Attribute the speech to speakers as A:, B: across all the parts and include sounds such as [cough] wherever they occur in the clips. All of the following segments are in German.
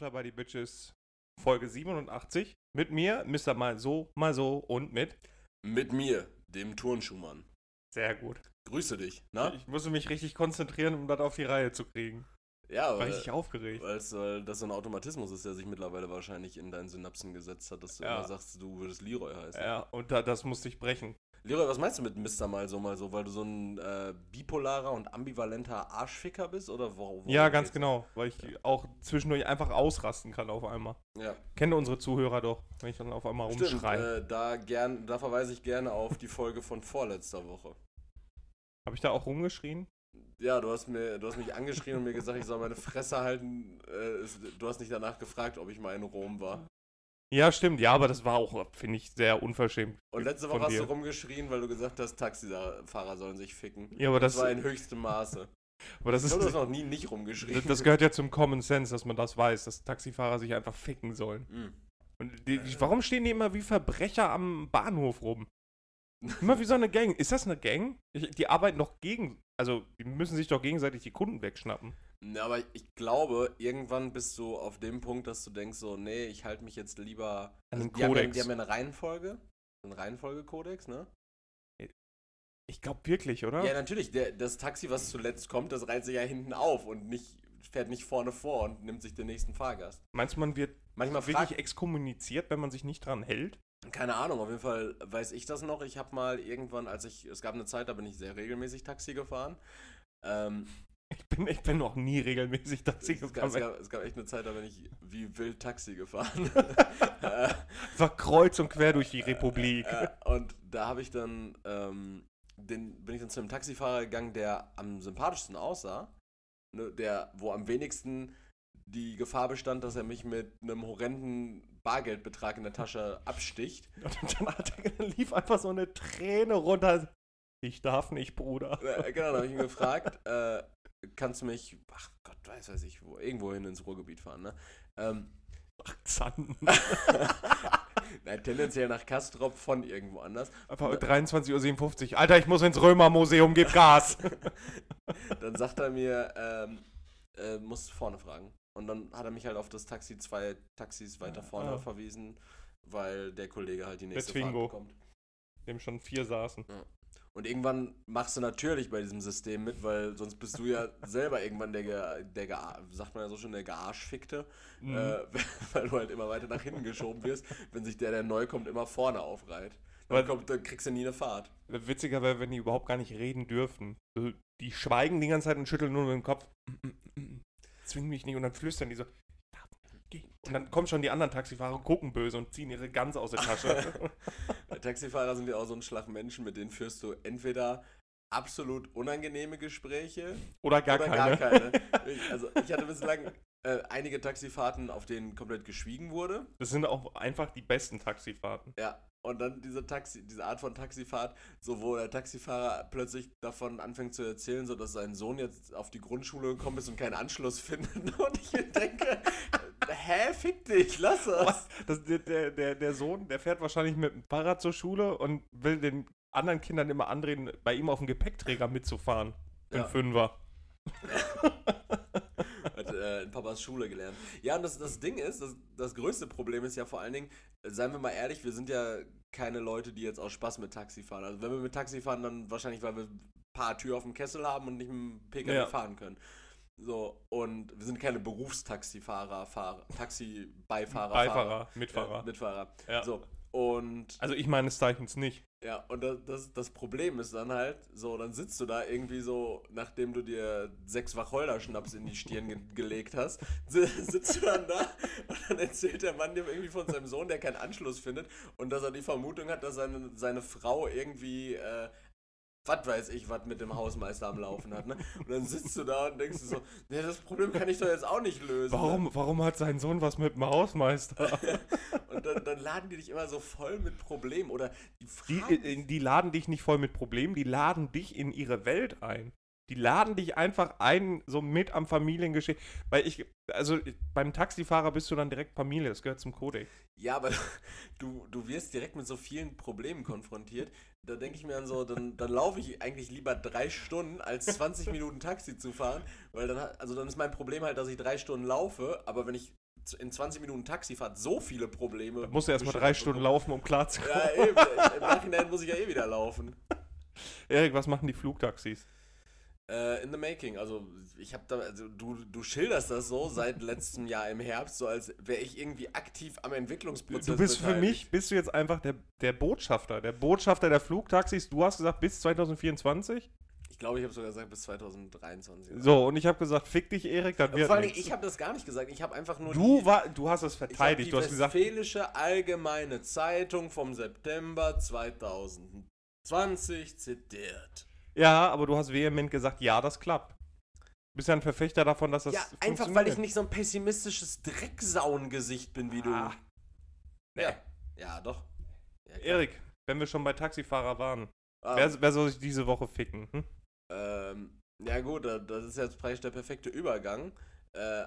A: Futter by the Bitches Folge 87. Mit mir, Mr. Mal so, mal so und mit.
B: Mit mir, dem Turnschuhmann.
A: Sehr gut.
B: Grüße dich, na?
A: Ich musste mich richtig konzentrieren, um das auf die Reihe zu kriegen.
B: Ja,
A: War
B: weil,
A: richtig aufgeregt.
B: weil das so ein Automatismus ist, der sich mittlerweile wahrscheinlich in deinen Synapsen gesetzt hat, dass du
A: Ja.
B: immer sagst, du würdest Leroy heißen.
A: Ja, und da, das musste ich brechen.
B: Leroy, was meinst du mit Mr. mal so, mal so? Weil du so ein äh, bipolarer und ambivalenter Arschficker bist? Oder wo,
A: Ja,
B: worum
A: ganz
B: geht's?
A: genau, weil ich auch zwischendurch einfach ausrasten kann auf einmal.
B: Ja,
A: Kennen unsere Zuhörer doch, wenn ich dann auf einmal
B: stimmt.
A: rumschreie.
B: Äh, da, gern, da verweise ich gerne auf die Folge von vorletzter Woche.
A: Habe ich da auch rumgeschrien?
B: Ja, du hast, mir, du hast mich angeschrien und mir gesagt, ich soll meine Fresse halten. Äh, du hast nicht danach gefragt, ob ich mal in Rom war.
A: Ja, stimmt. Ja, aber das war auch, finde ich, sehr unverschämt.
B: Und letzte Woche hast
A: dir.
B: du rumgeschrien, weil du gesagt hast, Taxifahrer sollen sich ficken.
A: Ja, aber das,
B: Das war in höchstem Maße.
A: aber das
B: Ich du hast
A: ist.
B: noch nie nicht rumgeschrien.
A: Das, das gehört ja zum Common Sense, dass man das weiß, dass Taxifahrer sich einfach ficken sollen.
B: Mm.
A: Und die, die, warum stehen die immer wie Verbrecher am Bahnhof rum? Immer wie so eine Gang. Ist das eine Gang? Die arbeiten doch gegen. Also, die müssen sich doch gegenseitig die Kunden wegschnappen.
B: Ja, aber ich glaube, irgendwann bist du auf dem Punkt, dass du denkst so, nee, ich halte mich jetzt lieber...
A: An den
B: die, haben ja,
A: Kodex.
B: die haben ja eine Reihenfolge. Einen Reihenfolgekodex, ne?
A: Ich glaube wirklich, oder?
B: Ja, natürlich. Der, das Taxi, was zuletzt kommt, das reiht sich ja hinten auf und nicht, fährt nicht vorne vor und nimmt sich den nächsten Fahrgast.
A: Meinst du, man wird
B: Manchmal
A: wirklich exkommuniziert, wenn man sich nicht dran hält?
B: Keine Ahnung, auf jeden Fall weiß ich das noch. Ich habe mal irgendwann, als ich, es gab eine Zeit, da bin ich sehr regelmäßig Taxi gefahren. Ähm,
A: Ich bin, ich bin noch nie regelmäßig Taxi
B: es,
A: gefahren.
B: gab, es gab echt eine Zeit, da bin ich wie wild Taxi gefahren. äh, [laughs]
A: War kreuz und quer durch die Republik.
B: äh, und da habe ich dann, ähm, den, bin ich dann zu einem Taxifahrer gegangen, der am sympathischsten aussah. Ne, der, wo am wenigsten die Gefahr bestand, dass er mich mit einem horrenden Bargeldbetrag in der Tasche absticht. [laughs]
A: Und dann, dann lief einfach so eine Träne runter. Ich darf nicht, Bruder.
B: Äh, genau, dann habe ich ihn gefragt, [laughs] äh, kannst du mich, ach Gott, weiß weiß ich, wo, irgendwo hin ins Ruhrgebiet fahren, ne? Ähm,
A: Ach, Zanden. [laughs]
B: nein, tendenziell nach Kastrop von irgendwo anders.
A: Einfach 23.57 Uhr. Alter, ich muss ins Römermuseum, gib Gas. [laughs]
B: Dann sagt er mir, ähm, äh, musst vorne fragen. Und dann hat er mich halt auf das Taxi zwei Taxis weiter vorne
A: Ah.
B: verwiesen, weil der Kollege halt die nächste. Fahrt bekommt.
A: Dem schon vier saßen.
B: Und irgendwann machst du natürlich bei diesem System mit, weil sonst bist du ja [laughs] selber irgendwann der, der ge, sagt man ja so schon, der Gearschfickte,
A: Mhm.
B: äh, [laughs] weil du halt immer weiter nach hinten geschoben wirst, wenn sich der, der neu kommt, immer vorne aufreiht.
A: Weil-
B: Dann, kommt, dann kriegst du nie eine Fahrt.
A: Witziger wäre, wenn die überhaupt gar nicht reden dürfen. Die schweigen die ganze Zeit und schütteln nur mit dem Kopf. [clears throat] Zwingen mich nicht und dann flüstern die so. Und dann kommen schon die anderen Taxifahrer, gucken böse und ziehen ihre Gans aus der Tasche. [laughs]
B: Taxifahrer sind ja auch so ein Schlag Menschen, mit denen führst du entweder absolut unangenehme Gespräche
A: Oder gar
B: oder
A: keine.
B: gar keine. [laughs] Ich- also ich hatte bislang äh, einige Taxifahrten, auf denen komplett geschwiegen wurde.
A: Das sind auch einfach die besten Taxifahrten.
B: Ja. Und dann diese Taxi, diese Art von Taxifahrt, so wo der Taxifahrer plötzlich davon anfängt zu erzählen, so dass sein Sohn jetzt auf die Grundschule gekommen ist und keinen Anschluss [laughs] findet. Und ich denke, [laughs] hä, fick dich, lass das.
A: Das, der, der, der, Sohn, der fährt wahrscheinlich mit dem Fahrrad zur Schule und will den anderen Kindern immer andrehen, bei ihm auf dem Gepäckträger mitzufahren. Für
B: Ja.
A: Fünfer. [laughs]
B: Äh, in Papas Schule gelernt. Ja, und das, das Ding ist, das, das größte Problem ist ja vor allen Dingen, äh, seien wir mal ehrlich, wir sind ja keine Leute, die jetzt aus Spaß mit Taxi fahren. Also wenn wir mit Taxi fahren, dann wahrscheinlich, weil wir ein paar Tür auf dem Kessel haben und nicht mit dem PKW
A: Ja.
B: fahren können. So, und wir sind keine Berufstaxifahrer, Fahrer, Taxi-Beifahrer.
A: Beifahrer,
B: Fahrer.
A: Mitfahrer.
B: Ja, Mitfahrer.
A: Ja.
B: So, und
A: Also ich meines Zeichens nicht.
B: Ja, und das, das, das Problem ist dann halt, so, dann sitzt du da irgendwie so, nachdem du dir sechs Wacholder-Schnaps in die Stirn ge gelegt hast, si- sitzt du dann da und dann erzählt der Mann dir irgendwie von seinem Sohn, der keinen Anschluss findet und dass er die Vermutung hat, dass seine, seine Frau irgendwie, äh, was weiß ich, was mit dem Hausmeister am Laufen hat, ne? Und dann sitzt du da und denkst du so, nee, das Problem kann ich doch jetzt auch nicht lösen. Ne?
A: Warum, warum hat sein Sohn was mit dem Hausmeister? [laughs]
B: Und dann, dann laden die dich immer so voll mit Problemen oder die
A: Die,
B: fragen
A: äh, die laden dich nicht voll mit Problemen, die laden dich in ihre Welt ein. Die laden dich einfach ein, so mit am Familiengeschehen. Weil ich, also beim Taxifahrer bist du dann direkt Familie, das gehört zum Kodex.
B: Ja, aber [laughs] du, du wirst direkt mit so vielen Problemen konfrontiert. Da denke ich mir dann so, dann, dann laufe ich eigentlich lieber drei Stunden, als 20 [laughs] Minuten Taxi zu fahren. Weil dann, also dann ist mein Problem halt, dass ich drei Stunden laufe, aber wenn ich in 20 Minuten Taxifahrt so viele Probleme.
A: Da musst du erstmal drei Stunden
B: bekomme.
A: laufen, um klarzukommen.
B: Ja, eben. Im [laughs] Nachhinein muss ich ja eh wieder laufen.
A: Erik, was machen die Flugtaxis?
B: Äh, in the making. Also, ich habe da, also du, du schilderst das so seit [laughs] letztem Jahr im Herbst, so als wäre ich irgendwie aktiv am Entwicklungsprozess.
A: Du bist für
B: beteiligt.
A: mich, bist du jetzt einfach der, der Botschafter, der Botschafter der Flugtaxis. Du hast gesagt bis 2024.
B: Ich glaube, ich habe sogar gesagt bis 2023.
A: So, und ich habe gesagt, fick dich, Erik, das wird
B: Vor allem, ich habe das gar nicht gesagt. Ich habe einfach nur
A: Du,
B: die,
A: war, du hast es
B: ich
A: verteidigt.
B: die
A: Du hast gesagt,
B: Westfälische Allgemeine Zeitung vom September 2020 zitiert.
A: Ja, aber du hast vehement gesagt, ja, das klappt. Du bist ja ein Verfechter davon, dass das
B: ja, einfach weil ich nicht so ein pessimistisches Drecksauengesicht bin wie du.
A: Ah.
B: Ja. Ja, doch. Ja.
A: Erik, wenn wir schon bei Taxifahrer waren,
B: Ah,
A: wer, wer soll sich diese Woche ficken? Hm?
B: Ähm, ja gut, da- das ist jetzt praktisch der perfekte Übergang. Äh,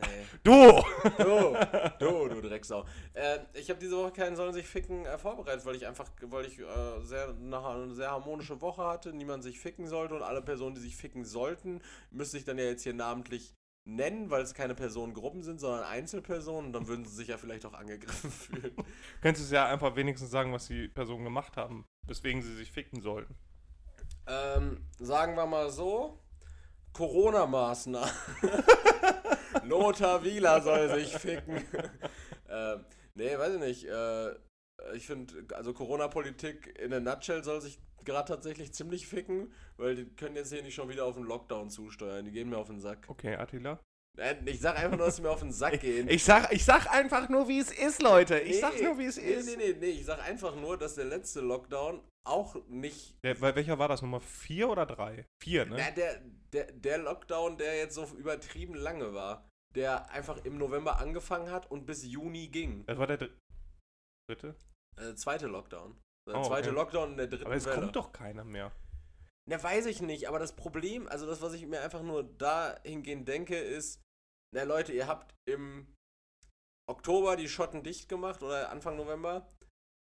B: nee.
A: Du! [laughs]
B: Du, du, du Drecksau. Äh, ich habe diese Woche keinen Sollen sich ficken äh, vorbereitet, weil ich einfach, weil ich äh, sehr, nach eine sehr harmonische Woche hatte, niemand sich ficken sollte und alle Personen, die sich ficken sollten, müsste ich dann ja jetzt hier namentlich nennen, weil es keine Personengruppen sind, sondern Einzelpersonen. Und dann würden sie sich ja vielleicht auch angegriffen [laughs] fühlen.
A: Könntest du ja einfach wenigstens sagen, was die Personen gemacht haben, weswegen sie sich ficken sollten.
B: Ähm, sagen wir mal so, Corona-Maßnahmen. [laughs] Lothar Wieler soll sich ficken. [laughs] ähm, nee, weiß ich nicht. Äh, ich finde, also Corona-Politik in der Nutshell soll sich gerade tatsächlich ziemlich ficken, weil die können jetzt hier nicht schon wieder auf den Lockdown zusteuern. Die gehen mir auf den Sack.
A: Okay, Attila.
B: Äh, Ich sag einfach nur, dass sie mir auf den Sack [laughs] gehen.
A: Ich sag, ich sag einfach nur, wie es ist, Leute. Ich
B: Nee,
A: sag nur, wie es
B: nee,
A: ist.
B: Nee, nee, nee, ich sag einfach nur, dass der letzte Lockdown auch nicht
A: Der, bei welcher war das? Nummer vier oder drei? Vier, ne?
B: Na, der, der, der Lockdown, der jetzt so übertrieben lange war, der einfach im November angefangen hat und bis Juni ging.
A: Das war der dr dritte.
B: Äh, zweite Lockdown. Der
A: Oh,
B: zweite
A: okay.
B: Lockdown in der dritten
A: Aber es
B: Welle.
A: kommt doch keiner mehr.
B: Na, weiß ich nicht, aber das Problem, also das, was ich mir einfach nur dahingehend denke, ist, na Leute, ihr habt im Oktober die Schotten dicht gemacht oder Anfang November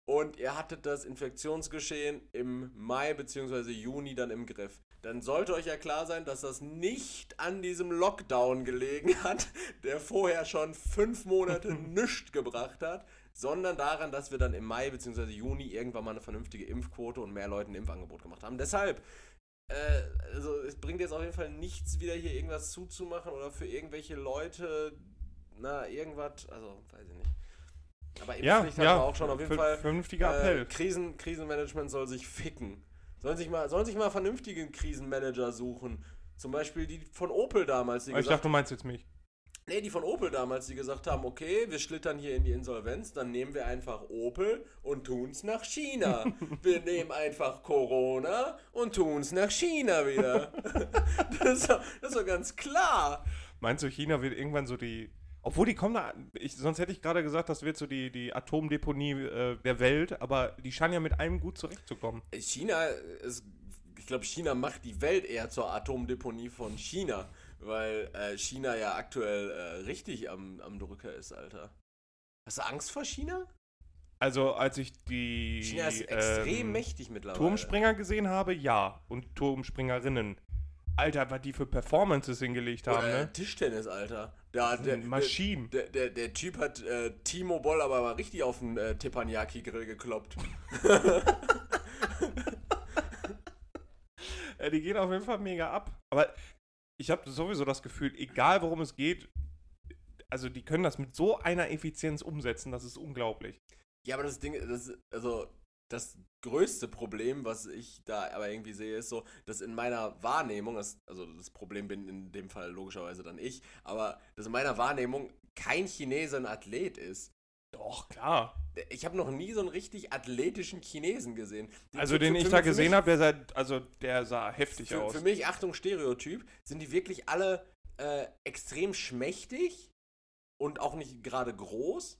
B: und ihr hattet das Infektionsgeschehen im Mai bzw. Juni dann im Griff. Dann sollte euch ja klar sein, dass das nicht an diesem Lockdown gelegen [laughs] hat, der vorher schon fünf Monate [laughs] nichts gebracht hat, sondern daran, dass wir dann im Mai bzw. Juni irgendwann mal eine vernünftige Impfquote und mehr Leuten ein Impfangebot gemacht haben. Deshalb, äh, also es bringt jetzt auf jeden Fall nichts, wieder hier irgendwas zuzumachen oder für irgendwelche Leute, na, irgendwas, also weiß ich nicht. Aber
A: Ja,
B: Impfpflicht
A: ja.
B: wir auch schon auf jeden Fall.
A: Vernünftiger
B: Äh,
A: Appell.
B: Krisen, Krisenmanagement soll sich ficken. Sollen sich mal, sollen sich mal vernünftige Krisenmanager suchen. Zum Beispiel die von Opel damals, die
A: ich
B: gesagt
A: dachte, du meinst jetzt mich.
B: Nee, die von Opel damals, die gesagt haben, okay, wir schlittern hier in die Insolvenz, dann nehmen wir einfach Opel und tun's nach China. [laughs] wir nehmen einfach Corona und tun's nach China wieder. [laughs] [laughs] das, ist doch, das ist doch ganz klar.
A: Meinst du, China wird irgendwann so die. Obwohl die kommen da. Ich, sonst hätte ich gerade gesagt, das wird so die, die Atomdeponie äh, der Welt, aber die scheinen ja mit allem gut zurechtzukommen.
B: China ist, ich glaube, China macht die Welt eher zur Atomdeponie von China, weil äh, China ja aktuell äh, richtig am, am Drücker ist, Alter. Hast du Angst vor China?
A: Also, als ich die.
B: China ist extrem
A: ähm,
B: mächtig mittlerweile.
A: Turmspringer gesehen habe, ja. Und Turmspringerinnen. Alter, was die für Performances hingelegt haben,
B: Oder
A: ne?
B: Tischtennis, Alter. Der, der,
A: Maschinen.
B: Der, der, der Typ hat äh, Timo Boll aber mal richtig auf den äh, Teppanyaki-Grill gekloppt. [laughs]
A: Äh, die gehen auf jeden Fall mega ab. Aber ich habe sowieso das Gefühl, egal worum es geht, also die können das mit so einer Effizienz umsetzen, das ist unglaublich.
B: Ja, aber das Ding, das, also das größte Problem, was ich da aber irgendwie sehe, ist so, dass in meiner Wahrnehmung, das, also das Problem bin in dem Fall logischerweise dann ich, aber dass in meiner Wahrnehmung kein Chinese ein Athlet ist.
A: Doch, klar.
B: Ich habe noch nie so einen richtig athletischen Chinesen gesehen. Die-
A: Also den ich da gesehen habe, der sah, also der sah heftig
B: für,
A: aus.
B: für mich, Achtung, Stereotyp, sind die wirklich alle äh, extrem schmächtig und auch nicht gerade groß.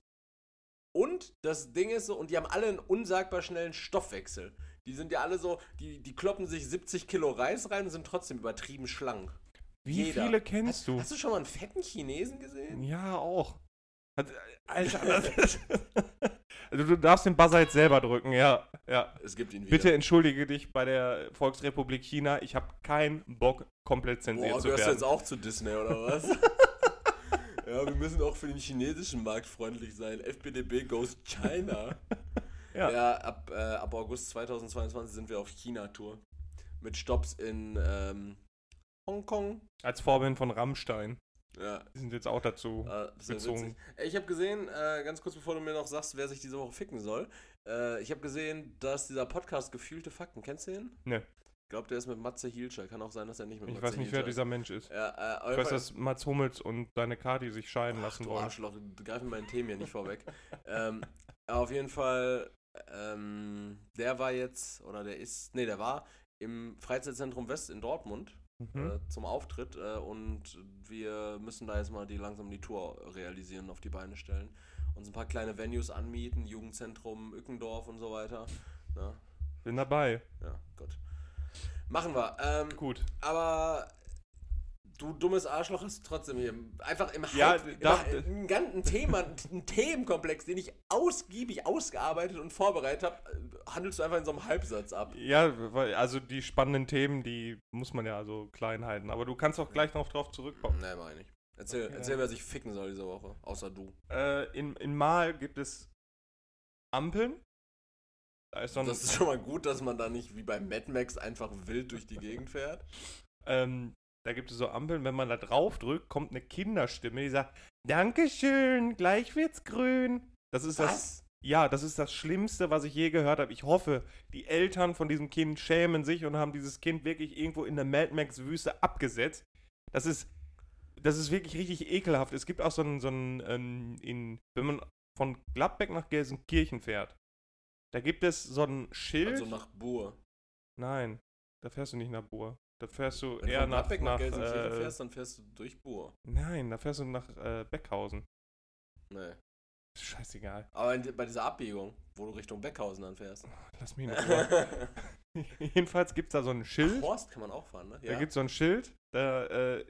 B: Und das Ding ist so, und die haben alle einen unsagbar schnellen Stoffwechsel. Die sind ja alle so, die, die kloppen sich 70 Kilo Reis rein und sind trotzdem übertrieben schlank.
A: Wie
B: Jeder.
A: viele kennst
B: hast,
A: du?
B: Hast du schon mal einen fetten Chinesen gesehen?
A: Ja, auch. Hat, Alter, [laughs] also du darfst den Buzzer jetzt selber drücken, ja. ja.
B: Es gibt ihn wieder.
A: Bitte entschuldige dich bei der Volksrepublik China. Ich habe keinen Bock, komplett zensiert
B: Boah,
A: zu
B: gehörst du
A: werden.
B: jetzt auch zu Disney oder was? [laughs] ja, wir müssen auch für den chinesischen Markt freundlich sein. FBDB goes China. [laughs]
A: Ja.
B: ja, ab, äh, ab August 2022 sind wir auf China-Tour. Mit Stops in ähm, Hongkong.
A: Als Vorbild von Rammstein.
B: Ja,
A: Die sind jetzt auch dazu.
B: ja
A: Bezogen.
B: Ey, Ich habe gesehen, äh, ganz kurz bevor du mir noch sagst, wer sich diese Woche ficken soll. Äh, ich habe gesehen, dass dieser Podcast Gefühlte Fakten, kennst du den?
A: Ne.
B: Ich glaube, der ist mit Matze Hielscher. Kann auch sein, dass er nicht mit
A: Ich
B: Matze
A: weiß nicht, wer
B: Hielscher
A: dieser Mensch ist.
B: Ja, äh,
A: Ich weiß, dass Mats Hummels und seine Kati sich scheiden
B: Ach,
A: lassen
B: du
A: wollen.
B: Arschloch, greif mir meinen Themen hier nicht vorweg. [laughs] ähm, auf jeden Fall, ähm, der war jetzt, oder der ist, nee, der war im Freizeitzentrum West in Dortmund
A: Mhm.
B: äh, zum Auftritt äh, und wir müssen da jetzt mal die langsam die Tour realisieren, auf die Beine stellen. Uns ein paar kleine Venues anmieten, Jugendzentrum Ückendorf und so weiter. Na,
A: Bin dabei.
B: ja, gut. Machen wir. Ähm,
A: Gut.
B: aber du dummes Arschloch hast trotzdem hier einfach im
A: Ja,
B: Halb,
A: da-
B: ein ganzen Thema, ein Themenkomplex, den ich ausgiebig ausgearbeitet und vorbereitet habe, handelst du einfach in so einem Halbsatz ab.
A: Ja, weil, also die spannenden Themen, die muss man ja so klein halten. Aber du kannst auch gleich noch drauf zurückkommen.
B: Nee, mach ich. Erzähl,
A: Okay.
B: erzähl, wer sich ficken soll diese Woche, außer du.
A: Äh, in, in Mal gibt es Ampeln. Da ist
B: Das ist schon mal gut, dass man da nicht wie bei Mad Max einfach wild durch die Gegend fährt.
A: ähm, da gibt es so Ampeln, wenn man da drauf drückt, kommt eine Kinderstimme, die sagt, Dankeschön, gleich wird's grün. Das ist das. Ja, das ist das Schlimmste, was ich je gehört habe. Ich hoffe, die Eltern von diesem Kind schämen sich und haben dieses Kind wirklich irgendwo in der Mad Max-Wüste abgesetzt. Das ist, das ist wirklich richtig ekelhaft. Es gibt auch so einen, so einen ähm, in, wenn man von Gladbeck nach Gelsenkirchen fährt, da gibt es so ein Schild.
B: Also nach Bur.
A: Nein, da fährst du nicht nach Bur. Da fährst du
B: Wenn du
A: eher
B: von
A: nach,
B: nach,
A: nach
B: Gelsenkirchen
A: äh,
B: fährst, dann fährst du durch Bur.
A: Nein, da fährst du nach äh, Beckhausen.
B: Nee.
A: Ist Scheißegal.
B: Aber in, bei dieser Abbiegung, wo du Richtung Beckhausen dann fährst.
A: Lass mich in Ruhe. [laughs] Jedenfalls gibt es da so ein Schild.
B: Horst kann man auch fahren, ne?
A: Da gibt es so ein Schild, da, äh,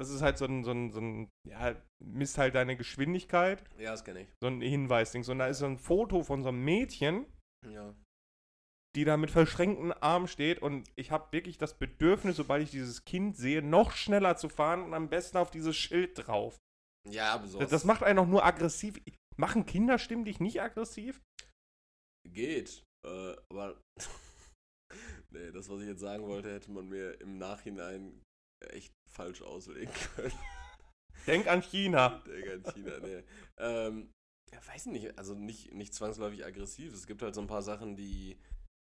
A: das ist halt so ein, so ein, so ein, ja, misst halt deine Geschwindigkeit,
B: ja, das kenne ich.
A: so ein Hinweisding. So, und da ist so ein Foto von so einem Mädchen,
B: Ja.
A: die da mit verschränkten Armen steht und ich habe wirklich das Bedürfnis, sobald ich dieses Kind sehe, noch schneller zu fahren und am besten auf dieses Schild drauf.
B: Ja, aber so.
A: Das, macht einen doch nur aggressiv. Machen Kinderstimmen dich nicht aggressiv?
B: geht. Äh, aber. [laughs] nee, das, was ich jetzt sagen wollte, hätte man mir im Nachhinein echt falsch auslegen [laughs] können.
A: Denk an China.
B: Digga, in China, nee. Ähm, ja, weiß nicht, also nicht, nicht zwangsläufig aggressiv. Es gibt halt so ein paar Sachen, die,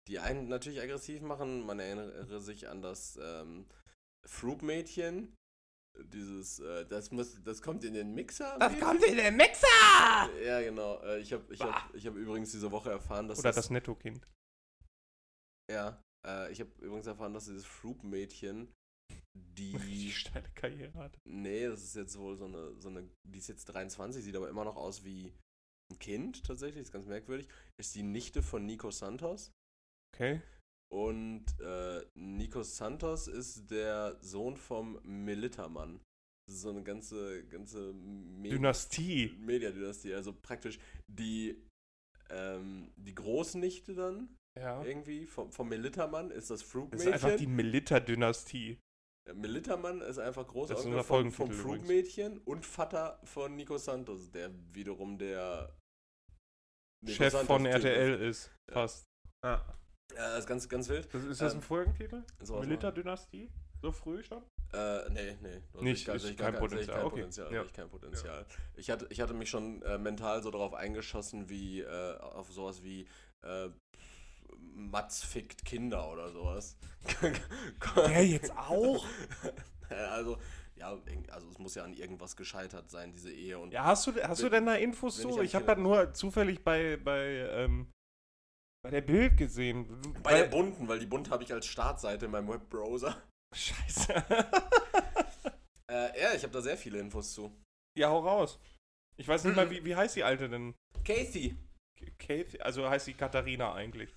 B: die einen natürlich aggressiv machen. Man erinnere sich an das ähm, Fruit-Mädchen. Dieses, äh, das muss, das kommt in den Mixer.
A: in den Mixer!
B: Ja, genau. Äh, ich habe ich hab, ich hab übrigens diese Woche erfahren, dass
A: Oder
B: das,
A: das Netto-Kind.
B: Ja, äh, ich habe übrigens erfahren, dass dieses Fruit-Mädchen,
A: Die [laughs]
B: die.
A: steile Karriere hat.
B: nee, das ist jetzt wohl so eine, so eine. Die ist jetzt 23, sieht aber immer noch aus wie ein Kind tatsächlich, ist ganz merkwürdig. Ist die Nichte von Nico Santos.
A: Okay.
B: Und äh, Nico Santos ist der Sohn vom. Das ist so eine ganze, ganze Me
A: Dynastie.
B: Mediadynastie. Also praktisch die, ähm, die Großnichte dann
A: Ja.
B: irgendwie vom, vom Militermann ist das
A: Das ist einfach die.
B: Der Militermann ist einfach
A: unser
B: vom, vom. Fruitmädchen und Vater von Nico Santos, der wiederum der
A: Chef von RTL ist.
B: Ja.
A: Fast. Ja.
B: Ja, das ist ganz, ganz wild.
A: Das, ist das
B: Ähm,
A: ein Folgentitel?
B: sowas
A: Militer-Dynastie? So früh schon?
B: Äh, nee, nee. Sehe
A: Nicht,
B: ich
A: ist
B: ich
A: kein
B: kein-
A: Potenzial,
B: Kein
A: okay.
B: Potenzial,
A: Ja.
B: kein Potenzial. Ich, hatte, ich hatte mich schon äh, mental so darauf eingeschossen, wie äh, auf sowas wie äh, Mats fickt Kinder oder sowas. [laughs]
A: Der jetzt auch?
B: also, ja, also es muss ja an irgendwas gescheitert sein, diese Ehe. Und
A: Ja, hast du, hast du denn da Infos
B: ich
A: zu?
B: an
A: Ich habe das nur zufällig bei, bei, ähm, bei der Bild gesehen.
B: bei der bunten, weil die bunt habe ich als Startseite in meinem Webbrowser. [laughs]
A: Scheiße. [laughs]
B: Äh, ja, ich habe da sehr viele Infos zu.
A: ja, hau raus. Ich weiß nicht mal, wie, wie heißt die Alte denn?
B: Casey.
A: Kate? Also heißt sie Katharina eigentlich.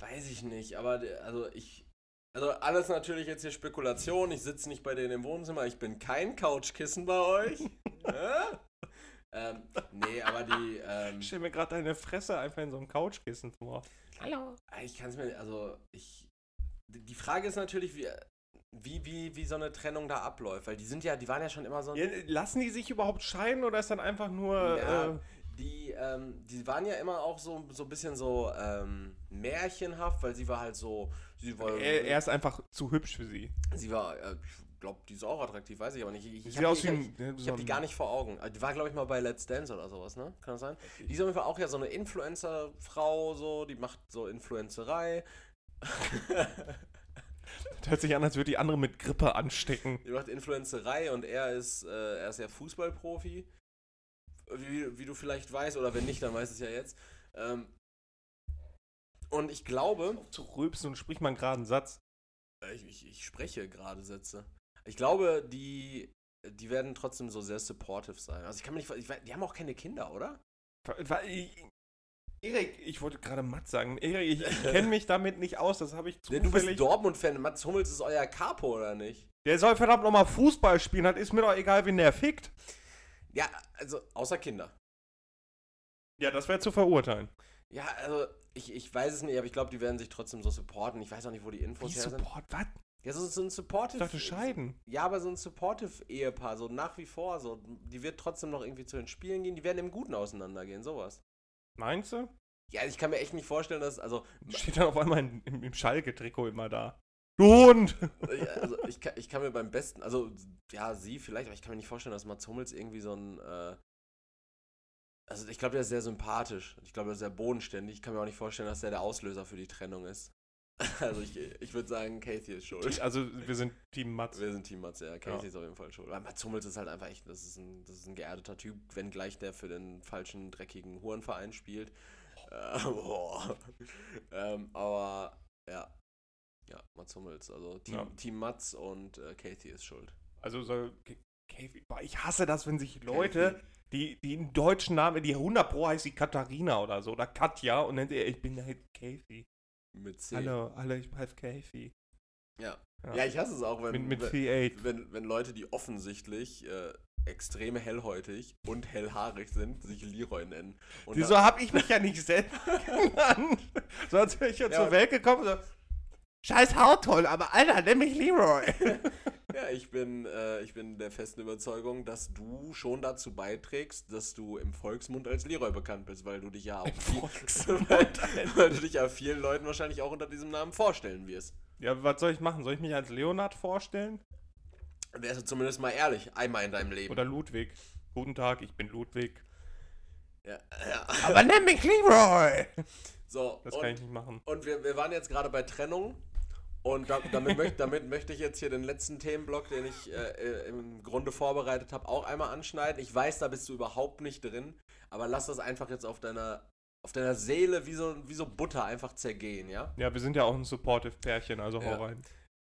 B: Weiß ich nicht, aber also ich. Also alles natürlich jetzt hier Spekulation. Ich sitze nicht bei denen im Wohnzimmer. Ich bin kein Couchkissen bei euch. [laughs] ähm, nee, aber die. Ähm,
A: Ich stell mir gerade deine Fresse einfach in so einem Couchkissen vor.
B: Hallo. Ich kann es mir. Also ich. Die Frage ist natürlich, wie, wie, wie, wie so eine Trennung da abläuft. Weil die sind ja, die waren ja schon immer so.
A: Ja, lassen die sich überhaupt scheiden oder ist dann einfach nur.
B: Ja,
A: äh,
B: die, ähm, die waren ja immer auch so, so ein bisschen so ähm, märchenhaft, weil sie war halt so. Sie war,
A: er, er ist einfach zu hübsch für sie.
B: sie war, äh, ich glaube, die ist auch attraktiv, weiß ich aber nicht. Ich, ich habe die,
A: wie
B: ich,
A: ein.
B: ich hab die gar nicht vor Augen. Die war, glaube ich, mal bei Let's Dance oder sowas, ne? Kann das sein? Die ist auf jeden Fall auch ja so eine Influencer-Frau, so, die macht so Influencerei. [laughs]
A: Das hört sich an, als würde die andere mit Grippe anstecken.
B: Die macht Influencerei und er ist, äh, er ist ja Fußballprofi. Wie, wie du vielleicht weißt, oder wenn nicht, dann weißt du es ja jetzt. Ähm, und ich glaube,
A: Zu rülpsen und sprich mal einen geraden Satz.
B: äh, ich, ich, ich spreche gerade Sätze. Ich glaube, die, die werden trotzdem so sehr supportive sein. Also ich kann mir nicht, ich, weiß- die haben auch keine Kinder, oder?
A: Erik, ich wollte gerade Matt sagen. Erik, ich, ich kenne mich damit nicht aus, das habe ich
B: Denn du bist
A: zufällig.
B: Dortmund-Fan. Mats Hummels ist euer Capo, oder nicht?
A: Der soll verdammt nochmal Fußball spielen, das ist mir doch egal, wen der fickt.
B: Ja, also außer Kinder.
A: Ja, das wäre zu verurteilen.
B: Ja, also ich, ich weiß es nicht, aber ich glaube, die werden sich trotzdem so supporten. Ich weiß auch nicht, wo die Infos
A: Wie
B: her sind.
A: Support, was?
B: Ja, so, so ein
A: Ich
B: supportive.
A: dachte scheiden.
B: Ja, aber so ein supportive-Ehepaar, so nach wie vor, so, die wird trotzdem noch irgendwie zu den Spielen gehen, die werden im Guten auseinandergehen, sowas.
A: Meinst du?
B: Ja, ich kann mir echt nicht vorstellen, dass, also, [laughs]
A: Steht dann auf einmal in, im, im Schalke-Trikot immer da. Du Hund!
B: ich, also ich, kann, ich kann mir beim besten, also, ja, sie vielleicht, aber ich kann mir nicht vorstellen, dass Mats Hummels irgendwie so ein, äh, also ich glaube, der ist sehr sympathisch. Ich glaube, er ist sehr bodenständig. Ich kann mir auch nicht vorstellen, dass der der Auslöser für die Trennung ist. [laughs] Also ich, ich würde sagen, Kathy ist schuld.
A: Also, wir sind Team Mats.
B: Wir sind Team Mats, ja. Kathy
A: Ja.
B: ist auf jeden Fall schuld. Weil Mats Hummels ist halt einfach echt, das ist ein, das ist ein geerdeter Typ, wenngleich der für den falschen, dreckigen Hurenverein spielt. Äh, [laughs] boah. ähm, aber ja. Ja, Mats Hummels. Also Team,
A: Ja.
B: Team Mats und äh, Kathy ist schuld.
A: Also soll. Ich hasse das, wenn sich Leute, die, die einen deutschen Namen, die 100 Pro heißt die Katharina oder so, oder Katja, und nennt ihr, ich bin halt Käfi.
B: Mit C.
A: Hallo, hallo, ich bin halt Käfi.
B: Ja.
A: Ja.
B: ja. ich hasse es auch, wenn,
A: Mit, mit
B: wenn,
A: C8.
B: wenn, wenn Leute, die offensichtlich äh, extrem hellhäutig und hellhaarig sind, sich Leroy nennen. Und
A: Wieso habe ich mich ja nicht selber [laughs] genannt? So als wäre ich ja,
B: Ja.
A: zur Welt gekommen so, scheiß Hauttoll, aber Alter, nenn mich Leroy. [laughs]
B: Ja, ich bin, äh, ich bin der festen Überzeugung, dass du schon dazu beiträgst, dass du im Volksmund als Leroy bekannt bist, weil du dich ja auch viel, [laughs] weil, weil du dich ja vielen Leuten wahrscheinlich auch unter diesem Namen vorstellen wirst.
A: Ja, was soll ich machen? Soll ich mich als Leonard vorstellen?
B: Wärst du zumindest mal ehrlich, einmal in deinem Leben.
A: Oder Ludwig? Guten Tag, ich bin Ludwig.
B: ja, ja.
A: Aber nenn mich Leroy!
B: So,
A: Das
B: und,
A: kann ich nicht machen.
B: und wir, wir waren jetzt gerade bei Trennung. Und da, damit, möcht, damit möchte ich jetzt hier den letzten Themenblock, den ich äh, äh, im Grunde vorbereitet habe, auch einmal anschneiden. Ich weiß, da bist du überhaupt nicht drin, aber lass das einfach jetzt auf deiner, auf deiner Seele wie so, wie so Butter einfach zergehen, ja?
A: Ja, wir sind ja auch ein supportive Pärchen, also hau
B: Ja.
A: rein.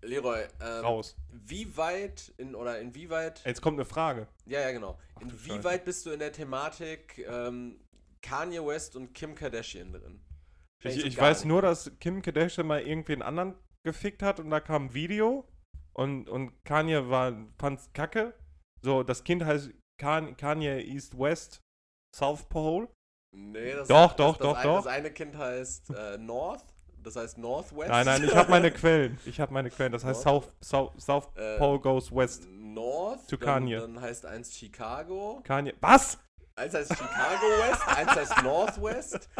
B: Leroy, ähm,
A: Raus.
B: wie weit in, oder inwieweit,
A: Jetzt kommt eine Frage.
B: ja, ja, genau,
A: du
B: inwieweit bist du in der Thematik ähm, Kanye West und Kim Kardashian drin?
A: Ich, ich weiß
B: nicht.
A: nur, dass Kim Kardashian mal irgendwen anderen gefickt hat und da kam ein Video und, und Kanye war, fand's kacke. So, das Kind heißt Kan Kanye East West South Pole.
B: Nee, das
A: Doch,
B: das,
A: doch,
B: das,
A: doch,
B: ein,
A: doch.
B: Das eine Kind heißt äh, North, das heißt Northwest.
A: Nein, nein, ich habe meine [laughs] Quellen. Ich habe meine Quellen. Das heißt South, South, South
B: Äh,
A: Pole goes west.
B: North.
A: Zu
B: dann,
A: Kanye.
B: Dann heißt eins Chicago.
A: Kanye. Was?
B: Eins heißt Chicago West, eins heißt Northwest. [laughs]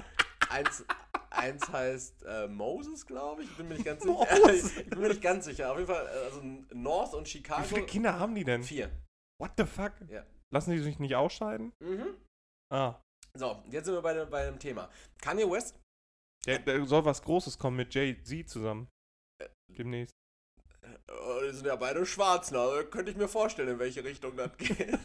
B: Eins, eins heißt äh, Moses, glaube ich. Ich bin mir nicht ganz [laughs] sicher. Ich bin mir nicht ganz sicher. Auf jeden Fall, äh, also North und Chicago.
A: Wie viele Kinder haben die denn?
B: Vier.
A: What the fuck?
B: Ja.
A: Lassen die sich nicht ausscheiden?
B: Mhm.
A: Ah.
B: So, jetzt sind wir bei, bei dem Thema. Kanye West,
A: Der, der soll was Großes kommen mit Jay-Z zusammen. Demnächst.
B: äh, die sind ja beide schwarz, ne? Könnte ich mir vorstellen, in welche Richtung das [laughs] geht.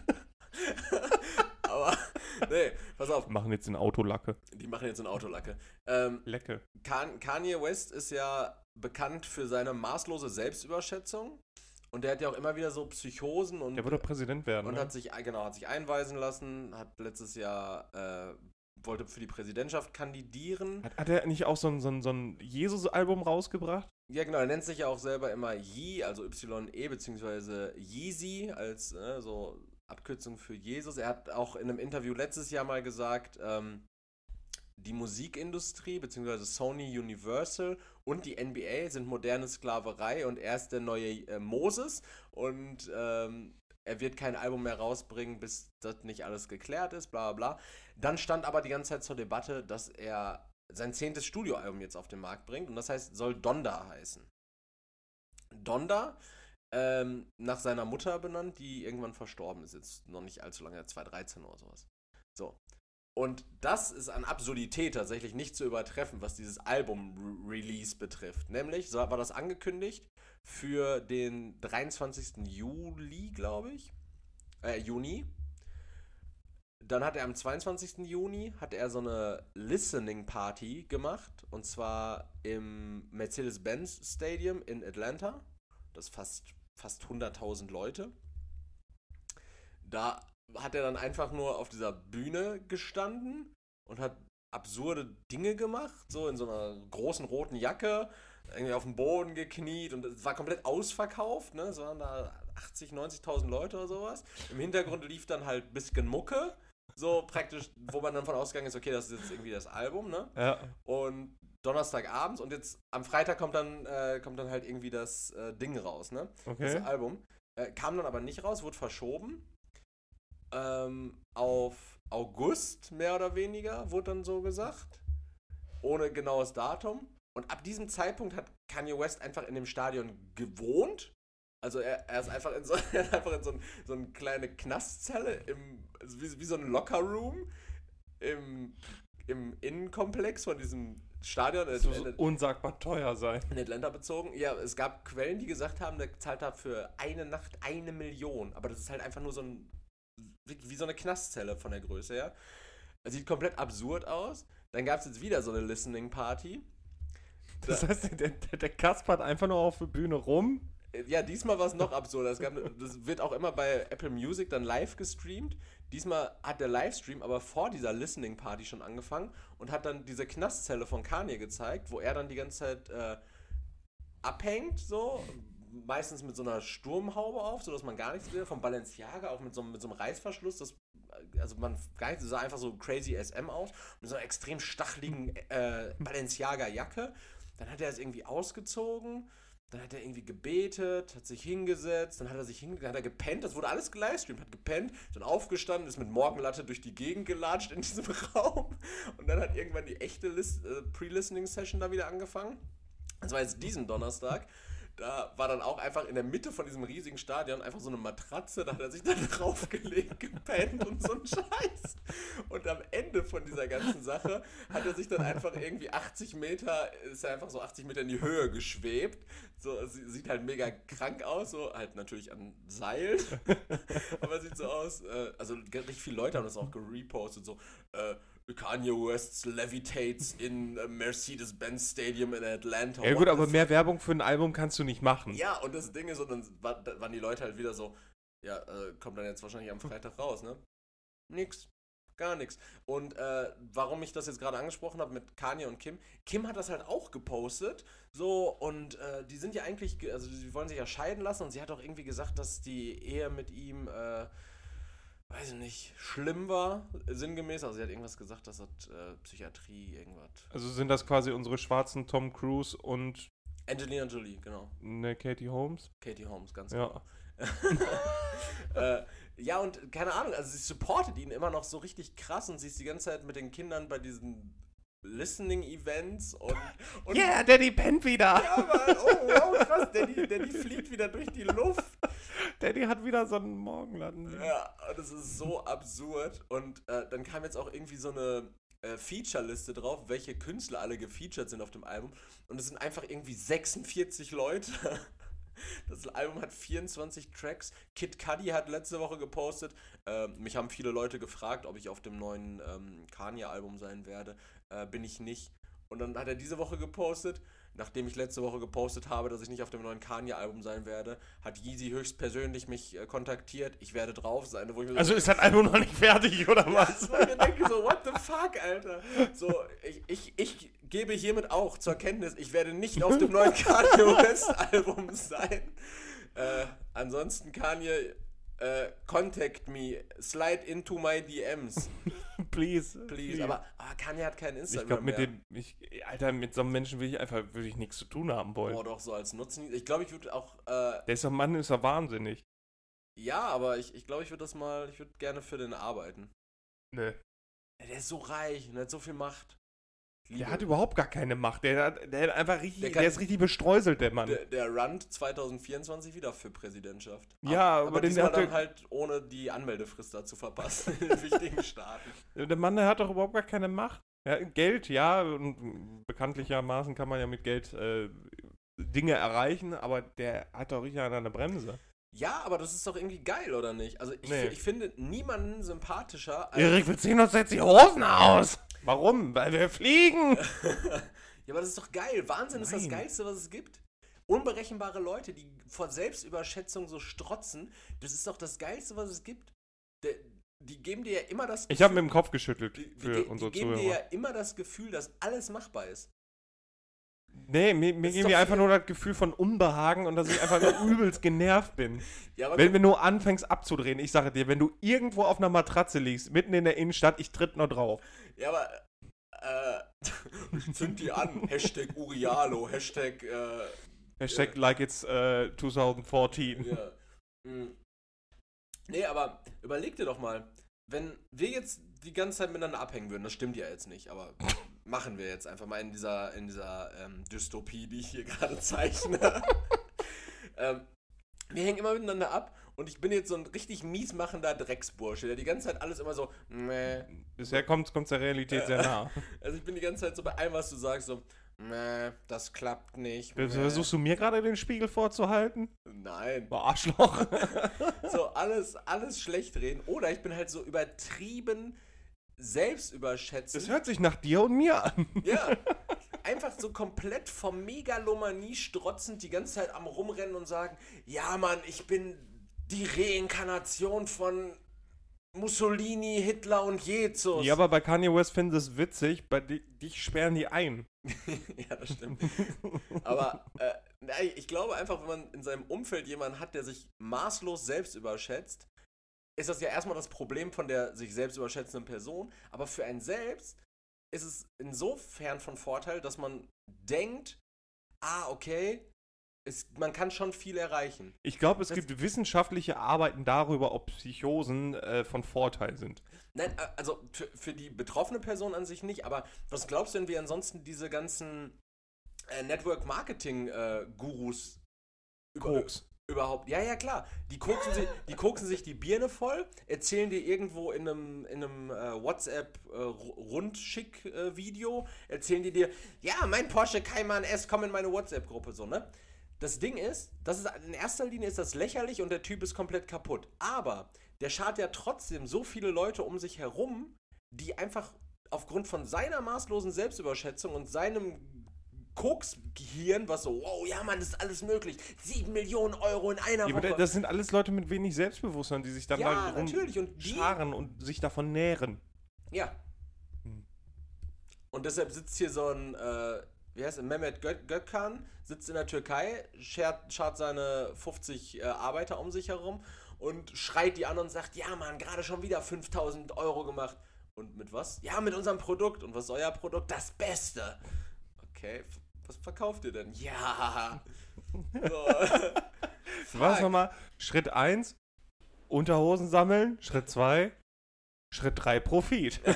B: [laughs] Nee, pass auf,
A: Wir machen jetzt eine Autolacke.
B: die machen jetzt eine Autolacke. Ähm,
A: Lecke.
B: Kan- Kanye West ist ja bekannt für seine maßlose Selbstüberschätzung. Und der hat ja auch immer wieder so Psychosen und,
A: Der würde Präsident werden.
B: und
A: ne?
B: hat sich, genau, hat sich einweisen lassen, hat letztes Jahr äh, wollte für die Präsidentschaft kandidieren.
A: Hat, hat er nicht auch so ein, so ein, so ein Jesus-Album rausgebracht?
B: Ja, genau, er nennt sich ja auch selber immer Yee, also Y-E, beziehungsweise Yeezy als äh, so Abkürzung für Jesus. Er hat auch in einem Interview letztes Jahr mal gesagt, ähm, die Musikindustrie, beziehungsweise Sony Universal und die NBA sind moderne Sklaverei und er ist der neue äh, Moses und ähm, er wird kein Album mehr rausbringen, bis das nicht alles geklärt ist, bla bla bla. Dann stand aber die ganze Zeit zur Debatte, dass er sein zehntes Studioalbum jetzt auf den Markt bringt und das heißt, soll Donda heißen. Donda, ähm, nach seiner Mutter benannt, die irgendwann verstorben ist, jetzt noch nicht allzu lange, 2013 oder sowas. So. Und das ist an Absurdität tatsächlich nicht zu übertreffen, was dieses Album-Release betrifft. Nämlich so war das angekündigt für den 23. Juli, glaube ich. Äh, Juni. Dann hat er am 22. Juni hat er so eine Listening Party gemacht und zwar im Mercedes-Benz Stadium in Atlanta. Das ist fast fast 100.000 Leute. Da hat er dann einfach nur auf dieser Bühne gestanden und hat absurde Dinge gemacht, so in so einer großen roten Jacke, irgendwie auf dem Boden gekniet und es war komplett ausverkauft, ne? Es waren da 80, 90.000 Leute oder sowas. Im Hintergrund lief dann halt ein bisschen Mucke, so praktisch, wo man dann von ausgegangen ist, okay, das ist jetzt irgendwie das Album, ne?
A: Ja.
B: Und Donnerstagabends und jetzt am Freitag kommt dann, äh, kommt dann halt irgendwie das äh, Ding raus, ne?
A: Okay.
B: Das Album. Äh, kam dann aber nicht raus, wurde verschoben. Ähm, auf August, mehr oder weniger, wurde dann so gesagt. Ohne genaues Datum. Und ab diesem Zeitpunkt hat Kanye West einfach in dem Stadion gewohnt. Also er, er ist einfach in so, [laughs] einfach in so, ein, so eine kleine Knastzelle, im, also wie, wie so ein Lockerroom im, im Innenkomplex von diesem Stadion.
A: Das muss unsagbar teuer sein.
B: In Atlanta bezogen. Ja, es gab Quellen, die gesagt haben, der zahlt da für eine Nacht eine Million. Aber das ist halt einfach nur so ein, wie so eine Knastzelle von der Größe her. Das sieht komplett absurd aus. Dann gab es jetzt wieder so eine Listening Party.
A: Das heißt, der, der, der Kasper hat einfach nur auf der Bühne rum.
B: Ja, diesmal war es noch absurder. Es gab, das wird auch immer bei Apple Music dann live gestreamt. Diesmal hat der Livestream aber vor dieser Listening Party schon angefangen und hat dann diese Knastzelle von Kanye gezeigt, wo er dann die ganze Zeit äh, abhängt, so. Meistens mit so einer Sturmhaube auf, sodass man gar nichts sieht. Vom Balenciaga, auch mit so, mit so einem Reißverschluss. Das, also man gar nicht, sah einfach so crazy SM aus. Mit so einer extrem stacheligen äh, Balenciaga-Jacke. Dann hat er es irgendwie ausgezogen. Dann hat er irgendwie gebetet, hat sich hingesetzt, dann hat er sich hingesetzt, hat er gepennt, das wurde alles gelivestreamt, hat gepennt, dann aufgestanden, ist mit Morgenlatte durch die Gegend gelatscht in diesem [laughs] Raum und dann hat irgendwann die echte äh, Pre-Listening-Session da wieder angefangen. Das war jetzt diesen Donnerstag da war dann auch einfach in der Mitte von diesem riesigen Stadion einfach so eine Matratze, da hat er sich dann [laughs] draufgelegt, gepennt und so ein Scheiß. Und am Ende von dieser ganzen Sache hat er sich dann einfach irgendwie 80 Meter, ist er einfach so 80 Meter in die Höhe geschwebt. So, sieht halt mega krank aus, so halt natürlich an Seilen. [laughs] Aber sieht so aus, äh, also richtig viele Leute haben das auch gerepostet, so, äh, Kanye West levitates in Mercedes-Benz Stadium in Atlanta.
A: Ja gut, aber mehr Werbung für ein Album kannst du nicht machen.
B: Ja, und das Ding ist, und dann waren die Leute halt wieder so, ja, äh, kommt dann jetzt wahrscheinlich am Freitag raus, ne? Nix. Gar nichts. Und äh, warum ich das jetzt gerade angesprochen habe mit Kanye und Kim, Kim hat das halt auch gepostet. So, und äh, die sind ja eigentlich, also sie wollen sich ja scheiden lassen und sie hat auch irgendwie gesagt, dass die Ehe mit ihm äh, weiß ich nicht, schlimm war, sinngemäß. Also sie hat irgendwas gesagt, das äh, Psychiatrie, irgendwas.
A: Also sind das quasi unsere schwarzen Tom Cruise und
B: Angelina Jolie, genau.
A: Ne, Katie Holmes?
B: Katie Holmes, ganz
A: ja.
B: genau. [laughs] äh, ja, und keine Ahnung, also sie supportet ihn immer noch so richtig krass und sie ist die ganze Zeit mit den Kindern bei diesen Listening-Events und, [laughs] und.
A: Yeah, Daddy pennt wieder!
B: Ja, Mann, oh wow, krass, Daddy, Daddy fliegt wieder durch die Luft.
A: Daddy hat wieder so einen Morgenladen.
B: Ja, das ist so absurd. Und äh, dann kam jetzt auch irgendwie so eine äh, Feature-Liste drauf, welche Künstler alle gefeatured sind auf dem Album. Und es sind einfach irgendwie 46 Leute. [laughs] Das Album hat 24 Tracks. Kid Cudi hat letzte Woche gepostet. Äh, mich haben viele Leute gefragt, ob ich auf dem neuen ähm, Kanye-Album sein werde. Äh, bin ich nicht. Und dann hat er diese Woche gepostet. nachdem ich letzte Woche gepostet habe, dass ich nicht auf dem neuen Kanye-Album sein werde, hat Yeezy höchstpersönlich mich äh, kontaktiert. Ich werde drauf sein. Mir so
A: Also ist das Album noch nicht fertig, oder was?
B: wo ich denke so, what the fuck, Alter? So, ich, ich, ich gebe hiermit auch zur Kenntnis, ich werde nicht auf dem neuen Kanye West-Album sein. Äh, ansonsten Kanye, äh, contact me, slide into my DMs,
A: Please.
B: please. Aber, aber Kanye hat kein Instagram
A: ich glaube, mit
B: mehr.
A: dem, ich, Alter, mit so einem Menschen will ich einfach, würde ich nichts zu tun haben wollen.
B: Oh, doch, so als Nutzen. Ich glaube, ich würde auch, äh,
A: Der ist doch Mann, ist doch wahnsinnig.
B: ja, aber ich, ich glaube, ich würde das mal, ich würde gerne für den arbeiten.
A: Ne.
B: Der ist so reich und hat so viel Macht. Ich
A: Der
B: liebe-
A: hat überhaupt gar keine Macht. Der, hat, der hat einfach richtig,
B: Der
A: der,
B: kann-
A: ist richtig bestreuselt, der Mann.
B: Der, der Rand 2024 wieder für Präsidentschaft.
A: Ja,
B: aber,
A: aber den
B: diesmal
A: hat
B: dann
A: der-
B: halt ohne die Anmeldefrist da zu verpassen in [laughs] wichtigen Staaten.
A: Der Mann, der hat doch überhaupt gar keine Macht. Ja, Geld, ja, und bekanntlichermaßen kann man ja mit Geld äh, Dinge erreichen, aber der hat doch richtig an einer Bremse.
B: Ja, aber das ist doch irgendwie geil, oder nicht? Also ich,
A: Nee.
B: ich finde niemanden sympathischer als...
A: Erik, wir ziehen uns jetzt die Hosen aus. Warum? Weil wir fliegen. [laughs]
B: ja, aber das ist doch geil. Wahnsinn ist das
A: Nein.
B: Geilste, was es gibt. Unberechenbare Leute, die vor Selbstüberschätzung so strotzen, das ist doch das Geilste, was es gibt. Der, die geben dir ja immer das
A: Ich habe mit dem Kopf geschüttelt
B: die, die,
A: für
B: ge-
A: unsere
B: die geben dir
A: Zuhörer.
B: ja immer das Gefühl, dass alles machbar ist.
A: Nee, mir, mir geben die einfach nur das Gefühl von Unbehagen und dass ich einfach nur [laughs] übelst genervt bin.
B: Ja,
A: Wenn, du anfängst abzudrehen, ich sage dir, wenn du irgendwo auf einer Matratze liegst, mitten in der Innenstadt, ich tritt nur drauf.
B: Ja, aber äh, [laughs] zünd die an. Hashtag Urialo, Hashtag äh,
A: Hashtag like it's äh, 2014.
B: ja. Mm. Nee, aber überleg dir doch mal, wenn wir jetzt die ganze Zeit miteinander abhängen würden, das stimmt ja jetzt nicht, aber [laughs] machen wir jetzt einfach mal in dieser, in dieser ähm, Dystopie, die ich hier [laughs] gerade zeichne. [laughs] ähm, wir hängen immer miteinander ab und ich bin jetzt so ein richtig miesmachender Drecksbursche, der die ganze Zeit alles immer so, meh,
A: Bisher kommt es der Realität sehr nah.
B: Also ich bin die ganze Zeit so bei allem, was du sagst, so, meh, das klappt nicht.
A: Äh,
B: meh.
A: Versuchst du mir gerade den Spiegel vorzuhalten?
B: Nein.
A: Boah, Arschloch.
B: So alles, alles schlecht reden. Oder ich bin halt so übertrieben selbstüberschätzend.
A: Das hört sich nach dir und mir an.
B: ja. Einfach so komplett vom Megalomanie strotzend die ganze Zeit am rumrennen und sagen, ja Mann, ich bin die Reinkarnation von Mussolini, Hitler und Jesus.
A: Ja, aber bei Kanye West finden sie es witzig, bei di dich sperren die ein. [laughs]
B: ja, das stimmt. Aber äh, ich glaube einfach, wenn man in seinem Umfeld jemanden hat, der sich maßlos selbst überschätzt, ist das ja erstmal das Problem von der sich selbst überschätzenden Person. Aber für einen selbst ist es insofern von Vorteil, dass man denkt, ah, okay, es, man kann schon viel erreichen.
A: Ich glaube, es
B: Das-
A: gibt wissenschaftliche Arbeiten darüber, ob Psychosen äh, von Vorteil sind.
B: Nein, äh, also für, für die betroffene Person an sich nicht, aber was glaubst du denn, wie ansonsten diese ganzen äh, Network-Marketing-Gurus
A: Koks.
B: Überhaupt. Ja, ja, klar. Die koksen, sich, die koksen sich die Birne voll, erzählen dir irgendwo in einem, in einem äh, WhatsApp-Rundschick-Video, erzählen die dir, ja, mein Porsche Cayman S, komm in meine WhatsApp-Gruppe, so, ne? Das Ding ist, das ist, in erster Linie ist das lächerlich und der Typ ist komplett kaputt. Aber der schart ja trotzdem so viele Leute um sich herum, die einfach aufgrund von seiner maßlosen Selbstüberschätzung und seinem Koksgehirn, was so, wow, ja, Mann, das ist alles möglich. Sieben Millionen Euro in einer
A: Ja,
B: Woche.
A: das sind alles Leute mit wenig Selbstbewusstsein, die sich dann
B: Ja,
A: da
B: natürlich, und die-
A: scharen und sich davon nähren.
B: Ja.
A: Hm.
B: Und deshalb sitzt hier so ein, äh, wie heißt er, Mehmet Gö Gökhan, sitzt in der Türkei, schert, schart seine 50 äh, Arbeiter um sich herum und schreit die an und sagt, ja Mann, gerade schon wieder 5000 Euro gemacht. Und mit was? Ja, mit unserem Produkt. Und was ist euer Produkt? Das Beste. Okay, was verkauft ihr denn? Ja. [laughs] So.
A: Was nochmal? Schritt 1, Unterhosen sammeln. Schritt 2, Schritt 3, Profit. [laughs]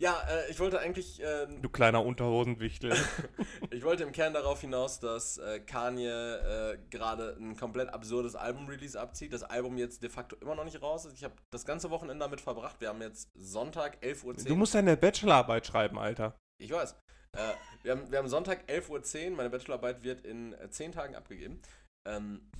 B: Ja, äh, ich wollte eigentlich äh,
A: Du kleiner Unterhosenwichtel. [laughs]
B: Ich wollte im Kern darauf hinaus, dass äh, Kanye äh, gerade ein komplett absurdes Album-Release abzieht. Das Album jetzt de facto immer noch nicht raus ist. Ich habe das ganze Wochenende damit verbracht. Wir haben jetzt Sonntag, 11.10 Uhr.
A: Du musst deine Bachelorarbeit schreiben, Alter.
B: Ich weiß. Äh, wir, haben, wir haben Sonntag, 11.10 Uhr. Meine Bachelorarbeit wird in äh, 10 Tagen abgegeben. Ähm,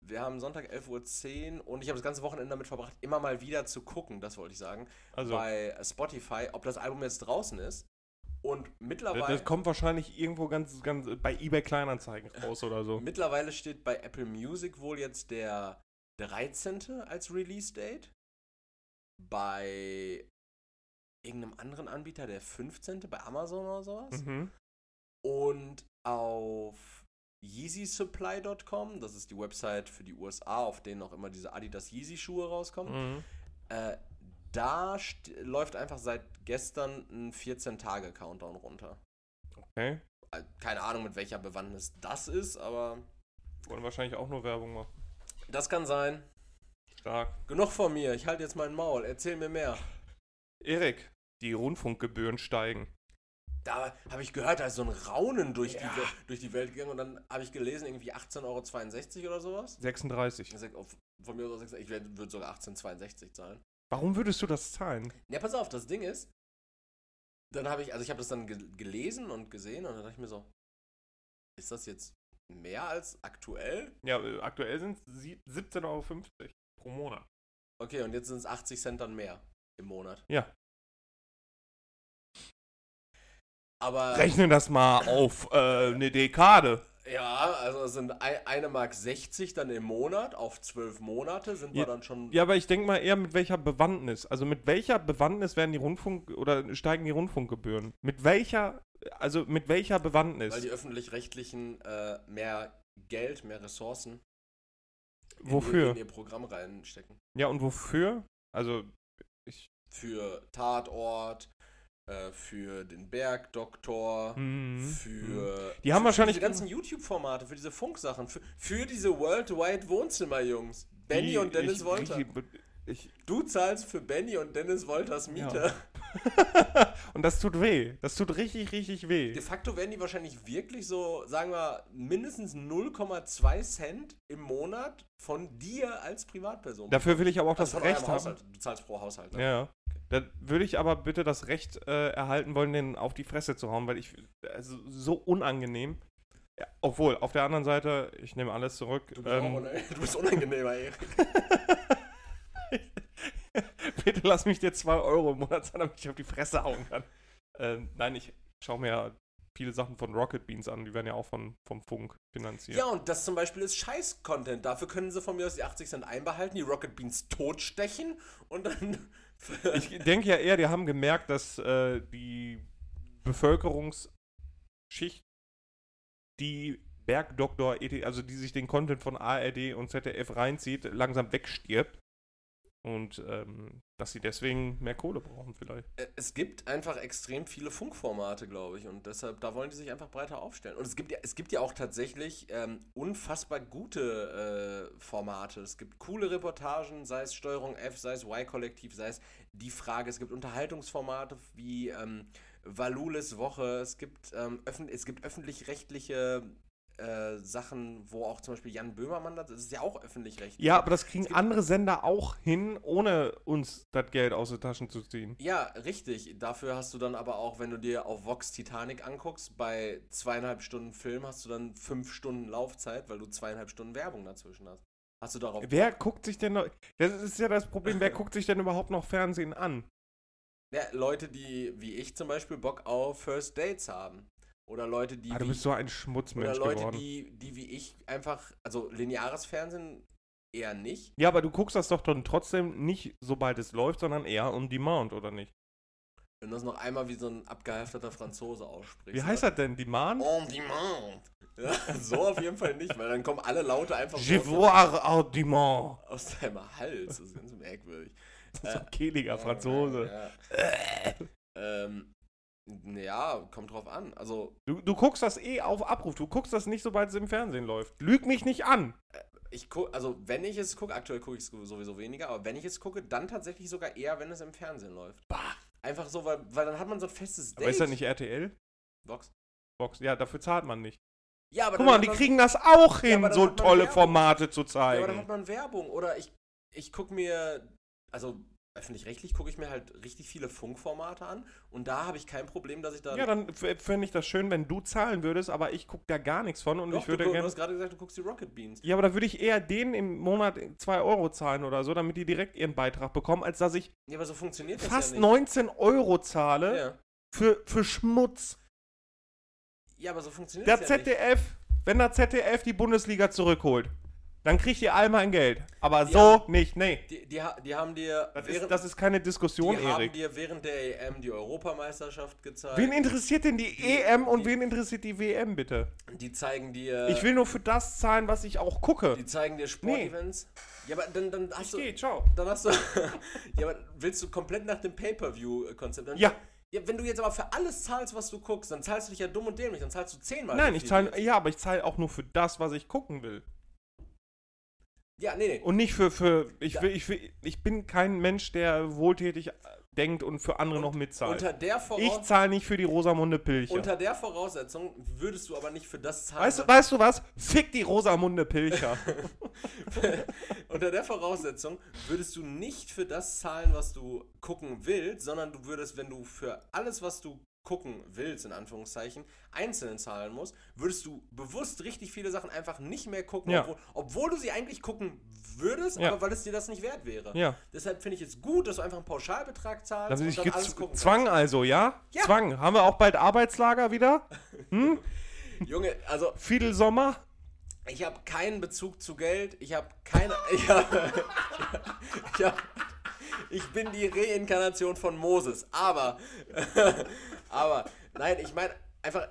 B: wir haben Sonntag, 11.10 Uhr und ich habe das ganze Wochenende damit verbracht, immer mal wieder zu gucken, das wollte ich sagen,
A: Also,
B: bei Spotify, ob das Album jetzt draußen ist. Und mittlerweile,
A: das kommt wahrscheinlich irgendwo ganz, ganz bei eBay Kleinanzeigen [laughs] raus oder so.
B: mittlerweile steht bei Apple Music wohl jetzt der 13. als Release-Date. Bei irgendeinem anderen Anbieter der 15. bei Amazon oder sowas.
A: Mhm.
B: Und auf YeezySupply.com, das ist die Website für die USA, auf denen auch immer diese Adidas Yeezy-Schuhe rauskommen,
A: Mhm.
B: äh, da läuft einfach seit gestern ein 14-Tage-Countdown runter.
A: Okay.
B: Äh, Keine Ahnung, mit welcher Bewandtnis das ist, aber
A: Wollen wahrscheinlich auch nur Werbung machen.
B: das kann sein.
A: Stark.
B: Genug von mir, ich halte jetzt mein Maul, erzähl mir mehr.
A: Erik, die Rundfunkgebühren steigen.
B: Da habe ich gehört, da ist so ein Raunen durch,
A: Ja.
B: die, durch die Welt gegangen und dann habe ich gelesen, irgendwie 18,62 Euro oder sowas.
A: 36.
B: Ich sag, auf- Von mir aus, ich würde sogar 18,62 zahlen.
A: Warum würdest du das zahlen?
B: Ja, pass auf, das Ding ist, dann habe ich, also ich habe das dann ge gelesen und gesehen und dann dachte ich mir so, ist das jetzt mehr als aktuell?
A: Ja, äh, aktuell sind es 17,50 Euro pro Monat.
B: Okay, und jetzt sind es 80 Cent dann mehr im Monat.
A: Ja.
B: Aber
A: Rechne das mal auf äh, eine Dekade.
B: ja, also sind ein, eine Mark 60 dann im Monat auf 12 Monate sind wir
A: Ja,
B: dann schon
A: Ja, aber ich denke mal eher mit welcher Bewandtnis. Also mit welcher Bewandtnis werden die Rundfunk oder steigen die Rundfunkgebühren? Mit welcher, also mit welcher Bewandtnis?
B: weil die öffentlich-rechtlichen äh, mehr Geld, mehr Ressourcen
A: Wofür?
B: In ihr Programm reinstecken.
A: Ja, und wofür? Also,
B: Für Tatort, äh, für den Bergdoktor,
A: mhm.
B: für.
A: Die haben
B: für,
A: wahrscheinlich-
B: Für diese ganzen YouTube-Formate, für diese Funksachen, für, für diese Worldwide Wohnzimmer-Jungs. Benny und Dennis
A: ich,
B: Wolter.
A: Ich, ich,
B: Du zahlst für Benny und Dennis Wolters Miete. [laughs]
A: und das tut weh. Das tut richtig, richtig weh.
B: De facto werden die wahrscheinlich wirklich so, sagen wir, mindestens 0,2 Cent im Monat von dir als Privatperson.
A: Dafür will ich aber auch
B: Also
A: das Recht haben.
B: Haushalt. Du zahlst pro Haushalt. ne?
A: Ja. Da würde ich aber bitte das Recht äh, erhalten wollen, den auf die Fresse zu hauen, weil ich also so unangenehm. Ja, obwohl, auf der anderen Seite, ich nehme alles zurück.
B: Du bist, auch
A: Ähm,
B: unang- [laughs] du bist unangenehmer, Erik. [laughs] [laughs]
A: bitte lass mich dir 2 Euro im Monat zahlen, damit ich auf die Fresse hauen kann. Ähm, nein, ich schaue mir ja viele Sachen von Rocket Beans an, die werden ja auch von, vom Funk finanziert.
B: Ja, und das zum Beispiel ist Scheiß-Content. Dafür können sie von mir aus die 80 Cent einbehalten, die Rocket Beans totstechen und dann. [laughs]
A: Ich denke ja eher, die haben gemerkt, dass äh, die Bevölkerungsschicht, die Bergdoktor, ET, also die sich den Content von ARD und ZDF reinzieht, langsam wegstirbt. Und ähm, dass sie deswegen mehr Kohle brauchen vielleicht.
B: Es gibt einfach extrem viele Funkformate, glaube ich. Und deshalb, da wollen die sich einfach breiter aufstellen. Und es gibt ja, es gibt ja auch tatsächlich ähm, unfassbar gute äh, Formate. Es gibt coole Reportagen, sei es Steuerung F, sei es Y-Kollektiv, sei es die Frage. Es gibt Unterhaltungsformate wie ähm, Valulis Woche. Es gibt, ähm, es gibt öffentlich-rechtliche äh, Sachen, wo auch zum Beispiel Jan Böhmermann, das ist ja auch öffentlich-rechtlich.
A: Ja, aber das kriegen andere Sender auch hin, ohne uns das Geld aus den Taschen zu ziehen.
B: Ja, richtig. Dafür hast du dann aber auch, wenn du dir auf Vox Titanic anguckst, bei zweieinhalb Stunden Film hast du dann fünf Stunden Laufzeit, weil du zweieinhalb Stunden Werbung dazwischen hast. Hast du darauf.
A: Wer guckt sich denn noch. Das ist ja das Problem, wer [laughs] guckt sich denn überhaupt noch Fernsehen an?
B: Ja, Leute, die wie ich zum Beispiel Bock auf First Dates haben. Oder Leute, die.
A: Ah, du bist so ein
B: oder
A: Schmutzmensch
B: Leute,
A: geworden.
B: die, die wie ich einfach. Also lineares Fernsehen eher nicht.
A: Ja, aber du guckst das doch dann trotzdem nicht, sobald es läuft, sondern eher on demand, oder nicht?
B: Wenn du das noch einmal wie so ein abgehefteter Franzose aussprichst.
A: Wie heißt das denn? Demand?
B: On demand. Ja, [laughs] so auf jeden Fall nicht, weil dann kommen alle Laute einfach
A: Je voir on demand.
B: aus deinem Hals. Das ist ganz merkwürdig. [laughs]
A: So ein kehliger Franzose.
B: Ja. ähm, ja, kommt drauf an. Also,
A: Du, du guckst das eh auf Abruf. Du guckst das nicht, sobald es im Fernsehen läuft. Lüg mich nicht an.
B: ich gucke, also wenn ich es gucke, aktuell gucke ich es sowieso weniger, aber wenn ich es gucke, dann tatsächlich sogar eher, wenn es im Fernsehen läuft. Einfach so, weil, weil dann hat man so ein festes Date.
A: Aber ist das nicht RTL?
B: Vox?
A: Box. Ja, dafür zahlt man nicht.
B: Ja, aber
A: Guck mal, die kriegen das auch
B: Ja,
A: hin,
B: dann
A: so tolle
B: Werbung.
A: Formate zu
B: Ja, aber dann hat
A: zeigen.
B: man Werbung. Oder ich, ich gucke mir, also öffentlich-rechtlich gucke ich mir halt richtig viele Funkformate an und da habe ich kein Problem, dass ich da.
A: Ja, dann fände ich das schön, wenn du zahlen würdest, aber ich gucke da gar nichts von und
B: Doch,
A: ich würde
B: du, du
A: gerne.
B: hast gerade gesagt, du guckst die Rocket Beans.
A: Ja, aber da würde ich eher denen im Monat 2 Euro zahlen oder so, damit die direkt ihren Beitrag bekommen, als dass ich
B: Ja, aber so funktioniert das
A: fast
B: ja nicht.
A: 19 Euro zahle
B: Ja.
A: Für, für Schmutz.
B: Ja, aber so funktioniert
A: Der
B: es ja nicht.
A: ZDF, wenn der ZDF die Bundesliga zurückholt, dann kriegt ihr all mein Geld. Aber
B: Die
A: so
B: haben-
A: nicht, nee.
B: Die, die, die haben dir
A: Das
B: während,
A: ist, das ist keine Diskussion,
B: die haben
A: Erik.
B: dir während der EM die Europameisterschaft gezeigt.
A: Wen interessiert denn die,
B: Die-
A: EM und
B: die-
A: wen interessiert die WM, bitte?
B: die zeigen dir.
A: ich will nur für das zahlen, was ich auch gucke.
B: Die zeigen dir Sportevents. Ja, aber dann, dann hast du.
A: Geh, ciao.
B: Dann hast du. [laughs] ja, aber willst du komplett nach dem Pay-Per-View-Konzept?
A: Ja.
B: ja. Wenn du jetzt aber für alles zahlst, was du guckst, dann zahlst du dich ja dumm und dämlich. Dann zahlst du zehnmal.
A: Nein, ich zahle, ja, aber ich zahle auch nur für das, was ich gucken will.
B: Ja, nee, nee.
A: Und nicht für, für, ich
B: Ja.
A: will, ich will, ich bin kein Mensch, der wohltätig denkt und für andere noch mitzahlt.
B: Unter der,
A: Ich
B: Voraus
A: zahle nicht für die Rosamunde Pilcher.
B: unter der Voraussetzung würdest du aber nicht für das zahlen.
A: Weißt du, weißt du was? Fick die Rosamunde Pilcher. [laughs]
B: Unter der Voraussetzung würdest du nicht für das zahlen, was du gucken willst, sondern du würdest, wenn du für alles, was du gucken willst, in Anführungszeichen, einzeln zahlen musst, würdest du bewusst richtig viele Sachen einfach nicht mehr gucken,
A: Ja.
B: obwohl, obwohl du sie eigentlich gucken würdest,
A: Ja.
B: aber weil es dir das nicht wert wäre.
A: ja.
B: Deshalb finde ich es gut, dass du einfach einen Pauschalbetrag zahlst
A: Also
B: und dann alles gucken
A: Zwang also, ja? Zwang. Haben wir auch bald Arbeitslager wieder? Hm?
B: kannst. [laughs] Junge, also
A: Fidel Sommer?
B: Ich habe keinen Bezug zu Geld. Ich habe keine. [laughs] Ich, hab, ich, hab, ich bin die Reinkarnation von Moses. Aber. [laughs] Aber. Nein, ich meine einfach.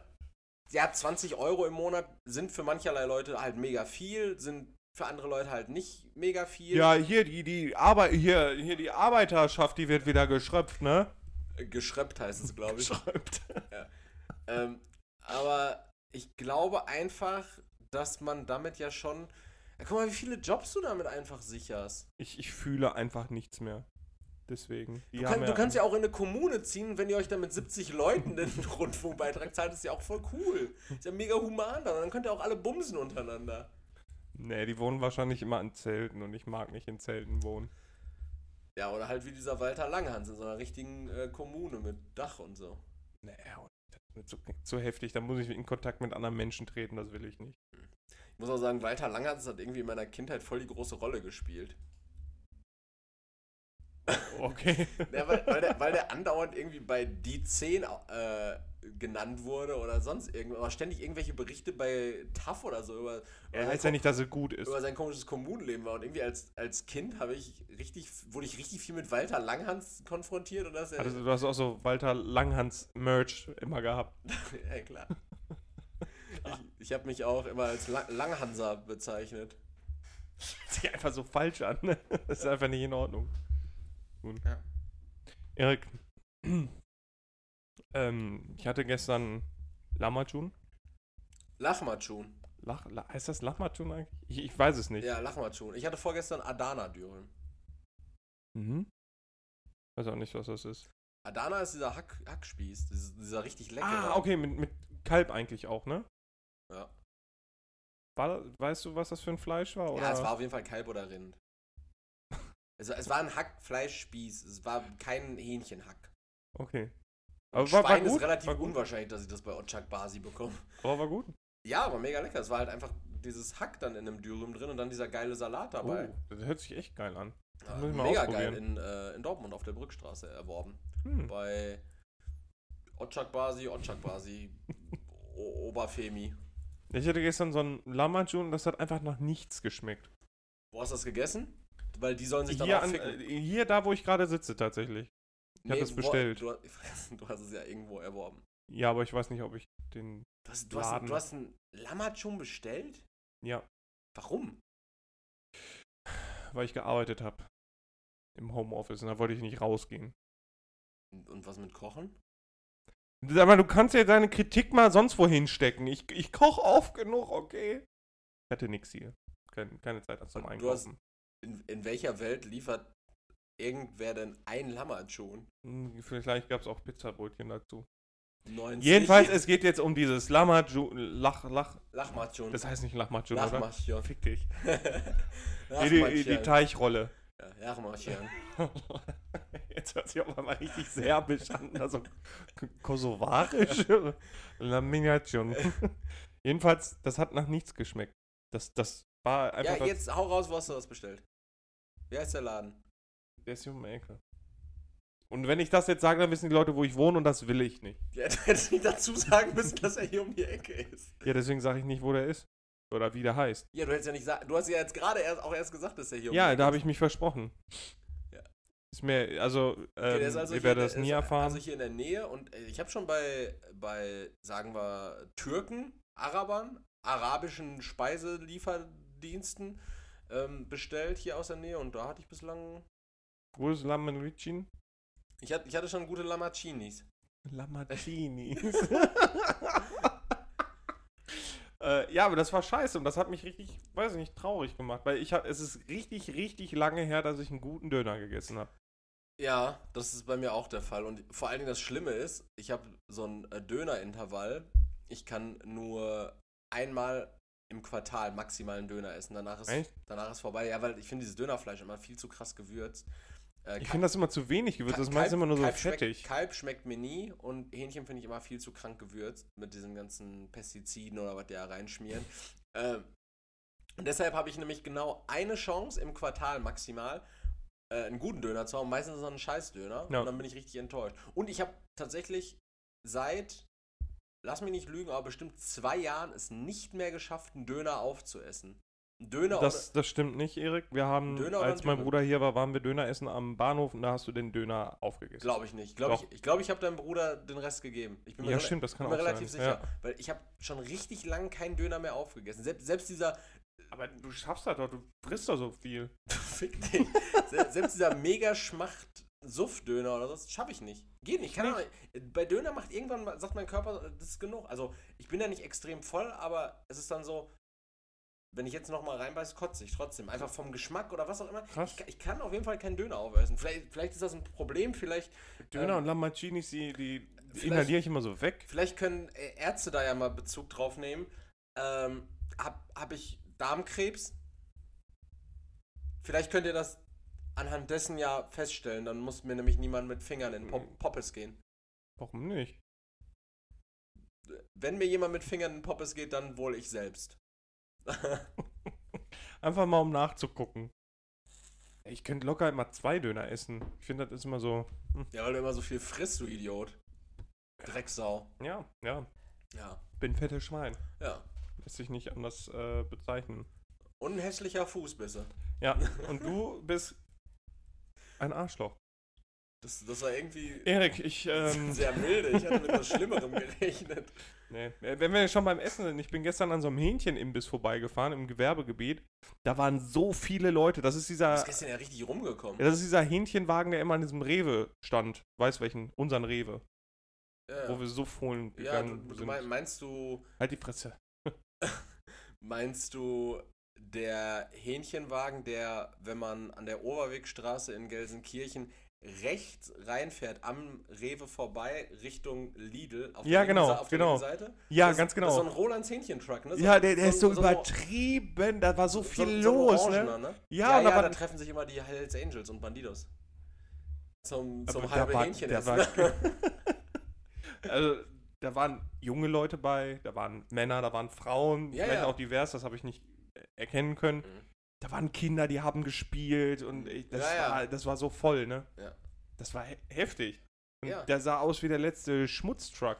B: Ja, 20 Euro im Monat sind für mancherlei Leute halt mega viel, sind für andere Leute halt nicht mega viel.
A: Ja, hier die, die Arbeit, hier, hier die Arbeiterschaft, die wird wieder geschröpft, ne?
B: Geschröpft heißt es, glaube ich.
A: Geschröpft.
B: Ähm, aber ich glaube einfach, dass man damit ja schon. Ja, guck mal, wie viele Jobs du damit einfach sicherst.
A: Ich, ich fühle einfach nichts mehr. Deswegen.
B: Du, kann, du kannst ja auch in eine Kommune ziehen, wenn ihr euch dann mit 70 Leuten den [laughs] Rundfunkbeitrag zahlt, ist ja auch voll cool. Ist ja mega human dann. Dann könnt ihr auch alle bumsen untereinander.
A: Nee, die wohnen wahrscheinlich immer in Zelten und ich mag nicht in Zelten wohnen.
B: Ja, oder halt wie dieser Walter Langhans in so einer richtigen äh, Kommune mit Dach und so.
A: Nee, das wird so, so heftig. Da muss ich in Kontakt mit anderen Menschen treten, das will ich nicht.
B: Ich muss auch sagen, Walter Langhans hat irgendwie in meiner Kindheit voll die große Rolle gespielt. [laughs]
A: Okay.
B: Ja, weil, weil, der, weil der andauernd irgendwie bei die 10 äh, genannt wurde oder sonst irgendwas. Aber ständig irgendwelche Berichte bei TAF oder so über,
A: Er heißt ja nicht, dass es gut ist.
B: über sein komisches Kommunenleben war. Und irgendwie als, als Kind habe ich richtig, wurde ich richtig viel mit Walter Langhans konfrontiert und dass er.
A: Also, du hast auch so Walter Langhans Merch immer gehabt. [laughs]
B: ja, klar. Ich, ich habe mich auch immer als Lang Langhanser bezeichnet.
A: sich einfach so falsch an. ne? Das ist einfach nicht in Ordnung. Gut.
B: Ja.
A: Erik, [clears throat] ähm, ich hatte gestern Lamachun.
B: Lachmatschun.
A: Lach, La- heißt das Lachmatschun eigentlich? Ich, ich weiß es nicht.
B: Ja, Lachmatschun. Ich hatte vorgestern Adana-Dürren.
A: Mhm. Weiß auch nicht, was das ist.
B: Adana ist dieser Hack, Hackspieß. Dieser, dieser richtig leckere.
A: Ah, okay, mit, mit Kalb eigentlich auch, ne?
B: Ja.
A: War, weißt du, was das für ein Fleisch war? Oder?
B: Ja, es war auf jeden Fall Kalb oder Rind. Also, es war ein Hackfleischspieß. Es war kein Hähnchenhack.
A: Okay.
B: Aber
A: war, war
B: Schwein
A: gut?
B: ist relativ
A: war
B: unwahrscheinlich, dass ich das bei Otschak Basi bekomme.
A: Aber war gut.
B: Ja, aber mega lecker. Es war halt einfach dieses Hack dann in einem Dürüm drin und dann dieser geile Salat dabei.
A: Oh, das hört sich echt geil an.
B: Ja,
A: ich mal
B: mega geil in, äh, in Dortmund auf der Brückstraße erworben.
A: Hm.
B: Bei Otschak Basi, Otschak Basi, Oberfemi.
A: Ich hatte gestern so ein Lamachun und das hat einfach nach nichts geschmeckt.
B: Wo hast du das gegessen? Weil die sollen sich dann
A: Hier,
B: auch ficken.
A: äh, hier da, wo ich gerade sitze, tatsächlich. ich hab das
B: wo-
A: bestellt.
B: Du, [laughs] du hast es ja irgendwo erworben.
A: Ja, aber ich weiß nicht, ob ich den.
B: Du hast, du hast,
A: Laden.
B: du hast einen Lamachum bestellt?
A: Ja,
B: Warum?
A: weil ich gearbeitet habe. Im Homeoffice und da wollte ich nicht rausgehen.
B: Und, was mit Kochen?
A: Sag mal, du kannst ja deine Kritik mal sonst wohin stecken. Ich, ich koche oft genug, okay? Ich hatte nix hier. Kein, keine Zeit zum
B: Und du hast-
A: Einkaufen.
B: In, in welcher Welt liefert irgendwer denn ein Lamachon?
A: Hm, Vielleicht gab es auch Pizzabrötchen dazu.
B: 90?
A: Jedenfalls, es geht jetzt um dieses Lamachun. Lach, Lach.
B: Lachmachon.
A: Das heißt nicht Lachmachun, oder?
B: Lachmachon.
A: Fick dich. Nee, [laughs] die, die Teichrolle.
B: Ja, Lachmachon. [laughs]
A: Jetzt hört sich auch mal richtig serbisch an. Also kosovarisch. [laughs] Lamination. Jedenfalls, das hat nach nichts geschmeckt. Das, das war einfach.
B: Ja, jetzt hau raus, wo hast du das bestellt? Wie heißt der Laden?
A: Der ist hier um die Ecke. Und wenn ich das jetzt sage, dann wissen die Leute, wo ich wohne und das will ich nicht.
B: Ja, [laughs] du hättest nicht dazu sagen müssen, dass er hier um die Ecke ist.
A: Ja, deswegen sage ich nicht, wo der ist. Oder wie der heißt.
B: Ja, du hättest ja nicht sagen. Du hast ja jetzt gerade erst auch erst gesagt, dass er hier um die
A: Ja, da habe ich mich versprochen.
B: Ja.
A: Ist mir, also,
B: Okay,
A: ähm,
B: ist also
A: ihr werdet
B: der
A: das nie
B: ist
A: erfahren.
B: Also hier in der Nähe und äh, ich habe schon bei, bei, sagen wir, Türken, Arabern, arabischen Speiselieferdiensten ähm, bestellt hier aus der Nähe und da hatte ich bislang.
A: wo ist Lamachin?
B: Ich hatte, ich hatte schon gute Lamacinis.
A: Lamacinis. [laughs] [laughs] äh, ja, aber das war scheiße und das hat mich richtig, weiß ich nicht, traurig gemacht, weil ich hab, es ist richtig, richtig lange her, dass ich einen guten Döner gegessen habe.
B: Ja, das ist bei mir auch der Fall. Und vor allen Dingen das Schlimme ist, ich habe so ein äh, Döner-Intervall. Ich kann nur einmal im Quartal maximal einen Döner essen. Danach ist,
A: Echt?
B: danach ist vorbei. Ja, weil ich finde dieses Dönerfleisch immer viel zu krass gewürzt. Äh,
A: Ich finde das immer zu wenig gewürzt, das ist meistens immer nur so
B: Kalb
A: fettig.
B: Schmeckt, Kalb schmeckt mir nie und Hähnchen finde ich immer viel zu krank gewürzt mit diesen ganzen Pestiziden oder was die da reinschmieren. ähm, und deshalb habe ich nämlich genau eine Chance im Quartal maximal, äh, einen guten Döner zu haben. Meistens ist es ein Scheißdöner
A: Ja.
B: und dann bin ich richtig enttäuscht. Und ich habe tatsächlich seit, lass mich nicht lügen, aber bestimmt zwei Jahren es nicht mehr geschafft, einen Döner aufzuessen. Ein Döner
A: Das, das stimmt nicht, Erik. Wir haben,
B: Döner oder
A: als mein
B: Döner?
A: Bruder hier war, waren wir Döner essen am Bahnhof und da hast du den Döner aufgegessen.
B: Glaube ich nicht. Glaub
A: Doch.
B: ich ich glaube, ich habe deinem Bruder den Rest gegeben. Ich bin mir
A: Ja,
B: rela-
A: stimmt, das kann
B: bin mir
A: auch
B: relativ
A: sein.
B: sicher.
A: Ja.
B: Weil ich habe schon richtig lange keinen Döner mehr aufgegessen. Selbst, selbst dieser.
A: Aber du schaffst das doch, du frisst doch so viel. [laughs]
B: Fick dich. Se- selbst dieser mega schmacht Suff-Döner oder so, das schaffe ich nicht. Geht nicht. Kann auch nicht. Bei Döner macht irgendwann, sagt mein Körper, das ist genug. Also, ich bin ja nicht extrem voll, aber es ist dann so. Wenn ich jetzt nochmal reinbeiße, kotze ich trotzdem. Einfach vom Geschmack oder was auch immer.
A: Krass.
B: Ich, ich kann auf jeden Fall keinen Döner aufessen. Vielleicht, vielleicht ist das ein Problem. Vielleicht
A: Döner
B: Ähm,
A: und Lamacinis, die, die, inhaliere ich immer so weg.
B: Vielleicht können äh, Ärzte da ja mal Bezug drauf nehmen. Ähm, hab, hab ich Darmkrebs? Vielleicht könnt ihr das anhand dessen ja feststellen. Dann muss mir nämlich niemand mit Fingern in Pop
A: Mhm.
B: Poppes gehen.
A: Warum nicht?
B: Wenn mir jemand mit Fingern in Poppes geht, dann wohl ich selbst. [laughs]
A: Einfach mal, um nachzugucken. Ich könnte locker immer zwei Döner essen. Ich finde, das ist immer so. Hm.
B: ja, weil du immer so viel frisst, du Idiot. Drecksau.
A: Ja, ja.
B: Ja.
A: Bin fettes Schwein.
B: Ja.
A: Lässt sich nicht anders äh, bezeichnen.
B: Und ein hässlicher Fußbisse.
A: Ja, [laughs] und du bist ein Arschloch.
B: Das, das war irgendwie
A: Erik, ich, ähm, [laughs]
B: sehr milde. Ich hatte mit etwas Schlimmerem gerechnet.
A: nee. Äh, wenn wir schon beim Essen sind, ich bin gestern an so einem Hähnchenimbiss vorbeigefahren im Gewerbegebiet. Da waren so viele Leute. Das ist
B: Du
A: dieser,
B: bist gestern ja richtig rumgekommen.
A: ja, das ist dieser Hähnchenwagen, der immer an diesem Rewe stand. Weiß welchen? Unseren Rewe.
B: Ja,
A: Wo wir so fohlen
B: ja
A: gegangen
B: du, du
A: sind.
B: mein, meinst du,
A: halt die Fresse. [laughs]
B: Meinst du der Hähnchenwagen, der, wenn man an der Oberwegstraße in Gelsenkirchen rechts reinfährt, am Rewe vorbei, Richtung Lidl, auf
A: Ja,
B: der
A: genau,
B: Sa- auf
A: genau.
B: der Seite?
A: Ja,
B: das,
A: ganz genau.
B: Das ist so ein Rolands Hähnchentruck, ne? So,
A: ja, der, der ist so
B: ein-
A: übertrieben. Da war so
B: so-
A: viel
B: so
A: los,
B: Orangener,
A: ne?
B: ne?
A: Ja,
B: Ja,
A: und
B: ja,
A: da war-
B: da treffen sich immer die Hells Angels und Bandidos. Zum, zum
A: Aber da
B: halbe
A: war-
B: Hähnchen essen.
A: war- [laughs] Also, da waren junge Leute bei, da waren Männer, da waren Frauen,
B: Ja,
A: vielleicht
B: ja.
A: auch divers, das habe ich nicht erkennen können.
B: Mhm.
A: Da waren Kinder, die haben gespielt und ich, das,
B: Ja, ja.
A: War, das war so voll, ne?
B: Ja.
A: Das war he heftig. Und
B: Ja.
A: der sah aus wie der letzte Schmutztruck.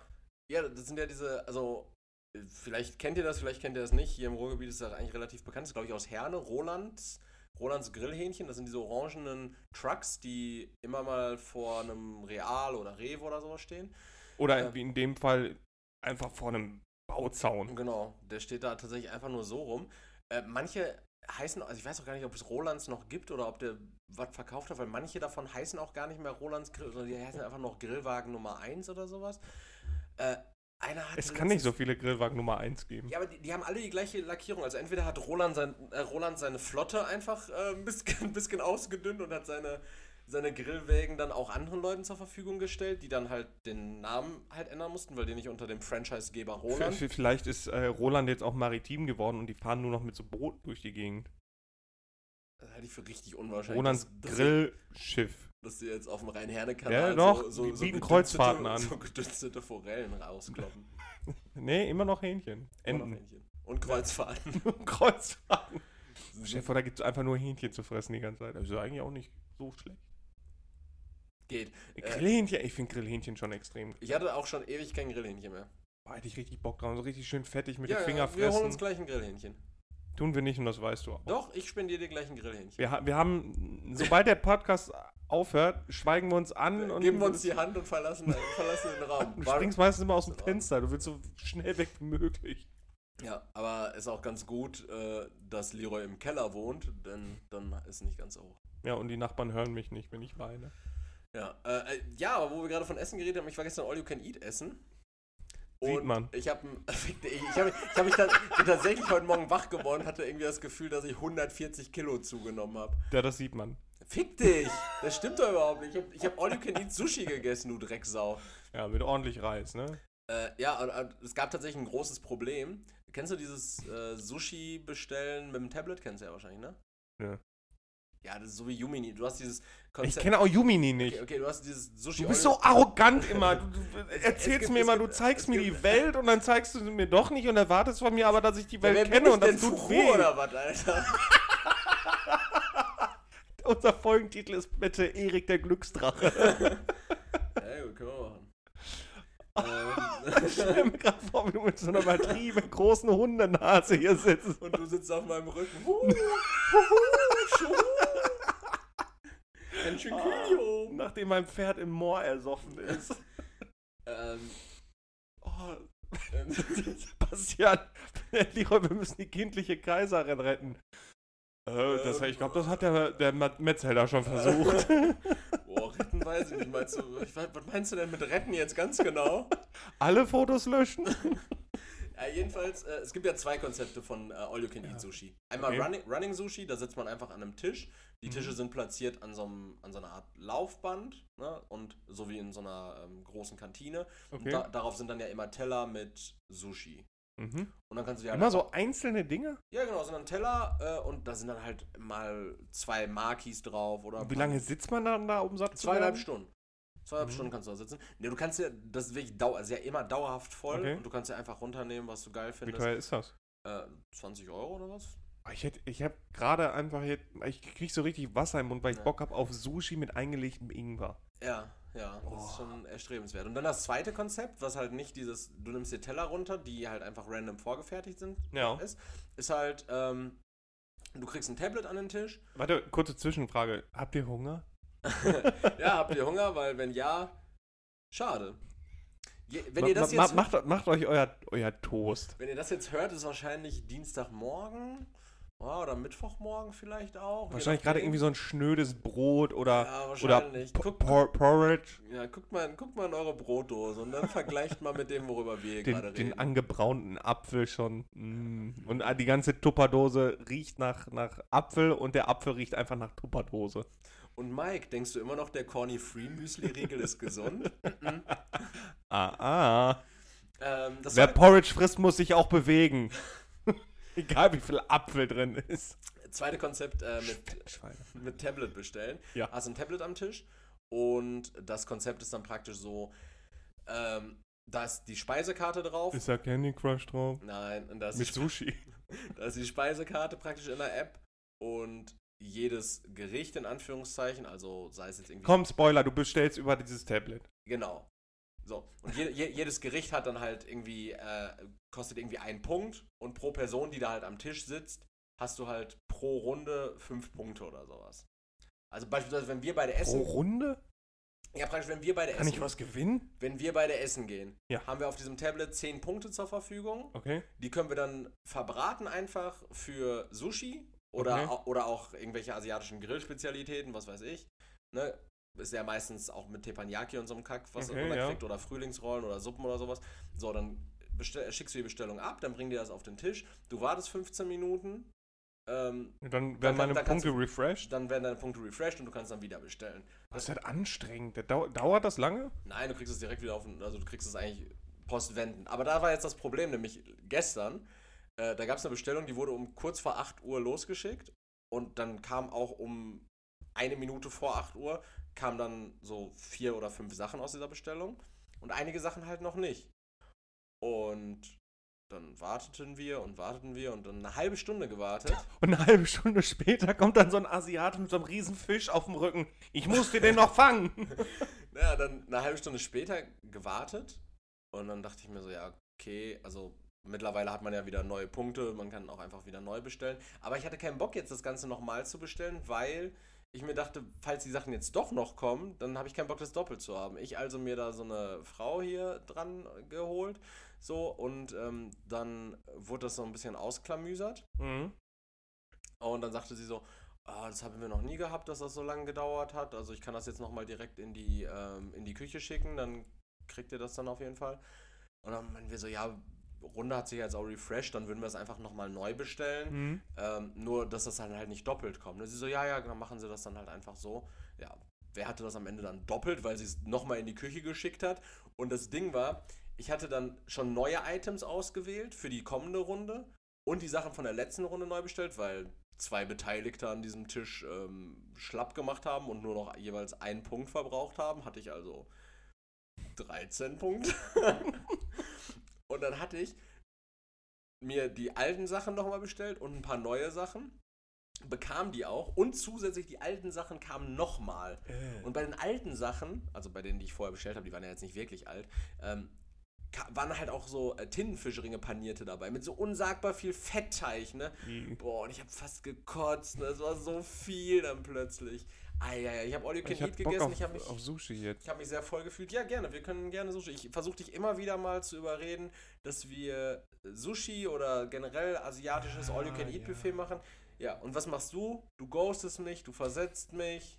B: Ja, das sind ja diese, also äh, vielleicht kennt ihr das, vielleicht kennt ihr das nicht. Hier im Ruhrgebiet ist das eigentlich relativ bekannt. Das ist, glaube ich, aus Herne, Rolands, Rolands Grillhähnchen. Das sind diese orangenen Trucks, die immer mal vor einem Real oder Rewe oder sowas stehen.
A: Oder
B: Ja.
A: wie in dem Fall einfach vor einem Bauzaun.
B: Genau, der steht da tatsächlich einfach nur so rum. Äh, manche heißen, also ich weiß auch gar nicht, ob es Rolands noch gibt oder ob der was verkauft hat, weil manche davon heißen auch gar nicht mehr Rolands Grill, sondern die heißen einfach noch Grillwagen Nummer 1 oder sowas. Äh, einer hat
A: Es kann nicht so viele Grillwagen Nummer 1 geben.
B: Ja, aber die, die haben alle die gleiche Lackierung. Also entweder hat Roland, sein, äh, Roland seine Flotte einfach äh, ein, bisschen, [laughs] ein bisschen ausgedünnt und hat seine, seine Grillwägen dann auch anderen Leuten zur Verfügung gestellt, die dann halt den Namen halt ändern mussten, weil die nicht unter dem Franchisegeber Roland.
A: Vielleicht ist äh, Roland jetzt auch maritim geworden und die fahren nur noch mit so Booten durch die Gegend.
B: Das halte ich für richtig unwahrscheinlich.
A: Rolands
B: dass,
A: Grillschiff.
B: Dass sie jetzt auf dem Rhein-Herne-Kanal
A: Ja, doch,
B: so, so,
A: die
B: so
A: bieten Kreuzfahrten an.
B: So gedünstete Forellen rauskloppen. [laughs]
A: Nee, immer noch Hähnchen. Enten.
B: Hähnchen. Und Kreuzfahrten. [laughs]
A: Kreuzfahrten. [laughs] Stell dir vor, da gibt es einfach nur Hähnchen zu fressen die ganze Zeit. Das ist ja eigentlich auch nicht so schlecht.
B: Geht. Äh,
A: Grillhähnchen, ich finde Grillhähnchen schon extrem.
B: ich hatte auch schon ewig kein Grillhähnchen mehr.
A: Boah, hätte ich richtig Bock drauf. So richtig schön fettig mit
B: ja,
A: den Finger
B: ja, wir holen
A: fressen.
B: uns gleich ein Grillhähnchen.
A: Tun wir nicht und das weißt du auch.
B: Doch, ich spendiere dir gleich ein Grillhähnchen.
A: Wir, wir haben, sobald der Podcast aufhört, schweigen wir uns an und
B: Geben wir uns die Hand und verlassen, verlassen den Raum. [laughs]
A: Du springst meistens immer aus dem Fenster. Du willst so schnell weg wie möglich.
B: Ja, aber ist auch ganz gut, äh, dass Leroy im Keller wohnt, denn dann ist nicht ganz so hoch.
A: Ja, und die Nachbarn hören mich nicht, wenn ich weine.
B: Ja, äh, äh, ja, aber wo wir gerade von Essen geredet haben, ich war gestern All You Can Eat essen.
A: Sieht man.
B: Ich habe [laughs] ich, hab, ich hab mich ta bin tatsächlich heute Morgen wach geworden, hatte irgendwie das Gefühl, dass ich 140 Kilo zugenommen habe.
A: Ja, das sieht man.
B: Fick dich! Das stimmt doch überhaupt nicht. Ich habe ich hab All You Can Eat Sushi gegessen, du Drecksau.
A: Ja, mit ordentlich Reis, ne?
B: Äh, ja, und, und es gab tatsächlich ein großes Problem. Kennst du dieses äh, Sushi bestellen mit dem Tablet? Kennst du ja wahrscheinlich, ne?
A: Ja.
B: Ja, das ist so wie Yumini. Du hast dieses
A: Ich
B: Konzept.
A: kenne auch Jumini nicht.
B: okay, okay, du hast dieses Sushi.
A: Du bist so arrogant immer. Du, du erzählst
B: gibt-
A: mir immer, du
B: gibt-
A: zeigst
B: es
A: mir
B: gibt-
A: die Welt und dann zeigst du sie mir doch nicht und erwartest von mir aber, dass ich die
B: Ja,
A: Welt
B: bin
A: kenne
B: ich
A: und das tut weh.
B: oder was, Alter? [laughs]
A: Unser Folgentitel ist bitte Erik der Glücksdrache. [laughs]
B: ja, gut, können wir. Ähm,
A: Ich stell mir gerade vor, wie du mit so einer übertrieben großen Hundenase hier sitzt.
B: und du sitzt auf meinem Rücken. Huhu, huhu, schuhu. Ein Chiquillo.
A: Nachdem mein Pferd im Moor ersoffen ist.
B: Ähm,
A: Oh, [laughs] Bastian, Leroy, wir müssen die kindliche Kaiserin retten. Äh, das, ich glaube, das hat der, der Metzelder schon versucht. [laughs]
B: retten weiß ich nicht. Meinst du, was meinst du denn mit retten jetzt ganz genau?
A: Alle Fotos löschen?
B: Ja, jedenfalls, äh, es gibt ja zwei Konzepte von äh, All You Can Eat Sushi. Einmal
A: Okay.
B: Running, Running Sushi, da sitzt man einfach an einem Tisch. Die
A: Mhm.
B: Tische sind platziert an so, einem, an so einer Art Laufband, ne? Und so wie in so einer ähm, großen Kantine. Und
A: Okay.
B: da, darauf sind dann ja immer Teller mit Sushi.
A: Mhm.
B: Und dann kannst du dir halt
A: Immer so einzelne Dinge?
B: Ja, genau, sind dann Teller äh, und da sind dann halt mal zwei Markis drauf oder.
A: Wie lange sitzt man dann da, um satt
B: Zweieinhalb? Stunden. Zweieinhalb
A: Mhm.
B: Stunden kannst du da sitzen. Ne, du kannst ja, das ist wirklich dau also ja immer dauerhaft voll
A: Okay.
B: und du kannst ja einfach runternehmen, was du geil
A: Wie
B: findest.
A: teuer ist das?
B: Äh, 20 Euro oder was?
A: Ich, hätt- ich habe gerade einfach ich krieg so richtig Wasser im Mund, weil ich
B: Ja.
A: Bock habe auf Sushi mit eingelegtem Ingwer.
B: Ja, ja, das ist
A: Oh.
B: schon erstrebenswert. Und dann das zweite Konzept, was halt nicht dieses, du nimmst dir Teller runter, die halt einfach random vorgefertigt sind,
A: Ja.
B: ist, ist halt, ähm, du kriegst ein Tablet an den Tisch.
A: Warte, kurze Zwischenfrage. Habt ihr Hunger? [laughs]
B: ja, habt ihr Hunger? Weil wenn ja, schade. Je, wenn,
A: Ma-
B: ihr das
A: ma-
B: jetzt,
A: macht, macht euch euer, euer Toast.
B: wenn ihr das jetzt hört, ist wahrscheinlich Dienstagmorgen ja, oder Mittwochmorgen vielleicht auch.
A: Wahrscheinlich gerade irgendwie so ein schnödes Brot oder,
B: Ja,
A: oder
B: wahrscheinlich.
A: Po-
B: Guckt-
A: Por Porridge,
B: Ja, guckt mal, guckt mal in eure Brotdose und dann vergleicht mal mit dem, worüber wir hier gerade
A: den,
B: reden.
A: den angebraunten Apfel schon. Mm. Und die ganze Tupperdose riecht nach, nach Apfel und der Apfel riecht einfach nach Tupperdose.
B: Und Mike, denkst du immer noch, der Corny Free Müsli-Riegel ist gesund? [laughs] Mhm.
A: Ah, ah.
B: ähm,
A: Wer Porridge frisst, muss sich auch bewegen. [laughs] Egal wie viel Apfel drin ist.
B: zweite Konzept äh, mit, mit Tablet bestellen.
A: Ja.
B: Hast ein Tablet am Tisch und das Konzept ist dann praktisch so, ähm, da ist die Speisekarte drauf.
A: Ist da Candy Crush drauf?
B: Nein, und da ist,
A: Mit Sushi. [laughs]
B: da ist die Speisekarte praktisch in der App und jedes Gericht in Anführungszeichen, also sei es jetzt irgendwie
A: Komm, Spoiler, du bestellst über dieses Tablet.
B: Genau. So. Und je, je, jedes Gericht hat dann halt irgendwie, äh, kostet irgendwie einen Punkt und pro Person, die da halt am Tisch sitzt, hast du halt pro Runde fünf Punkte oder sowas. Also beispielsweise, wenn wir beide
A: Pro
B: essen.
A: Runde?
B: Ja, praktisch, wenn wir beide
A: Kann
B: essen.
A: ich was gewinnen?
B: Wenn wir beide essen gehen,
A: Ja.
B: haben wir auf diesem Tablet zehn Punkte zur Verfügung.
A: Okay.
B: Die können wir dann verbraten einfach für Sushi oder,
A: Okay.
B: oder auch irgendwelche asiatischen Grillspezialitäten, was weiß ich. Ne? Ist ja meistens auch mit Teppanyaki und so einem Kack, was
A: Okay,
B: man
A: ja.
B: kriegt, oder Frühlingsrollen oder Suppen oder sowas. So, dann schickst du die Bestellung ab, dann bringen die das auf den Tisch. Du wartest 15 Minuten, ähm,
A: Dann
B: Dann
A: werden meine
B: kann- dann
A: Punkte refreshed.
B: dann werden deine Punkte refreshed und du kannst dann wieder bestellen.
A: Das ist halt anstrengend. Dau dauert das lange?
B: Nein, du kriegst es direkt wieder auf den, also du kriegst es eigentlich postwenden. Aber da war jetzt das Problem, nämlich gestern, äh, da gab es eine Bestellung, die wurde um kurz vor 8 Uhr losgeschickt und dann kam auch um eine Minute vor 8 Uhr, kam dann so vier oder fünf Sachen aus dieser Bestellung und einige Sachen halt noch nicht. Und dann warteten wir und warteten wir und dann eine halbe Stunde gewartet. [laughs]
A: Und eine halbe Stunde später kommt dann so ein Asiat mit so einem riesen Fisch auf dem Rücken. Ich musste den noch fangen. [laughs]
B: Naja, dann eine halbe Stunde später gewartet und dann dachte ich mir so, ja, okay, also mittlerweile hat man ja wieder neue Punkte, man kann auch einfach wieder neu bestellen. Aber ich hatte keinen Bock jetzt das Ganze nochmal zu bestellen, weil ich mir dachte, falls die Sachen jetzt doch noch kommen, dann habe ich keinen Bock, das doppelt zu haben. Ich also mir da so eine Frau hier dran geholt, so, und ähm, dann wurde das so ein bisschen ausklamüsert.
A: Mhm.
B: Und dann sagte sie so, ah, das haben wir noch nie gehabt, dass das so lange gedauert hat. Also ich kann das jetzt nochmal direkt in die, ähm, in die Küche schicken, dann kriegt ihr das dann auf jeden Fall. Und dann meinen wir so, ja, Runde hat sich jetzt auch refreshed, dann würden wir es einfach nochmal neu bestellen.
A: Mhm.
B: Ähm, nur, dass das dann halt nicht doppelt kommt. Und sie so, ja, ja, dann machen sie das dann halt einfach so. Ja, wer hatte das am Ende dann doppelt, weil sie es nochmal in die Küche geschickt hat. Und das Ding war, ich hatte dann schon neue Items ausgewählt für die kommende Runde und die Sachen von der letzten Runde neu bestellt, weil zwei Beteiligte an diesem Tisch ähm, schlapp gemacht haben und nur noch jeweils einen Punkt verbraucht haben. Hatte ich also 13 Punkte. [laughs] und dann hatte ich mir die alten Sachen nochmal bestellt und ein paar neue Sachen. Bekam die auch und zusätzlich die alten Sachen kamen nochmal. Und bei den alten Sachen, also bei denen, die ich vorher bestellt habe, die waren ja jetzt nicht wirklich alt, ähm, waren halt auch so äh, Tintenfischringe panierte dabei, mit so unsagbar viel Fettteig, ne?
A: Mhm.
B: Boah, und ich habe fast gekotzt, ne? Es war so viel dann plötzlich. Eieiei, ich habe All You Can
A: Ich
B: Eat gegessen,
A: auf,
B: ich habe mich,
A: auf Sushi jetzt.
B: ich hab mich sehr voll gefühlt. Ja, gerne, wir können gerne Sushi. Ich versuche dich immer wieder mal zu überreden, dass wir Sushi oder generell asiatisches All You Can
A: Ah,
B: Eat
A: ja.
B: Buffet machen. Ja, und was machst du? Du ghostest mich, du versetzt mich.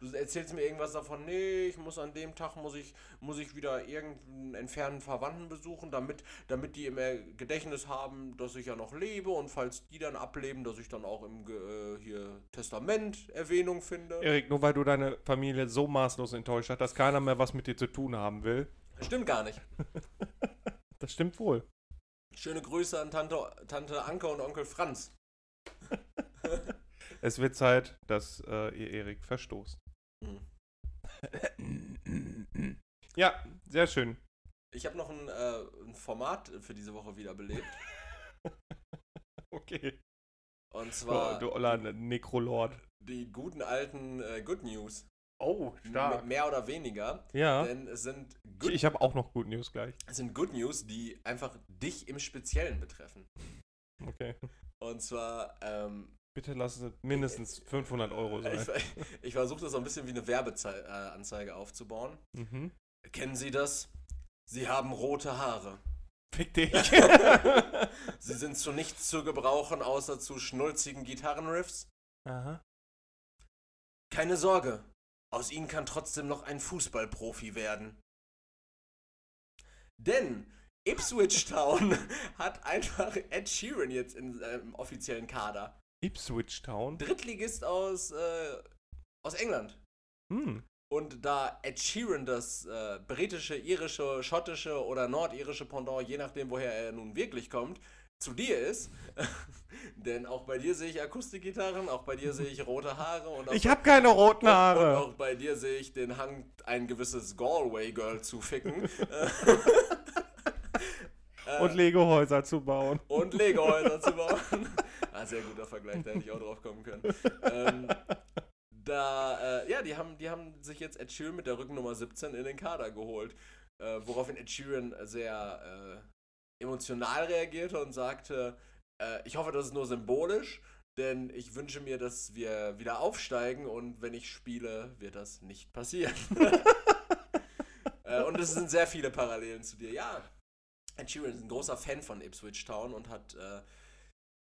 B: Du erzählst mir irgendwas davon, nee, ich muss an dem Tag muss ich, muss ich wieder irgendeinen entfernten Verwandten besuchen, damit, damit die im äh, Gedächtnis haben, dass ich ja noch lebe und falls die dann ableben, dass ich dann auch im äh, hier Testament Erwähnung finde.
A: Erik, nur weil du deine Familie so maßlos enttäuscht hast, dass keiner mehr was mit dir zu tun haben will.
B: Stimmt gar nicht. [laughs]
A: Das stimmt wohl.
B: Schöne Grüße an Tante, Tante Anke und Onkel Franz. [laughs]
A: Es wird Zeit, dass äh, ihr Erik verstoßt. Ja, sehr schön.
B: Ich habe noch ein, äh, ein Format für diese Woche wiederbelebt. [laughs]
A: Okay.
B: Und zwar
A: du oller Nekrolord.
B: die guten alten äh, Good News.
A: Oh,
B: M- Mehr oder weniger.
A: Ja.
B: Denn es sind,
A: Ich,
B: good,
A: ich habe auch noch Good News gleich.
B: es sind Good News, die einfach dich im Speziellen betreffen.
A: Okay.
B: Und zwar, ähm,
A: Bitte lass es mindestens 500 Euro
B: ich,
A: sein.
B: ich versuche das so ein bisschen wie eine Werbeanzeige aufzubauen.
A: Mhm.
B: Kennen Sie das? Sie haben rote Haare.
A: Fick dich. [laughs] [laughs]
B: Sie sind zu nichts zu gebrauchen, außer zu schnulzigen Gitarrenriffs.
A: Aha.
B: Keine Sorge, aus ihnen kann trotzdem noch ein Fußballprofi werden. Denn Ipswich Town [laughs] hat einfach Ed Sheeran jetzt in seinem offiziellen Kader.
A: Ipswich Town.
B: Drittligist aus, äh, aus England.
A: Hm.
B: Und da Ed Sheeran das äh, britische, irische, schottische oder nordirische Pendant, je nachdem, woher er nun wirklich kommt, zu dir ist, [laughs] denn auch bei dir sehe ich Akustikgitarren, auch bei dir sehe ich rote Haare und
A: Ich habe keine roten
B: und, und
A: Haare.
B: auch bei dir sehe ich den Hang, ein gewisses Galway-Girl zu ficken. [laughs] [laughs] Äh,
A: Und Lego-Häuser zu bauen.
B: und Lego-Häuser zu bauen. Ah, sehr guter Vergleich, da hätte ich auch drauf kommen können. Ähm, da, äh, ja, die haben, die haben sich jetzt Ed Sheeran mit der Rückennummer 17 in den Kader geholt. Äh, woraufhin Ed Sheeran sehr äh, emotional reagierte und sagte, äh, ich hoffe, das ist nur symbolisch, denn ich wünsche mir, dass wir wieder aufsteigen und wenn ich spiele, wird das nicht passieren. [laughs] äh, und es sind sehr viele Parallelen zu dir. Ja, Ed Sheeran ist ein großer Fan von Ipswich Town und hat äh,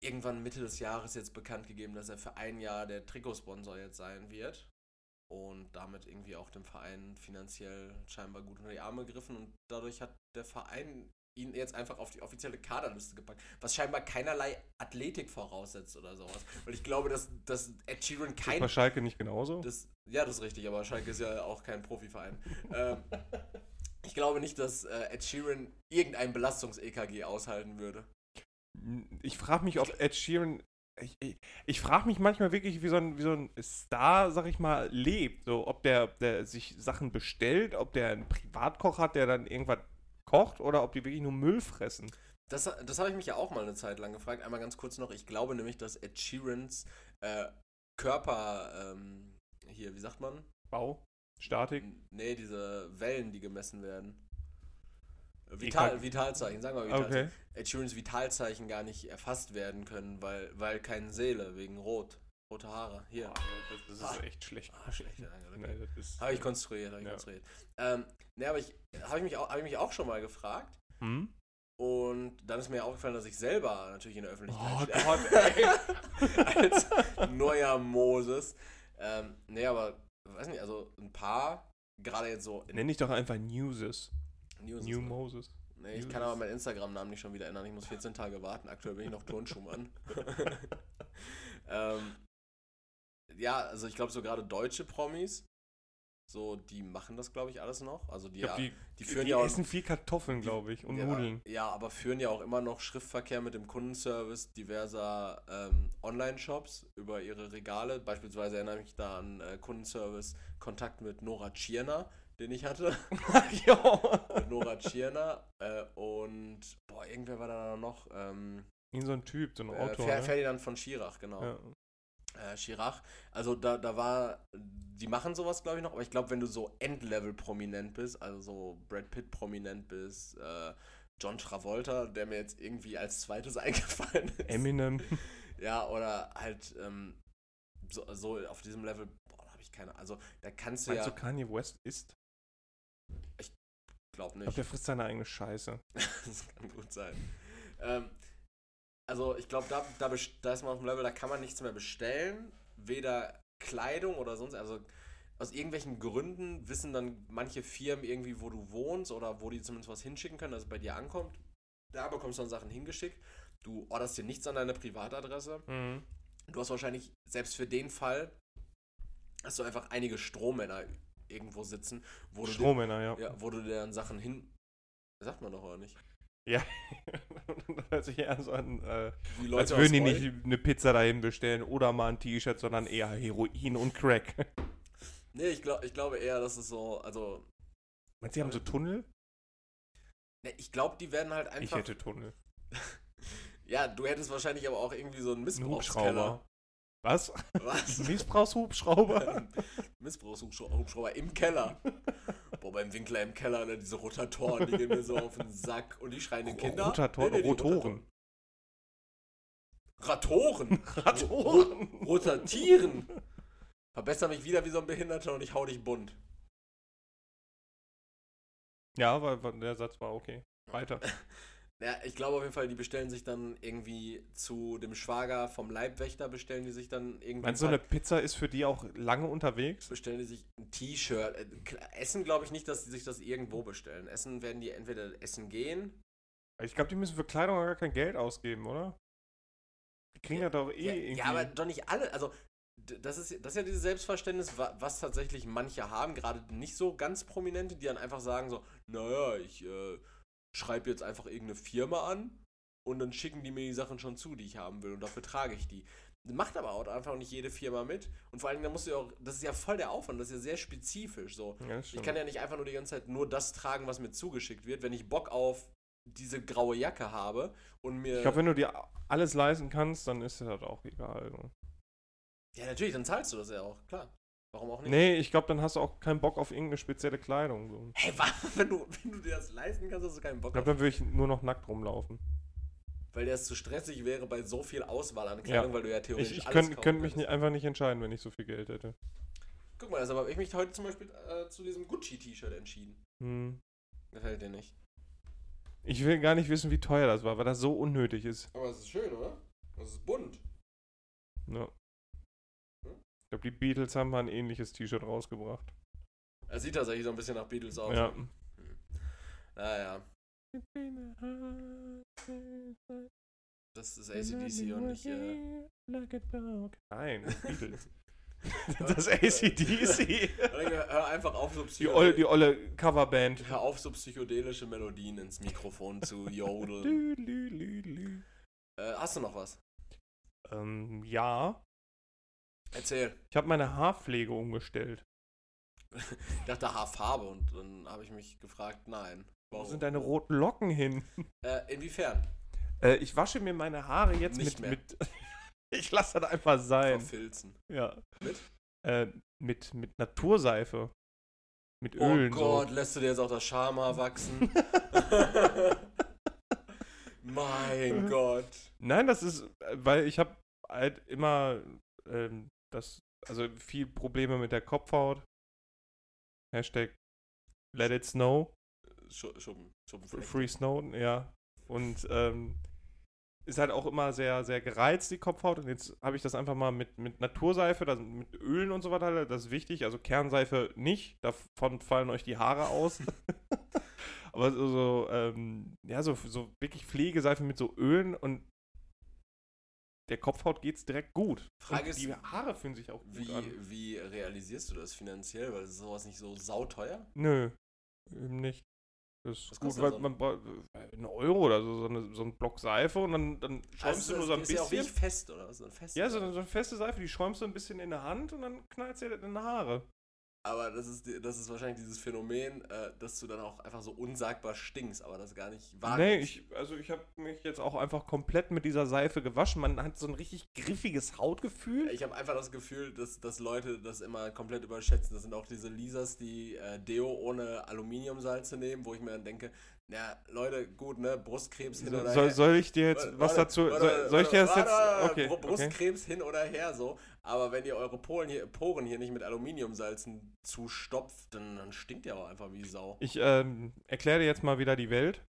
B: irgendwann Mitte des Jahres jetzt bekannt gegeben, dass er für ein Jahr der Trikotsponsor jetzt sein wird. Und damit irgendwie auch dem Verein finanziell scheinbar gut unter die Arme gegriffen. Und dadurch hat der Verein ihn jetzt einfach auf die offizielle Kaderliste gepackt, was scheinbar keinerlei Athletik voraussetzt oder sowas. Weil ich glaube, dass, dass Ed Sheeran
A: Ist
B: kein
A: bei Schalke nicht genauso?
B: das, ja, das ist richtig, aber Schalke ist ja auch kein Profiverein. ähm, [laughs] ich glaube nicht, dass äh, Ed Sheeran irgendein Belastungs-EKG aushalten würde.
A: Ich frage mich, ob Ed Sheeran. Ich, ich, ich frage mich manchmal wirklich, wie so, ein, wie so ein Star, sag ich mal, lebt. So, ob der, der sich Sachen bestellt, ob der einen Privatkoch hat, der dann irgendwas kocht oder ob die wirklich nur Müll fressen.
B: Das, das habe ich mich ja auch mal eine Zeit lang gefragt. Einmal ganz kurz noch. Ich glaube nämlich, dass Ed Sheerans äh, Körper, ähm, hier, wie sagt man?
A: Bau? Statik?
B: Nee, diese Wellen, die gemessen werden. Vital, Vitalzeichen, sagen wir Vitalzeichen.
A: Okay.
B: Ed Sheerans Vitalzeichen gar nicht erfasst werden können, weil, weil keine Seele, wegen Rot. Rote Haare. Hier.
A: Boah, das, das ist echt schlecht.
B: Ah, schlecht. okay.
A: Nee,
B: Habe ich konstruiert, habe ich
A: Ja.
B: konstruiert. Ähm, ne, aber ich habe ich, mich auch- hab ich mich auch schon mal gefragt.
A: Hm?
B: Und dann ist mir aufgefallen, dass ich selber natürlich in der Öffentlichkeit
A: Oh. Gott, ey. [laughs]
B: als neuer Moses. Ähm, nee, aber, weiß nicht, also ein paar, gerade jetzt so in
A: Nenn dich doch einfach Newses.
B: News.
A: New Moses.
B: nee, ich kann aber meinen Instagram-Namen nicht schon wieder ändern. Ich muss 14 Tage warten. Aktuell bin ich noch Turnschuhmann. [laughs] ähm, ja, also ich glaube, so gerade deutsche Promis, so, die machen das, glaube ich, alles noch. Also die,
A: glaub,
B: ja,
A: die,
B: die führen
A: die
B: ja auch-
A: essen viel Kartoffeln, glaube ich, und
B: ja,
A: Nudeln.
B: Ja, aber führen ja auch immer noch Schriftverkehr mit dem Kundenservice diverser ähm, Online-Shops über ihre Regale. Beispielsweise erinnere ich mich da an äh, Kundenservice Kontakt mit Nora Tschirner, den ich hatte. [laughs]
A: ja.
B: Nora Tschirner. Äh, und, boah, irgendwer war da noch. Ähm,
A: Irgend so ein Typ, so ein
B: äh,
A: Autor. Ne?
B: Ferdinand von Schirach, genau.
A: ja.
B: Äh, Chirac. Also da, da war, die machen sowas, glaube ich, noch, aber ich glaube, wenn du so Endlevel prominent bist, also so Brad Pitt prominent bist, äh, John Travolta, der mir jetzt irgendwie als zweites [laughs] eingefallen ist.
A: Eminem. [laughs]
B: Ja, oder halt ähm, so, so auf diesem Level, boah, da habe ich keine, also da kannst du
A: Meinst
B: ja,
A: du, Kanye West isst?
B: Glaub
A: Ich glaube,
B: nicht,
A: der frisst seine eigene Scheiße. [laughs]
B: das kann gut sein. Ähm, also ich glaube, da, da, da ist man auf dem Level, da kann man nichts mehr bestellen, weder Kleidung oder sonst, also aus irgendwelchen Gründen wissen dann manche Firmen irgendwie, wo du wohnst oder wo die zumindest was hinschicken können, dass es bei dir ankommt. Da bekommst du dann Sachen hingeschickt. Du orderst dir nichts an deine Privatadresse.
A: Mhm.
B: Du hast wahrscheinlich, selbst für den Fall, hast du einfach einige Strohmänner irgendwo sitzen, wo du, dir,
A: Strohmänner, ja.
B: ja, wo du dir dann Sachen hin... Sagt man doch oder nicht?
A: das [laughs] hört sich eher so an, äh, als würden die
B: Roll-
A: nicht eine Pizza dahin bestellen oder mal ein T-Shirt, sondern eher Heroin und Crack.
B: Nee, ich, glaub, ich glaube eher, dass es so, also,
A: Meinst du, die haben so Tunnel?
B: ne, ich glaube, die werden halt
A: Ich
B: einfach.
A: hätte Tunnel. [laughs]
B: Ja, du hättest wahrscheinlich aber auch irgendwie so einen
A: Ein
B: Missbrauchskeller.
A: Was?
B: Was? [laughs]
A: Missbrauchshubschrauber? [laughs]
B: Missbrauchshubschrauber im Keller. Boah, beim Winkler im Keller, ne, diese Rotatoren, die gehen mir so auf den Sack und die schreien den Kinder.
A: Rotator
B: Nee, nee, die
A: Rotoren.
B: Ratoren.
A: Ratoren.
B: Rotatieren. Verbessere mich wieder wie so ein Behinderter und ich hau dich bunt.
A: Ja, weil der Satz war okay. Weiter. [laughs]
B: Ja, ich glaube auf jeden Fall, die bestellen sich dann irgendwie zu dem Schwager vom Leibwächter, bestellen die sich dann irgendwie.
A: Meinst du,
B: ein
A: eine Pizza ist für die auch lange unterwegs?
B: bestellen die sich ein T-Shirt. Äh, Essen glaube ich nicht, dass sie sich das irgendwo bestellen. Essen werden die entweder essen gehen.
A: Ich glaube, die müssen für Kleidung gar kein Geld ausgeben, oder? Die kriegen ja, doch eh
B: Ja,
A: irgendwie.
B: ja, aber doch nicht alle. Also, das ist, das ist ja dieses Selbstverständnis, wa- was tatsächlich manche haben, gerade nicht so ganz prominente, die dann einfach sagen so, naja, ich äh, schreibe jetzt einfach irgendeine Firma an und dann schicken die mir die Sachen schon zu, die ich haben will und dafür trage ich die. Macht aber auch einfach nicht jede Firma mit. Und vor allen Dingen, da musst du ja auch, das ist ja voll der Aufwand, das ist ja sehr spezifisch so.
A: Ja,
B: Ich kann ja nicht einfach nur die ganze Zeit nur das tragen, was mir zugeschickt wird, wenn ich Bock auf diese graue Jacke habe und mir.
A: Ich glaube, wenn du dir alles leisten kannst, dann ist das halt auch egal.
B: Ja, natürlich, dann zahlst du das ja auch, klar. Warum auch nicht?
A: Nee, ich glaube, dann hast du auch keinen Bock auf irgendeine spezielle Kleidung. So.
B: Hey, was? [laughs] Wenn du, wenn du dir das leisten kannst, hast du keinen Bock
A: Ich glaube, dann würde ich nur noch nackt rumlaufen.
B: Weil es zu stressig wäre bei so viel Auswahl an Kleidung,
A: Ja.
B: weil du ja theoretisch
A: Ich, ich
B: alles
A: könnte könnt mich nicht, einfach nicht entscheiden, wenn ich so viel Geld hätte.
B: Guck mal, also habe ich mich heute zum Beispiel äh, zu diesem Gucci-T-Shirt entschieden.
A: Hm.
B: Gefällt dir nicht.
A: Ich will gar nicht wissen, wie teuer das war, weil das so unnötig ist.
B: Aber es ist schön, oder? Es ist bunt.
A: Ja. Ich glaube, die Beatles haben mal ein ähnliches T-Shirt rausgebracht.
B: Es sieht tatsächlich so ein bisschen nach Beatles aus.
A: Ja.
B: Naja, das ist ACDC und nicht. Äh,
A: Nein, [laughs] [laughs] das Beatles. das ACDC.
B: hör einfach auf, so
A: Die olle, die olle Coverband.
B: hör auf, so psychedelische Melodien ins Mikrofon zu [laughs] jodeln. Äh, hast du noch was?
A: Ähm, ja.
B: Erzähl.
A: Ich habe meine Haarpflege umgestellt. [laughs]
B: Ich dachte Haarfarbe und dann habe ich mich gefragt, nein.
A: Wo
B: Warum?
A: sind deine roten Locken hin? [laughs]
B: Äh, inwiefern?
A: Äh, ich wasche mir meine Haare jetzt
B: Nicht
A: mit,
B: mehr.
A: mit. [laughs] ich lasse das einfach sein.
B: Verfilzen.
A: Ja.
B: Mit?
A: Äh, mit, mit Naturseife. Mit
B: Oh
A: Ölen.
B: Gott, lässt du dir jetzt auch das Schamhaar wachsen? mein Gott.
A: So. Nein, das ist, äh, weil ich habe halt immer ähm, das, also viel Probleme mit der Kopfhaut. Hashtag Let it snow.
B: Schu- Schuppen, Schuppenfleck.
A: Free Snow, ja. Und ähm, ist halt auch immer sehr, sehr gereizt, die Kopfhaut. Und jetzt habe ich das einfach mal mit, mit Naturseife, das, mit Ölen und so weiter. Das ist wichtig. Also Kernseife nicht. Davon fallen euch die Haare aus. [laughs] Aber so, so, ähm, ja, so, so wirklich Pflegeseife mit so Ölen und der Kopfhaut geht es direkt gut.
B: Frage ist,
A: die Haare fühlen sich auch gut
B: Wie,
A: an.
B: wie realisierst du das finanziell? Weil ist sowas nicht so sauteuer?
A: Nö, eben nicht. Das ist
B: Was
A: gut, weil man braucht äh, einen Euro oder so, so, eine, so ein Block Seife und dann, dann schäumst
B: Also,
A: du nur so ein
B: ist ja auch
A: bisschen.
B: wirklich fest, oder? So ein fest,
A: Ja, so, so eine feste Seife, die schäumst du ein bisschen in der Hand und dann knallst du dir in die Haare.
B: Aber das ist, das ist wahrscheinlich dieses Phänomen, äh, dass du dann auch einfach so unsagbar stinkst, aber das gar nicht wahr
A: nee,
B: ist.
A: ich, also ich habe mich jetzt auch einfach komplett mit dieser Seife gewaschen. Man hat so ein richtig griffiges Hautgefühl.
B: Ich habe einfach das Gefühl, dass, dass Leute das immer komplett überschätzen. Das sind auch diese Lisas, die äh, Deo ohne Aluminiumsalze nehmen, wo ich mir dann denke, na Leute, gut, ne, Brustkrebs hin
A: So,
B: oder
A: soll,
B: her.
A: soll ich dir jetzt
B: Warte,
A: was dazu.
B: warte,
A: soll, soll ich dir das jetzt. Okay,
B: Br-
A: okay.
B: Brustkrebs hin oder her so. Aber wenn ihr eure Poren hier, Poren hier nicht mit Aluminiumsalzen zustopft, dann, dann stinkt ihr auch einfach wie Sau.
A: Ich ähm, erkläre dir jetzt mal wieder die Welt.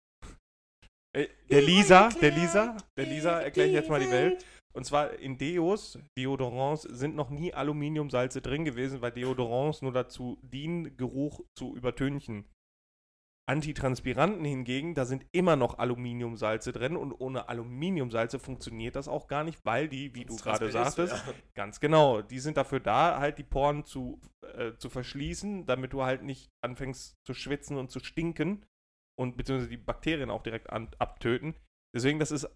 A: Äh, Der Lisa, der Lisa, der Lisa erkläre ich jetzt mal die Welt. Und zwar in Deos, Deodorants, sind noch nie Aluminiumsalze drin gewesen, weil Deodorants nur dazu dienen, Geruch zu übertünchen. Antitranspiranten hingegen, da sind immer noch Aluminiumsalze drin und ohne Aluminiumsalze funktioniert das auch gar nicht, weil die, wie du
B: Sonst
A: gerade
B: du,
A: sagtest,
B: ja.
A: Ganz genau. Die sind dafür da, halt die Poren zu, äh, zu verschließen, damit du halt nicht anfängst zu schwitzen und zu stinken und beziehungsweise die Bakterien auch direkt an, abtöten. Deswegen, das ist,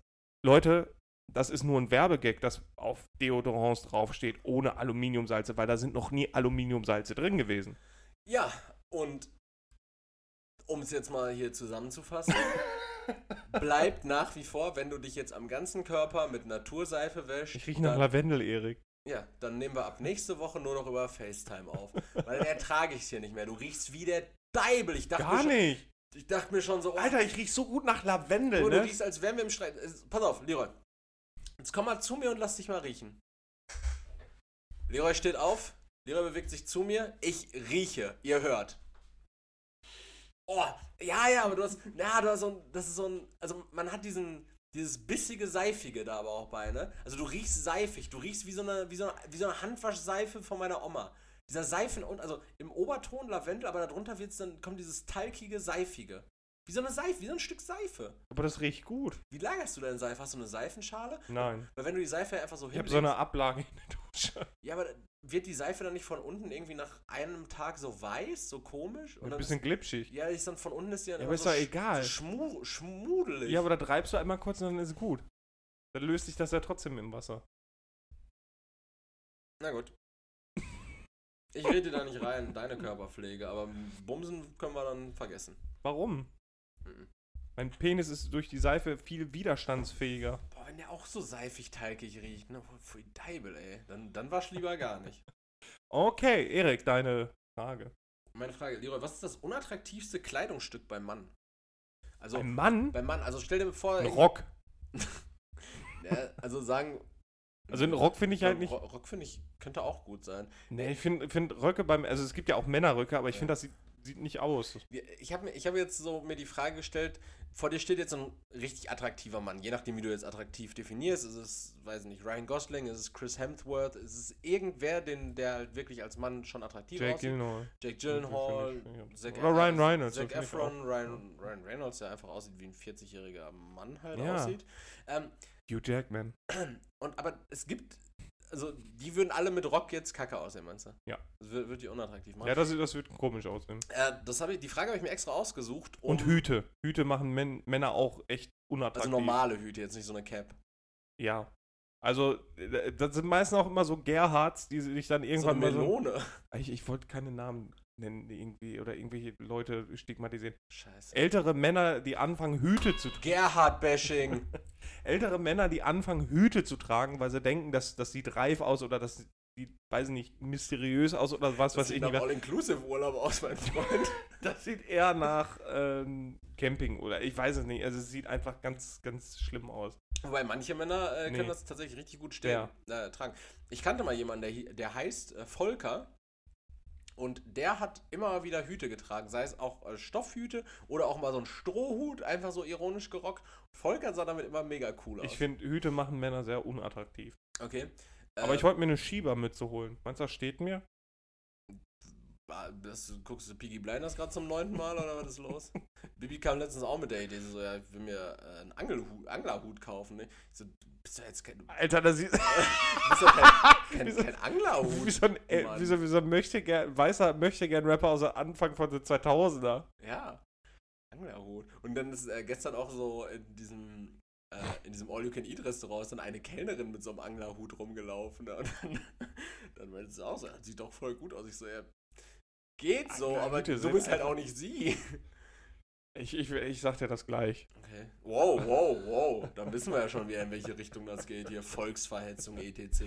A: Leute, das ist nur ein Werbegag, das auf Deodorants draufsteht, ohne Aluminiumsalze, weil da sind noch nie Aluminiumsalze drin gewesen.
B: Ja, und um es jetzt mal hier zusammenzufassen, [laughs] bleibt nach wie vor, wenn du dich jetzt am ganzen Körper mit Naturseife wäschst,
A: Ich rieche nach Lavendel, Erik.
B: ja, dann nehmen wir ab nächste Woche nur noch über FaceTime auf. Weil dann ertrage ich es hier nicht mehr. Du riechst wie der Deibel. Ich dachte,
A: Gar
B: schon,
A: nicht.
B: ich dachte mir schon so, oh,
A: Alter, ich riech so gut nach Lavendel,
B: du
A: ne?
B: riechst, als wären wir im Streit. Pass auf, Leroy. Jetzt komm mal zu mir und lass dich mal riechen. Leroy steht auf. Leroy bewegt sich zu mir. Ich rieche. Ihr hört. Oh, ja, ja, aber du hast, ja, du hast so ein, das ist so ein, also man hat diesen, dieses bissige Seifige da aber auch bei, ne? Also du riechst seifig, du riechst wie so eine, wie so eine, wie so eine Handwaschseife von meiner Oma. Dieser Seifen und, also im Oberton Lavendel, aber darunter wird's dann, kommt dieses talkige, seifige. Wie so eine Seife, wie so ein Stück Seife.
A: Aber das riecht gut.
B: Wie lagerst du deine Seife? Hast du eine Seifenschale?
A: Nein.
B: Weil wenn du die Seife einfach so
A: Ich habe
B: hinlegst,
A: so eine Ablage in der Dusche.
B: ja, aber wird die Seife dann nicht von unten irgendwie nach einem Tag so weiß, so komisch?
A: Ein
B: dann
A: bisschen
B: ist,
A: glitschig.
B: ja, ist dann von unten ist die dann
A: Ja, aber ist
B: so
A: doch egal.
B: Schmu schmudelig.
A: Ja, aber da treibst du einmal kurz und dann ist es gut. Dann löst sich das ja trotzdem im Wasser.
B: Na gut. Ich rede da nicht rein, deine Körperpflege, aber Bumsen können wir dann vergessen.
A: Warum?
B: Mhm.
A: Mein Penis ist durch die Seife viel widerstandsfähiger.
B: Boah, wenn der auch so seifig talgig riecht, ne? Pfui Deibel, ey. Dann, dann wasch lieber gar nicht.
A: Okay, Erik, deine Frage.
B: Meine Frage, Leroy, was ist das unattraktivste Kleidungsstück beim Mann? Also,
A: Ein Mann?
B: beim Mann, also stell dir vor.
A: Ein Rock. [laughs]
B: Ja, also sagen.
A: Also einen Rock finde ich halt nicht.
B: Ro- Rock finde ich, könnte auch gut sein.
A: Nee, ich finde find Röcke beim. Also es gibt ja auch Männerröcke, aber ich
B: Ja.
A: finde, das sieht, sieht nicht aus.
B: Ich habe mir, ich hab jetzt so mir die Frage gestellt, vor dir steht jetzt ein richtig attraktiver Mann, je nachdem, wie du jetzt attraktiv definierst. Ist es, weiß nicht, Ryan Gosling, ist es Chris Hemsworth, ist es irgendwer, den, der halt wirklich als Mann schon attraktiv
A: Jake
B: aussieht?
A: Gyllenhaal.
B: Jake Gyllenhaal,
A: ich- ich-
B: Zac
A: Oder Ryan Reynolds,
B: Zac
A: ich
B: Efron. Ryan, Ryan Reynolds, der einfach aussieht wie ein 40-jähriger Mann halt
A: Ja.
B: aussieht. Ähm,
A: Hugh Jackman. [clears throat]
B: und aber es gibt, also die würden alle mit Rock jetzt kacke aussehen, meinst du?
A: Ja.
B: Das wird, wird die unattraktiv machen.
A: Ja, das, das wird komisch aussehen.
B: Äh, das habe ich, die Frage habe ich mir extra ausgesucht. um-
A: Und Hüte. Hüte machen Män Männer auch echt unattraktiv.
B: Also normale Hüte, jetzt nicht so eine Cap.
A: Ja. Also, äh, das sind meistens auch immer so Gerhards, die sich dann
B: So
A: irgendwann
B: eine
A: mal so.
B: Melone.
A: Ich, ich wollte keine Namen nennen, irgendwie, oder irgendwelche Leute stigmatisieren.
B: Scheiße.
A: Ältere Männer, die anfangen, Hüte zu tragen.
B: Gerhard-Bashing. [laughs]
A: Ältere Männer, die anfangen, Hüte zu tragen, weil sie denken, dass das sieht reif aus oder das sieht, weiß ich nicht, mysteriös aus oder was,
B: Das
A: was
B: sieht
A: ich nicht.
B: All-Inclusive-Urlaub aus, mein Freund. [laughs]
A: Das sieht eher nach ähm, Camping oder ich weiß es nicht. Also es sieht einfach ganz, ganz schlimm aus.
B: Wobei manche Männer äh, können
A: Nee.
B: das tatsächlich richtig gut stehen, äh, tragen. Ich kannte mal jemanden, der, der heißt äh, Volker. Und der hat immer wieder Hüte getragen, sei es auch äh, Stoffhüte oder auch mal so ein Strohhut, einfach so ironisch gerockt. Volker sah damit immer mega cool aus.
A: Ich finde, Hüte machen Männer sehr unattraktiv.
B: Okay.
A: Aber
B: Äh,
A: ich wollte mir eine Schiebermütze holen. Meinst du, das steht mir?
B: Das, guckst du Piggy Blinders gerade zum neunten Mal oder was ist los? [laughs] Bibi kam letztens auch mit der Idee, so, ja, ich will mir äh, einen Angelhut, Anglerhut kaufen. Ne? Ich so, bist du jetzt kein, du
A: Alter, das sieht [laughs]
B: bist doch kein, kein,
A: Wieso-
B: kein Anglerhut?
A: wie so ein, äh, wie so, wie so ein möchte gern, weißer möchte gern Rapper aus der Anfang von den 2000er.
B: Ja, Anglerhut. Und dann ist äh, gestern auch so in diesem, äh, in diesem All-You-Can-Eat-Restaurant ist dann eine Kellnerin mit so einem Anglerhut rumgelaufen. Ne? Und dann, [laughs] dann meinte sie auch so, sieht doch voll gut aus. Ich so, ja, geht so, aber
A: Anglerhüte
B: du bist halt auch nicht sie. [laughs]
A: Ich, ich, ich sag dir das gleich.
B: Okay. Wow, wow, wow. Dann wissen wir ja schon wieder, in welche Richtung das geht. Hier Volksverhetzung, etc.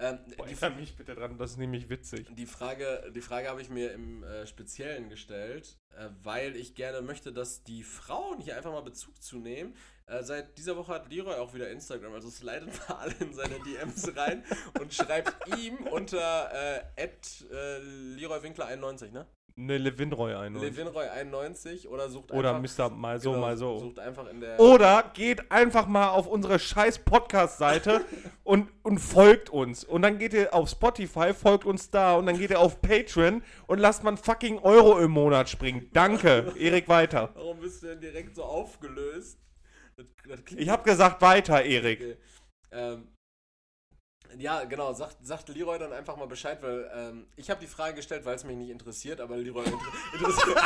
B: Ähm, die,
A: Erinnere mich bitte dran, das ist nämlich witzig.
B: die Frage, die Frage habe ich mir im äh, Speziellen gestellt, weil ich gerne möchte, dass die Frauen hier einfach mal Bezug zu nehmen. Äh, seit dieser Woche hat Leroy auch wieder Instagram, also slidet [laughs] mal alle in seine DMs rein und schreibt [laughs] ihm unter äh, äh, Leroy Winkler 91, ne?
A: Ne Levinroy ein. oder?
B: Levinroy 91 oder sucht
A: Oder
B: einfach
A: Mr. mal so,
B: genau,
A: mal so.
B: Sucht einfach in der
A: Oder geht einfach mal auf unsere scheiß Podcast-Seite [laughs] und, und folgt uns. Und dann geht ihr auf Spotify, folgt uns da und dann geht ihr auf Patreon und lasst man fucking Euro im Monat springen. Danke, Erik weiter.
B: Warum bist du denn direkt so aufgelöst? Das, das
A: Ich hab gesagt weiter, Erik.
B: Okay. Ähm, ja, genau, sagt, sagt Leroy dann einfach mal Bescheid, weil ähm, ich habe die Frage gestellt, weil es mich nicht interessiert, aber Leroy inter interessiert,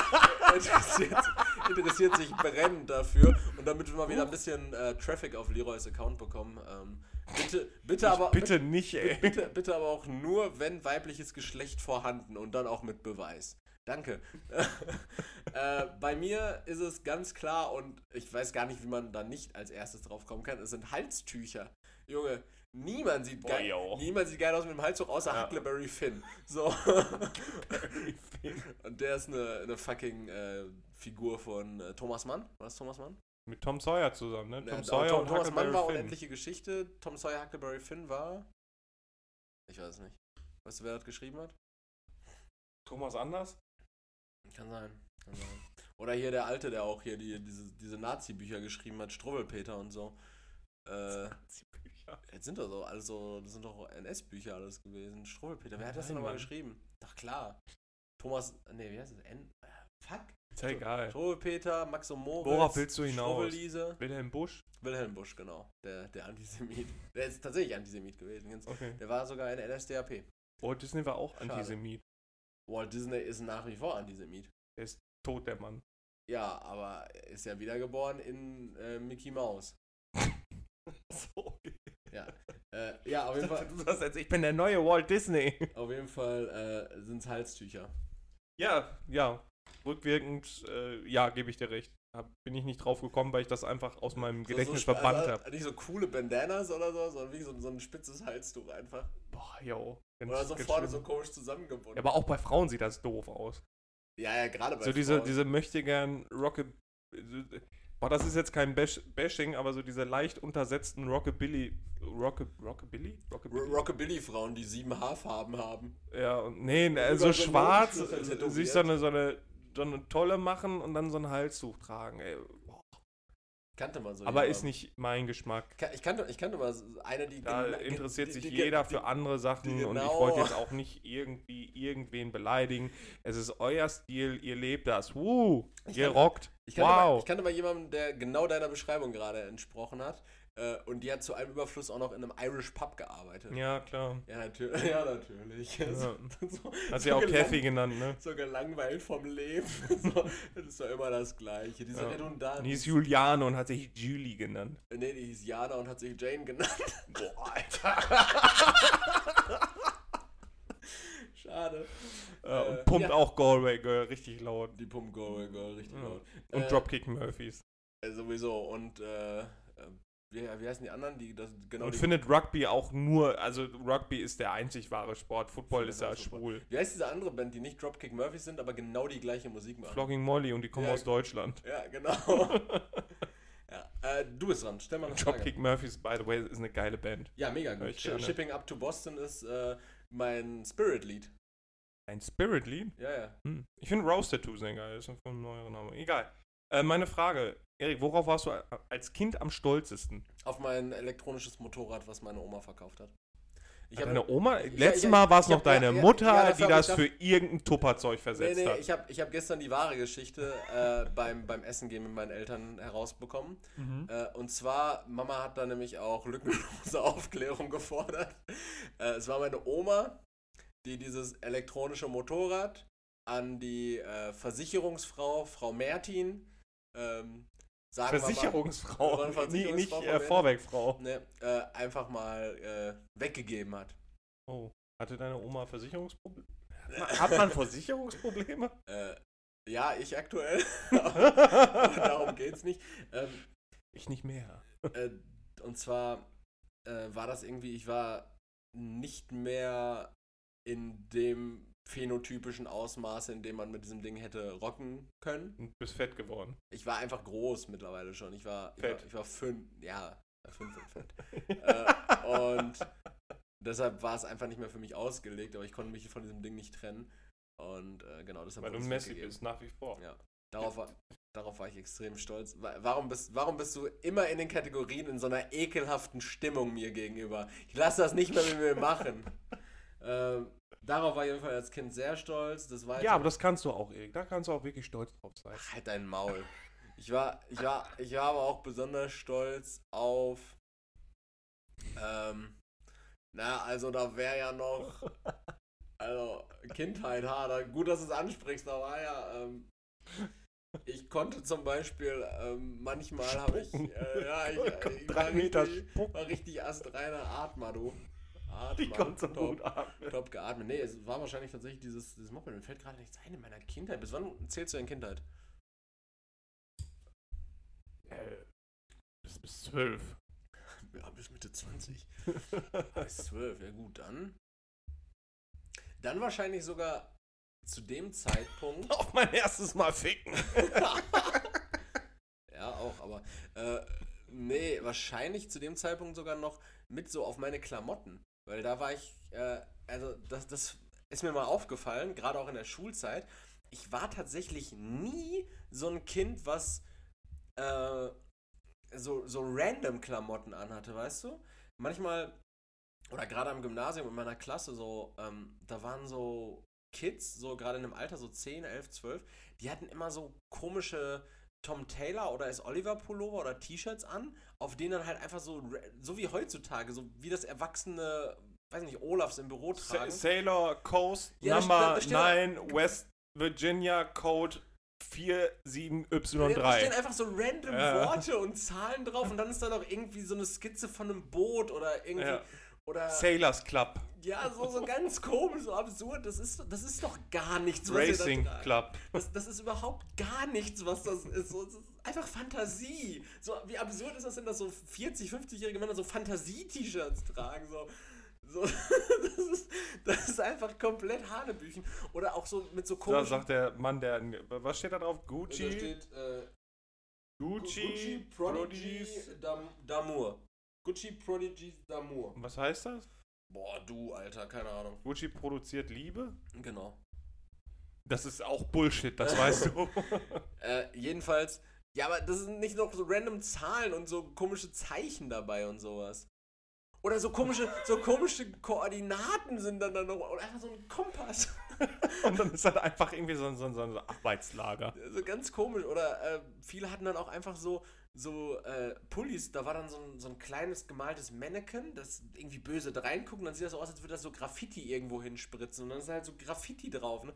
B: [laughs] interessiert, interessiert sich brennend dafür. Und damit wir mal wieder ein bisschen äh, Traffic auf Leroys Account bekommen, ähm, bitte, bitte aber.
A: Bitte nicht, ey.
B: Bitte, bitte aber auch nur, wenn weibliches Geschlecht vorhanden und dann auch mit Beweis. Danke. [laughs] äh, bei mir ist es ganz klar und ich weiß gar nicht, wie man da nicht als erstes drauf kommen kann. Es sind Halstücher. Junge, niemand sieht,
A: Boah,
B: geil,
A: yo.
B: niemand sieht geil aus mit dem Halstuch, außer
A: Ja.
B: Huckleberry Finn. So. [laughs] und der ist eine, eine fucking äh, Figur von äh, Thomas Mann. Was Thomas Mann?
A: Mit Tom Sawyer zusammen, ne?
B: Ja,
A: Tom
B: Tom,
A: Sawyer
B: Tom,
A: und
B: Thomas Mann
A: Huckleberry
B: war
A: Finn.
B: unendliche Geschichte. Tom Sawyer Huckleberry Finn war. Ich weiß es nicht. Weißt du, wer das geschrieben hat?
A: Thomas Anders?
B: Kann sein. Kann sein. Oder hier der Alte, der auch hier die, diese, diese Nazi-Bücher geschrieben hat, Strubbelpeter und so. Äh, jetzt sind das so, also, das sind doch NS-Bücher alles gewesen. Strubbelpeter, wer hat das denn nochmal geschrieben? Doch klar. Thomas, nee, wie heißt das? N äh, fuck.
A: Ist ja egal.
B: Strubbelpeter, Max und Moritz.
A: Worauf willst du hinaus? Wilhelm Busch?
B: Wilhelm Busch, genau. Der, der Antisemit. Der ist tatsächlich Antisemit gewesen.
A: Okay.
B: Der war sogar in der NSDAP.
A: Walt Disney war auch
B: Schade.
A: Antisemit.
B: Walt Disney ist nach wie vor Antisemit.
A: Der ist tot, der Mann.
B: Ja, aber er ist ja wiedergeboren in äh, Mickey Mouse. [laughs]
A: So.
B: Ja. Äh, ja, auf jeden Fall, [laughs]
A: Du sagst jetzt, ich bin der neue Walt Disney.
B: auf jeden Fall äh, sind es Halstücher.
A: Ja, ja. Rückwirkend, äh, ja, gebe ich dir recht. Hab, bin ich nicht drauf gekommen, weil ich das einfach aus meinem Gedächtnis
B: so, so,
A: verbannt
B: also,
A: habe.
B: Nicht so coole Bandanas oder so, sondern wie so, so ein spitzes Halstuch einfach.
A: Boah, yo.
B: Oder so vorne so komisch zusammengebunden.
A: Ja, aber auch bei Frauen sieht das doof aus.
B: ja, ja, gerade bei
A: so diese,
B: Frauen.
A: diese möchte gern Rocket. Boah, das ist jetzt kein Bash Bashing, aber so diese leicht untersetzten Rockabilly. Rocka, Rockabilly? Rockabilly?
B: Ro- Rockabilly-Frauen, die sieben Haarfarben haben.
A: Ja, und nee, äh,
B: Überall
A: so schwarz, äh, sich so eine, so, eine, so eine Tolle machen und dann so ein Halstuch tragen. Ey. Boah.
B: Kannte man so.
A: Aber
B: jemanden.
A: ist nicht mein Geschmack.
B: Ich kannte, ich kannte mal so eine, die.
A: Da interessiert
B: die-
A: sich
B: die-
A: jeder
B: die-
A: für andere Sachen
B: die
A: und ich
B: genau-
A: wollte jetzt auch nicht irgendwie irgendwen beleidigen. Es ist euer Stil, ihr lebt das. Woo,
B: Ich
A: ihr
B: kann-
A: rockt.
B: Ich kannte, mal,
A: Wow.
B: ich kannte mal jemanden, der genau deiner Beschreibung gerade entsprochen hat. Äh, und die hat zu einem Überfluss auch noch in einem Irish Pub gearbeitet.
A: Ja, klar.
B: Ja, natürlich. [laughs] Ja, natürlich.
A: Ja. [laughs]
B: So, so
A: ja auch
B: gelang-
A: Kathy genannt, ne?
B: So gelangweilt vom Leben. [laughs] so, das ist doch immer das Gleiche. Diese
A: Ja.
B: Redundanz.
A: Die hieß Juliane und hat sich Julie genannt.
B: nee, die hieß Jana und hat sich Jane genannt.
A: Boah, Alter.
B: Schade.
A: Äh, Ja,
B: Äh,
A: und pumpt
B: ja.
A: auch Galway Girl richtig laut.
B: Die Pump Galway Girl, richtig
A: Ja.
B: laut.
A: Und
B: Äh,
A: Dropkick Murphys.
B: äh, sowieso. Und äh, äh, wie, wie heißen die anderen? Die, das, genau
A: und findet Rugby auch nur, also Rugby ist der einzig wahre Sport. Football ist ja schwul.
B: wie heißt diese andere Band, die nicht Dropkick Murphys sind, aber genau die gleiche Musik machen?
A: Flogging Molly und die kommen
B: Ja.
A: aus Deutschland.
B: Ja, genau. [laughs] ja, äh, du bist dran. Stell mal eine Frage.
A: Dropkick Murphys, by the way, ist eine geile Band.
B: Ja, mega gut. Sh
A: gerne.
B: Shipping Up to Boston ist äh, mein Spirit-Lied.
A: Ein Spirit-Lied?
B: Ja, ja.
A: Hm. Ich finde Rose Tattoo sehr geil. Das ist ein neuer Name. Egal. Äh, meine Frage, Erik, worauf warst du als Kind am stolzesten?
B: Auf mein elektronisches Motorrad, was meine Oma verkauft hat. Ich hab-
A: deine Oma?
B: Ja,
A: Letztes
B: ja,
A: Mal war es noch
B: hab-
A: deine
B: ja,
A: Mutter,
B: das
A: die das
B: ich-
A: für irgendein Tupperzeug
B: Nee,
A: versetzt
B: nee,
A: hat.
B: ich habe ich hab gestern die wahre Geschichte äh, beim, beim Essen gehen mit meinen Eltern herausbekommen.
A: Mhm.
B: Äh, und zwar, Mama hat da nämlich auch lückenlose [laughs] Aufklärung gefordert. Äh, es war meine Oma, die dieses elektronische Motorrad an die äh, Versicherungsfrau, Frau Mertin, ähm, sagen wir mal-
A: Versicherungsfrau, [laughs]
B: Versicherungsfrau
A: nicht
B: von
A: äh,
B: Berlin.
A: Vorwerkfrau.
B: ne, äh, einfach mal äh, weggegeben hat.
A: Oh, hatte deine Oma Versicherungsprobleme? [laughs] Hat man Versicherungsprobleme?
B: Äh, ja, ich aktuell. [laughs] Darum geht's nicht. Ähm,
A: ich nicht mehr.
B: äh, und zwar äh, war das irgendwie, ich war nicht mehr in dem phänotypischen Ausmaß, in dem man mit diesem Ding hätte rocken können.
A: Und bist fett geworden.
B: Ich war einfach groß mittlerweile schon. Ich war, ich
A: Fett.
B: war, ich war fünf, ja, fünf und fett. [laughs] äh, und deshalb war es einfach nicht mehr für mich ausgelegt, aber ich konnte mich von diesem Ding nicht trennen. Und äh, genau, deshalb
A: Weil du Messi
B: weggegeben.
A: bist, nach wie vor.
B: Ja. Darauf war, darauf war ich extrem stolz. Wa- Warum bist, warum bist du immer in den Kategorien in so einer ekelhaften Stimmung mir gegenüber? Ich lasse das nicht mehr mit mir machen. [laughs] ähm, darauf war ich auf jeden Fall als Kind sehr stolz. Das war
A: Ja, aber das kannst du auch, Erik. Da kannst du auch wirklich stolz drauf sein.
B: Ach, halt dein Maul. Ich war, ich war, ich war aber auch besonders stolz auf. Ähm, na, also da wäre ja noch. [laughs] Also, Kindheit, ha, da, gut, dass du es ansprichst, da war ja. Ähm, ich konnte zum Beispiel, ähm, manchmal habe ich. Äh, ja, ich, [laughs] ich war,
A: Drei Meter
B: richtig, war richtig astreiner Atmer, du. Atmer,
A: Die konnte so
B: top.
A: gut atmen.
B: Top geatmet. Nee, es war wahrscheinlich tatsächlich dieses, dieses Moped. Mir fällt gerade nichts ein in meiner Kindheit. Bis wann zählst du in Kindheit?
A: Äh, bis, bis zwölf. [laughs]
B: Ja, bis Mitte 20. [laughs] bis 12, ja gut, dann. Dann wahrscheinlich sogar zu dem Zeitpunkt. [laughs]
A: Auf mein erstes Mal ficken.
B: ja, auch, aber. Äh, nee, wahrscheinlich zu dem Zeitpunkt sogar noch mit so auf meine Klamotten. Weil da war ich. Äh, also, das, das ist mir mal aufgefallen, gerade auch in der Schulzeit. Ich war tatsächlich nie so ein Kind, was. Äh, so, so random Klamotten anhatte, weißt du? Manchmal, oder gerade am Gymnasium in meiner Klasse, so, ähm, da waren so Kids, so gerade in einem Alter, so 10, 11, 12, die hatten immer so komische Tom Taylor oder S. Oliver Pullover oder T-Shirts an, auf denen dann halt einfach so, so wie heutzutage, so wie das erwachsene, weiß nicht, Olafs im Büro
A: Sa
B: tragen.
A: Sailor Coast
B: Ja,
A: Number
B: steht- da
A: 9 West Virginia Code
B: Ja, Da stehen
A: 47Y3.
B: einfach so random
A: Ja.
B: Worte und Zahlen drauf und dann ist da noch irgendwie so eine Skizze von einem Boot oder irgendwie.
A: Ja.
B: Oder.
A: Sailors Club.
B: Ja, so, so ganz komisch, so absurd. Das ist, das ist doch gar nichts, was da
A: Racing
B: tragt.
A: Club.
B: Das, das ist überhaupt gar nichts, was das ist. So, das ist einfach Fantasie. So, wie absurd ist das denn, dass so 40, 50-jährige Männer so Fantasie-T-Shirts tragen? So, so, [laughs] das, ist, das ist einfach komplett Hanebüchen. Oder auch so mit so
A: Da
B: komischen...
A: sagt der Mann, der. Was steht da drauf?
B: da
A: Gucci?
B: steht äh,
A: Gucci,
B: Gucci
A: Prodigies.
B: Prodigy d'Am- d'Amour. Gucci Prodigies d'Amour.
A: Was heißt das?
B: Boah, du, Alter, keine Ahnung.
A: Gucci produziert Liebe?
B: Genau.
A: Das ist auch Bullshit, das [laughs] weißt du. [laughs]
B: Äh, jedenfalls, ja, aber das sind nicht noch so random Zahlen und so komische Zeichen dabei und sowas. Oder so komische, so komische Koordinaten sind dann da noch. Oder einfach so ein Kompass. [laughs]
A: Und dann ist das einfach irgendwie so ein, so ein, so ein Arbeitslager.
B: so ganz komisch. Oder äh, viele hatten dann auch einfach so, so äh, Pullis. Da war dann so ein, so ein kleines gemaltes Mannequin, das irgendwie böse reinguckt. Und dann sieht das so aus, als würde das so Graffiti irgendwo hinspritzen. Und dann ist halt so Graffiti drauf. Ne?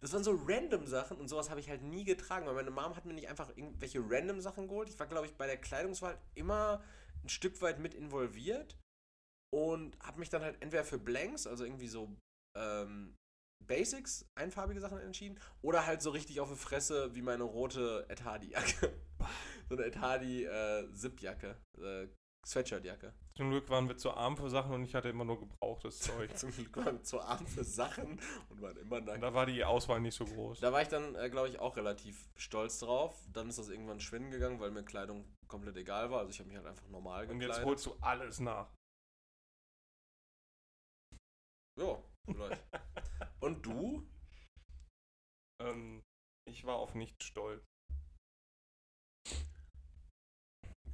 B: Das waren so random Sachen und sowas habe ich halt nie getragen, weil meine Mom hat mir nicht einfach irgendwelche random Sachen geholt. Ich war, glaube ich, bei der Kleidungswahl immer ein Stück weit mit involviert und habe mich dann halt entweder für Blanks, also irgendwie so ähm, Basics, einfarbige Sachen entschieden. Oder halt so richtig auf die Fresse wie meine rote Etadi-Jacke. So eine Etadi-Zip-Jacke. Äh, Sweatshirt-Jacke.
A: Zum Glück waren wir zu arm für Sachen und ich hatte immer nur gebrauchtes Zeug. [laughs]
B: Zum Glück waren wir zu arm für Sachen und waren immer
A: Und
B: nackt.
A: da war die Auswahl nicht so groß.
B: Da war ich dann, äh, glaube ich, auch relativ stolz drauf. Dann ist das irgendwann schwinden gegangen, weil mir Kleidung komplett egal war. Also ich habe mich halt einfach normal
A: Und
B: gekleidet.
A: jetzt holst du alles nach.
B: Ja, vielleicht. [laughs] Und du?
A: Ähm, ich war auf nicht stolz.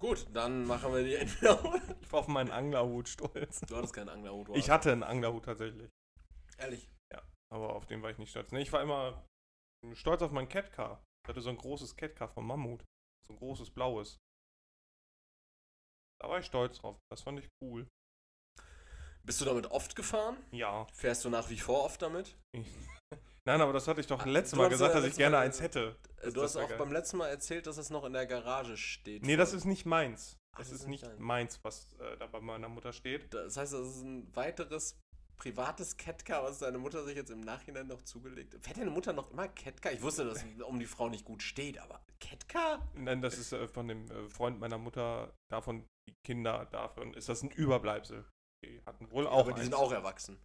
B: Gut, dann machen wir die [laughs] entweder
A: Ich war auf meinen Anglerhut stolz.
B: Du hattest keinen Anglerhut, du
A: Ich hatte einen Anglerhut tatsächlich.
B: Ehrlich.
A: Aber auf den war ich nicht stolz. Nee, ich war immer stolz auf mein Catcar. Ich hatte so ein großes Catcar von Mammut. So ein großes blaues. Da war ich stolz drauf. Das fand ich cool.
B: Bist du damit oft gefahren?
A: Ja.
B: Fährst du nach wie vor oft damit? [laughs]
A: Nein, aber das hatte ich doch
B: Ah,
A: letztes Mal gesagt,
B: ja
A: dass ich gerne
B: Mal-
A: eins hätte. Das-
B: du hast auch
A: geil.
B: beim letzten Mal erzählt, dass es noch in der Garage steht.
A: Nee, das ist nicht meins.
B: Ach,
A: Das
B: das
A: ist
B: ist nicht deins.
A: meins, was äh, da bei meiner Mutter steht.
B: Das heißt, das ist ein weiteres privates Catcar, was deine Mutter sich jetzt im Nachhinein noch zugelegt hat. Fährt deine Mutter noch immer Catcar? Ich wusste, dass es [laughs] um die Frau nicht gut steht, aber Catcar?
A: Nein, das ist äh, von dem äh, Freund meiner Mutter, davon die Kinder, davon ist das ein Überbleibsel. Die hatten wohl auch
B: aber die sind
A: eins.
B: auch erwachsen.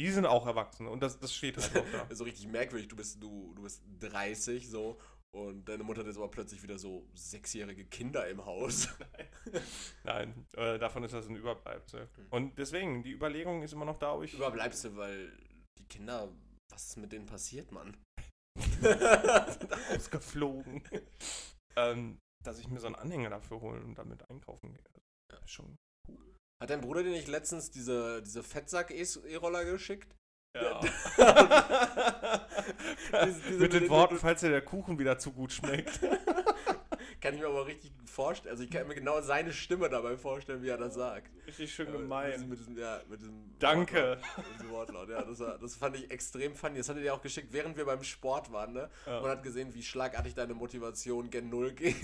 A: Die sind auch erwachsen und das, das steht halt noch da. [laughs]
B: So richtig merkwürdig, du bist, du, du bist 30 so und deine Mutter hat jetzt aber plötzlich wieder so sechsjährige Kinder im Haus. [laughs]
A: Nein, äh, davon ist das ein Überbleibsel.
B: Hm.
A: Und deswegen, die Überlegung ist immer noch da, ob ich.
B: Überbleibst du, weil die Kinder, was ist mit denen passiert, Mann? [laughs]
A: ausgeflogen. ähm, dass ich mir so einen Anhänger dafür holen und damit einkaufen gehe. Das ist schon.
B: Hat dein Bruder dir nicht letztens diese, diese Fettsack-E-Roller geschickt?
A: Ja. [laughs]
B: Diese- [laughs] diese-
A: Mit den Worten, falls dir der Kuchen wieder zu gut schmeckt. [laughs]
B: Kann ich mir aber richtig vorstellen. Also ich kann mir genau seine Stimme dabei vorstellen, wie er das sagt.
A: Richtig schön
B: Äh, Mit diesem,
A: gemein.
B: mit diesem, ja, mit diesem
A: Danke.
B: Wortlaut. Mit diesem Wortlaut. Ja, das, war, das fand ich extrem funny. Das hat er dir auch geschickt, während wir beim Sport waren, ne?
A: Ja.
B: Man hat gesehen, wie schlagartig deine Motivation gen Null ging.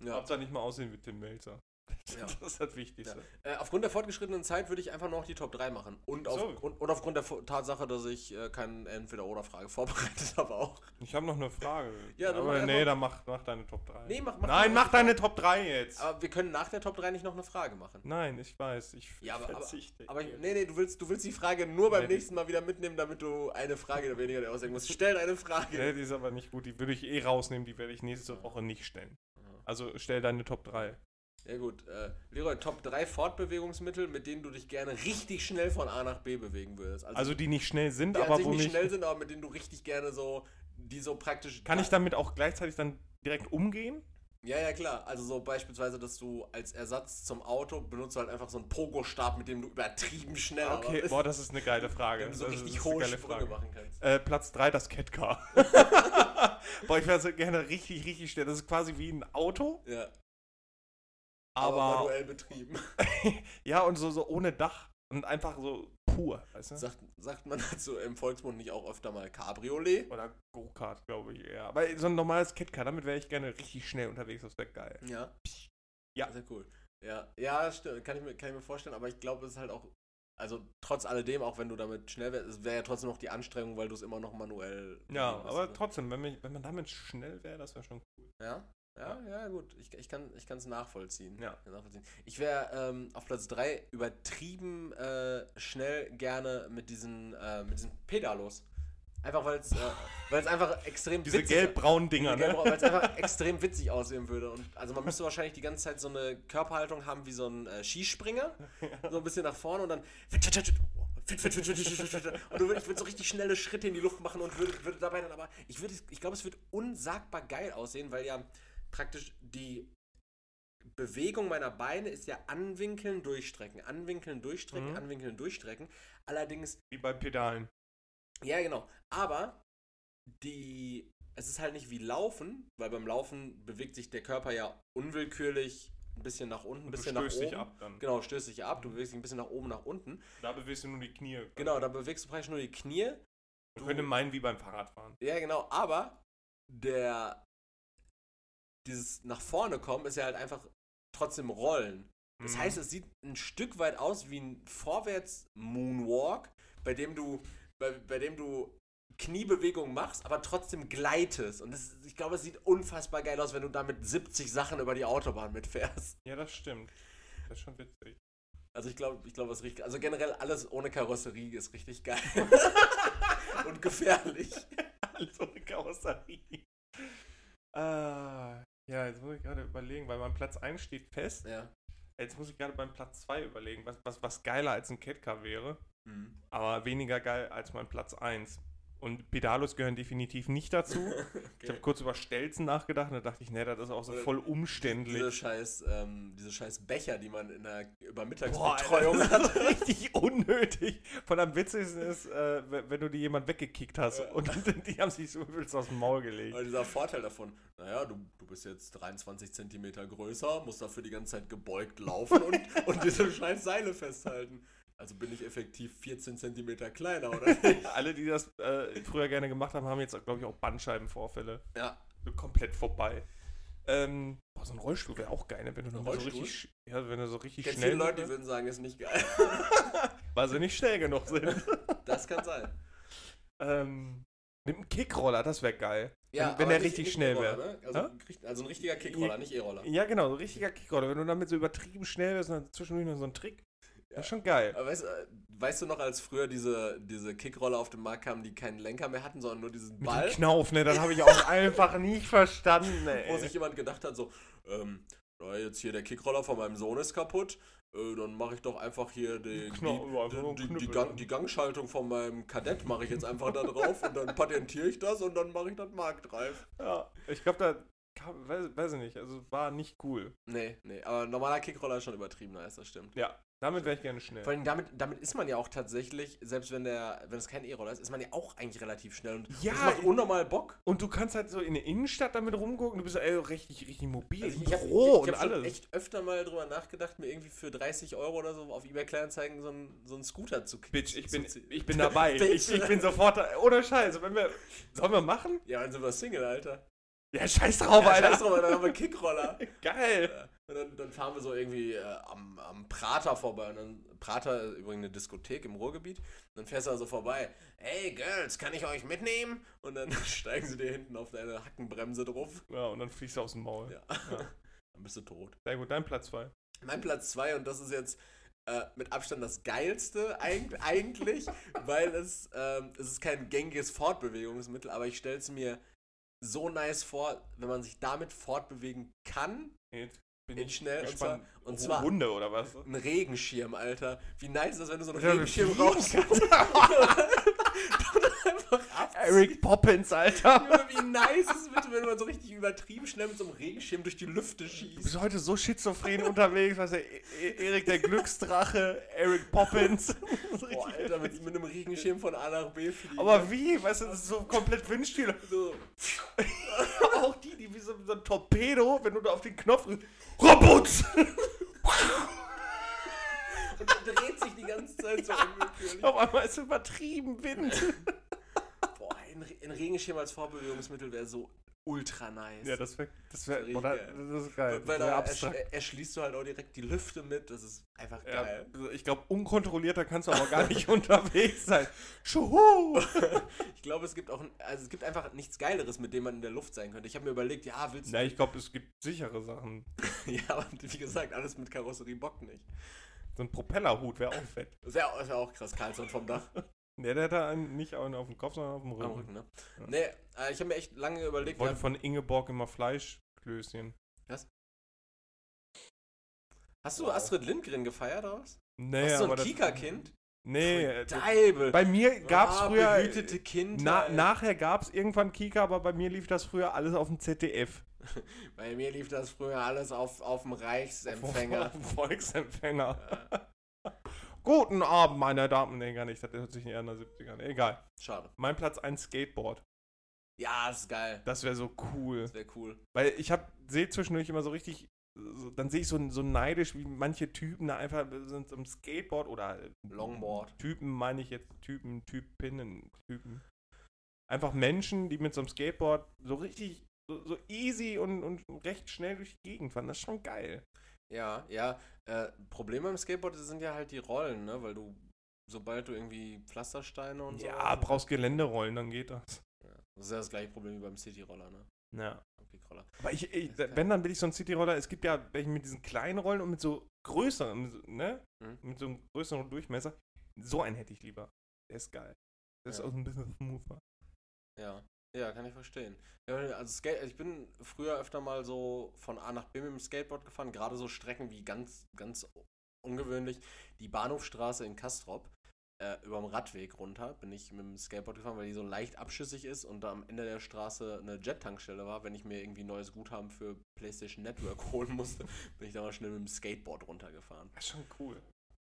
B: ja.
A: Hauptsache nicht mal aussehen wie Tim Melzer. [laughs]
B: Ja.
A: Das ist das Wichtigste.
B: Äh, aufgrund der fortgeschrittenen Zeit würde ich einfach noch die Top 3 machen. Und, auf,
A: So.
B: und, und aufgrund der Tatsache, dass ich äh, keine Entweder-Oder-Frage [laughs] vorbereitet habe auch.
A: Ich habe noch eine Frage.
B: Ja, dann
A: aber nee, dann mach, mach deine Top 3.
B: Nee, mach- mach
A: Nein, mach deine Top 3 jetzt.
B: Aber wir können nach der Top 3 nicht noch eine Frage machen.
A: Nein, ich weiß. Ich
B: Ja, aber- aber-
A: verzichte.
B: Aber ich, nee, nee, du willst, du willst die Frage nur beim
A: Nee,
B: nächsten Mal wieder mitnehmen, damit du eine Frage weniger dir ausdenken musst. Stell eine Frage.
A: Nee, die ist aber nicht gut. Die würde ich eh rausnehmen. Die werde ich nächste Woche nicht stellen. Also stell deine Top 3.
B: Ja gut, äh, Leroy, Top 3 Fortbewegungsmittel, mit denen du dich gerne richtig schnell von A nach B bewegen würdest.
A: Also die nicht schnell sind,
B: die an
A: aber
B: sich
A: wo
B: nicht schnell sind, aber mit denen du richtig gerne so, die so praktisch...
A: Kann ich damit auch gleichzeitig dann direkt umgehen?
B: Ja, ja, klar. Also so beispielsweise, dass du als Ersatz zum Auto benutzt halt einfach so einen Pogo-Stab, mit dem du übertrieben schnell
A: Okay, boah, das ist eine geile Frage.
B: dem du so
A: Das
B: richtig hohe Sprünge
A: Frage.
B: machen kannst.
A: Äh, Platz 3, das Catcar. [laughs] boah, ich wäre so gerne richtig, richtig schnell. Das ist quasi wie ein Auto,
B: Ja,
A: aber...
B: manuell betrieben. [laughs]
A: ja, und so, so ohne Dach. Und einfach so pur, weißt du?
B: Sagt, sagt man dazu im Volksmund nicht auch öfter mal Cabriolet?
A: Oder Go-Kart, glaube ich eher. Aber so ein normales Catcar, damit wäre ich gerne richtig schnell unterwegs. Das wäre geil.
B: Ja.
A: Ja.
B: Sehr cool. Ja, ja, stimmt. Kann ich mir, kann ich mir vorstellen, aber ich glaube, es ist halt auch, also trotz alledem, auch wenn du damit schnell wärst, es wäre ja trotzdem noch die Anstrengung, weil du es immer noch manuell.
A: Ja, aber
B: ne?
A: trotzdem, wenn, mich, wenn man damit schnell wäre, das wäre schon cool.
B: Ja, ja, ja, gut. Ich, ich kann es nachvollziehen.
A: Ja.
B: Nachvollziehen. Ich wäre ähm, auf Platz 3 übertrieben äh, schnell gerne mit diesen, äh, mit diesen Pedalos. Einfach weil es äh, weil's einfach extrem
A: Diese gelb-braunen Dinger, ne?
B: Weil es einfach extrem witzig aussehen würde. Und also man müsste wahrscheinlich die ganze Zeit so eine Körperhaltung haben wie so ein äh, Skispringer. So ein bisschen nach vorne und dann. Und du ich würde so richtig schnelle Schritte in die Luft machen und würde, würde dabei dann aber. Ich, ich glaube, es wird unsagbar geil aussehen, weil ja praktisch die Bewegung meiner Beine ist ja anwinkeln, durchstrecken, anwinkeln, durchstrecken,
A: Mhm.
B: anwinkeln, durchstrecken. Allerdings
A: Wie bei Pedalen.
B: ja, genau. Aber die. Es ist halt nicht wie Laufen, weil beim Laufen bewegt sich der Körper ja unwillkürlich ein bisschen nach unten, ein
A: du
B: bisschen nach
A: stößt
B: oben.
A: dich ab dann.
B: Genau, stößt dich ab, du bewegst dich ein bisschen nach oben, nach unten.
A: Da bewegst du nur die Knie.
B: Genau, da bewegst du praktisch nur die Knie.
A: Man könnte meinen, wie beim Fahrradfahren.
B: Ja, genau, aber der. Dieses nach vorne kommen ist ja halt einfach trotzdem Rollen. Das
A: Mhm.
B: heißt, es sieht ein Stück weit aus wie ein Vorwärts-Moonwalk, bei dem du, bei, bei dem du Kniebewegungen machst, aber trotzdem gleitest. Und das, ich glaube, es sieht unfassbar geil aus, wenn du damit 70 Sachen über die Autobahn mitfährst.
A: Ja, das stimmt. Das ist schon witzig.
B: Also ich glaube, ich glaube, es riecht. Also generell alles ohne Karosserie ist richtig geil. [laughs] Und gefährlich.
A: Also eine Karosserie. Ah, ja, jetzt muss ich gerade überlegen, weil mein Platz 1 steht fest.
B: Ja.
A: Jetzt muss ich gerade beim Platz 2 überlegen, was, was, was geiler als ein Catcar wäre,
B: Mhm.
A: aber weniger geil als mein Platz 1. Und Pedalos gehören definitiv nicht dazu. [laughs] Ich habe kurz über Stelzen nachgedacht und da dachte ich, nee, das ist auch so
B: Oder
A: voll umständlich.
B: Diese scheiß, ähm, diese scheiß Becher, die man in der Übermittagsbetreuung hat. [laughs]
A: richtig unnötig. Von am witzigsten ist, äh, wenn du dir jemand weggekickt hast
B: Ja.
A: und die haben sich so übelst aus dem Maul gelegt.
B: Aber dieser Vorteil davon, naja, du, du bist jetzt 23 Zentimeter größer, musst dafür die ganze Zeit gebeugt laufen und, [laughs] und diese scheiß Seile festhalten. Also bin ich effektiv 14 Zentimeter kleiner, oder? [laughs]
A: Alle, die das äh, früher gerne gemacht haben, haben jetzt, glaube ich, auch Bandscheibenvorfälle.
B: Ja.
A: Komplett vorbei. Ähm, boah, so ein Rollstuhl wäre auch geil, ne? wenn du so richtig, ja, wenn du so richtig
B: Ich kenne
A: schnell
B: viele Leute, die würden sagen, ist nicht geil. [laughs]
A: weil sie nicht schnell genug sind. [laughs]
B: Das kann sein.
A: ähm, mit einem Kickroller, das wäre geil. wenn
B: aber
A: wenn der richtig schnell wäre.
B: Ne? Also, richt- also ein richtiger Kickroller, nicht E-Roller.
A: Ja, genau, so ein richtiger Kickroller. Wenn du damit so übertrieben schnell bist und dann zwischendurch noch so ein Trick, das ist schon geil.
B: Aber weißt, äh, weißt du noch, als früher diese, diese Kickroller auf den Markt kamen, die keinen Lenker mehr hatten, sondern nur diesen
A: Mit
B: Ball?
A: dem Knauf, ne? Das habe ich [laughs] auch einfach nicht verstanden,
B: wo
A: ey.
B: sich jemand gedacht hat, so, ähm, na, jetzt hier der Kickroller von meinem Sohn ist kaputt, äh, dann mache ich doch einfach hier die,
A: Knopf, einfach nur
B: die, die, die,
A: Knüppel.
B: Gang, die Gangschaltung von meinem Kadett mache ich jetzt einfach da drauf und dann patentiere ich das und dann mache ich das marktreif.
A: Ja, ich glaube, da kam, weiß, weiß ich nicht, also war nicht cool.
B: Nee, nee, aber normaler Kickroller ist schon übertrieben nice, das stimmt.
A: Ja, damit wäre ich gerne schnell.
B: Vor allem damit, damit ist man ja auch tatsächlich, selbst wenn der, wenn es kein E-Roller ist, ist man ja auch eigentlich relativ schnell und
A: Ja,
B: das macht unnormal Bock.
A: Und du kannst halt so in der Innenstadt damit rumgucken, du bist ey, richtig, richtig mobil.
B: Also ich habe ich, ich
A: und
B: hab
A: alles.
B: echt öfter mal drüber nachgedacht, mir irgendwie für 30 Euro oder so auf eBay Kleinanzeigen so einen, so einen Scooter zu
A: Bitch, ich bin, ich bin dabei. [laughs] Ich, ich bin sofort da. Ohne Scheiße. Wenn wir, sollen wir machen?
B: Ja, dann sind wir Single, Alter.
A: Ja, scheiß drauf,
B: ja,
A: Alter.
B: scheiß drauf, dann haben wir Kickroller. [laughs]
A: Geil.
B: Und dann, dann fahren wir so irgendwie äh, am, am Prater vorbei. Und dann, Prater ist übrigens eine Diskothek im Ruhrgebiet. Und dann fährst du da so vorbei. Hey Girls, kann ich euch mitnehmen? Und dann [laughs] steigen sie dir hinten auf deine Hackenbremse drauf.
A: Ja, und dann fliegst du aus dem Maul.
B: Ja.
A: Ja. [laughs]
B: Dann bist du tot.
A: Sehr gut, dein Platz 2.
B: Mein Platz 2, und das ist jetzt äh, mit Abstand das geilste eig eigentlich, weil es, ähm, es ist kein gängiges Fortbewegungsmittel, aber ich stelle es mir so nice vor, wenn man sich damit fortbewegen kann.
A: Jetzt bin
B: In
A: ich
B: schnell, und
A: gespannt.
B: zwar- und zwar-
A: Hunde oder was?
B: Ein Regenschirm, Alter. Wie nice ist das, wenn du so einen
A: Ja,
B: Regenschirm
A: fliegen
B: raus
A: kannst. [laughs] [laughs]
B: einfach abziehst.
A: Eric Poppins, Alter.
B: Junge, wie nice ist es bitte, wenn man so richtig übertrieben schnell mit so einem Regenschirm durch die Lüfte
A: Du
B: schießt.
A: bist heute so schizophren unterwegs, weißt du, E- E- Erik der Glücksdrache, Eric Poppins. [laughs]
B: Boah,
A: richtig-
B: Alter, mit, mit einem Regenschirm von A nach B fliegen.
A: Aber wie? Weißt du, das ist so komplett Windstiel. [laughs]
B: so. [laughs]
A: Auch die, die wie so, so ein Torpedo, wenn du da auf den Knopf drückst. Robotz!
B: Und dann dreht sich die ganze Zeit so unwillkürlich.
A: Auf einmal ist übertrieben Wind.
B: Ein, Re- ein Regenschirm als Vorbewegungsmittel wäre so ultra nice.
A: Ja, das wäre das wär,
B: Richtig
A: oder,
B: geil.
A: das ist geil.
B: Weil
A: Das wär
B: da erschließt du halt auch direkt die Lüfte mit. Das ist einfach
A: Ja,
B: geil.
A: also ich glaube, unkontrollierter kannst du aber gar nicht [laughs] unterwegs sein. Schuhu! [laughs]
B: Ich glaube, es gibt auch, also es gibt einfach nichts Geileres, mit dem man in der Luft sein könnte. Ich habe mir überlegt, ja, willst du,
A: Na, ich glaube, es gibt sichere Sachen. [laughs]
B: ja, aber wie gesagt, alles mit Karosserie bockt nicht.
A: So ein Propellerhut wäre auch fett.
B: Das wäre wär auch krass, Karlsson vom Dach
A: Der, der hat da einen, nicht auf dem Kopf, sondern auf dem Rücken.
B: am Rücken, ne?
A: Ja.
B: Nee, äh, ich habe mir echt lange
A: Ich
B: überlegt,
A: wollte
B: ja,
A: von Ingeborg immer Fleischklößchen.
B: hast du
A: Wow.
B: Astrid Lindgren gefeiert oder was?
A: Nee,
B: Hast du
A: aber
B: ein Kika-Kind?
A: Nee, äh,
B: Deibel.
A: bei mir gab es
B: Ah,
A: früher.
B: behütete Kinder.
A: Na, nachher gab es irgendwann Kika, aber bei mir lief das früher alles auf dem ZDF. [laughs]
B: Bei mir lief das früher alles auf, auf dem Reichsempfänger.
A: Auf dem Volksempfänger. Guten Abend, meine Damen. Nee, gar nicht. Das hört sich eher an der 70er an. Egal.
B: Schade.
A: Mein Platz 1 Skateboard.
B: Ja, ist geil.
A: Das wäre so cool.
B: Das wäre cool.
A: Weil ich hab, sehe zwischendurch immer so richtig, so, dann sehe ich so, so neidisch, wie manche Typen da einfach sind am Skateboard oder
B: Longboard.
A: Typen meine ich jetzt Typen, Typinnen, Typen. Einfach Menschen, die mit so einem Skateboard so richtig, so, so easy und, und recht schnell durch die Gegend fahren. Das ist schon geil.
B: Ja, ja. Äh, Problem beim Skateboard sind ja halt die Rollen, ne? Weil du sobald du irgendwie Pflastersteine und so.
A: Ja, brauchst Geländerollen, dann geht das.
B: Ja. Das ist ja das gleiche Problem wie beim Cityroller, ne?
A: Ja. Aber ich, ich
B: ist
A: wenn, dann will ich so einen Cityroller. Es gibt ja welche mit diesen kleinen Rollen und mit so größeren, ne?
B: Mhm.
A: Mit so einem größeren Durchmesser. So einen hätte ich lieber. Der ist geil. Der ist
B: Ja.
A: auch so ein bisschen smoother.
B: Ja. Ja, kann ich verstehen. Ja, also Skate, ich bin früher öfter mal so von A nach B mit dem Skateboard gefahren, gerade so Strecken wie ganz, ganz ungewöhnlich die Bahnhofstraße in Kastrop. Äh, über dem Radweg runter bin ich mit dem Skateboard gefahren, weil die so leicht abschüssig ist und da am Ende der Straße eine Jet-Tankstelle war. Wenn ich mir irgendwie neues Guthaben für PlayStation Network [laughs] holen musste, bin ich da mal schnell mit dem Skateboard runtergefahren.
A: Das ist schon cool.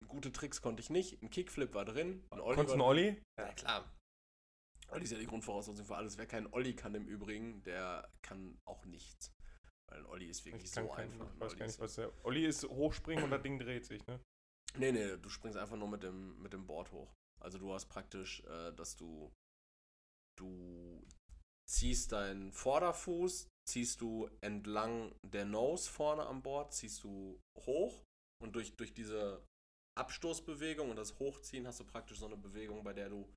B: Gute Tricks konnte ich nicht. Ein Kickflip war drin. Ein Ollie
A: Konntest du einen. Olli?
B: Ja, klar. Olli ist ja die Grundvoraussetzung für alles. Wer keinen Olli kann im Übrigen, der kann auch nichts. Weil ein Olli ist wirklich
A: Ich
B: so
A: keinen,
B: einfach.
A: ich weiß
B: Olli
A: gar
B: ist
A: nicht, was der. Olli ist hochspringen und das Ding dreht sich, ne?
B: Nee, nee, du springst einfach nur mit dem, mit dem Board hoch. Also du hast praktisch, äh, dass du du ziehst deinen Vorderfuß, ziehst du entlang der Nose vorne am Board, ziehst du hoch und durch, durch diese Abstoßbewegung und das Hochziehen hast du praktisch so eine Bewegung, bei der du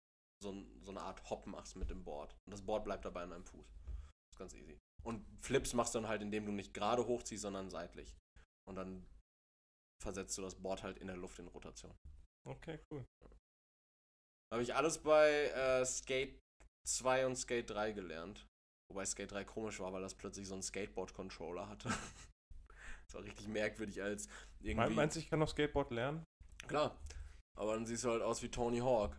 B: so, ein, so eine Art Hop machst mit dem Board. Und das Board bleibt dabei an deinem Fuß. Das ist ganz easy. Und Flips machst du dann halt, indem du nicht gerade hochziehst, sondern seitlich. Und dann versetzt du das Board halt in der Luft in Rotation.
A: Okay, cool.
B: Habe ich alles bei äh, Skate 2 und Skate 3 gelernt. Wobei Skate 3 komisch war, weil das plötzlich so einen Skateboard-Controller hatte. [laughs] das war richtig merkwürdig als irgendwie.
A: Mein, meinst du, ich kann noch Skateboard lernen?
B: Klar. Aber dann siehst du halt aus wie Tony Hawk.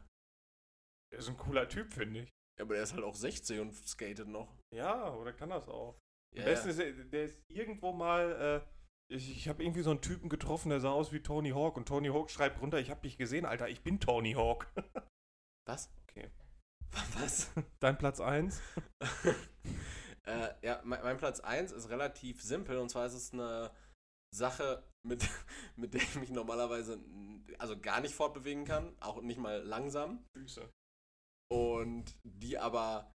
A: Der ist ein cooler Typ, finde ich.
B: Ja, aber der ist halt auch 60 und skatet noch.
A: Ja, oder kann das auch? Am besten
B: ja.
A: ist, er- der ist irgendwo mal. Äh, ich ich habe irgendwie so einen Typen getroffen, der sah aus wie Tony Hawk und Tony Hawk schreibt runter: Ich habe dich gesehen, Alter, ich bin Tony Hawk. [laughs]
B: Was?
A: Okay. [laughs]
B: Was?
A: Dein Platz 1? [laughs]
B: äh, ja, mein, mein Platz 1 ist relativ simpel und zwar ist es eine Sache, mit, mit der ich mich normalerweise also gar nicht fortbewegen kann, auch nicht mal langsam.
A: Füße.
B: Und die aber,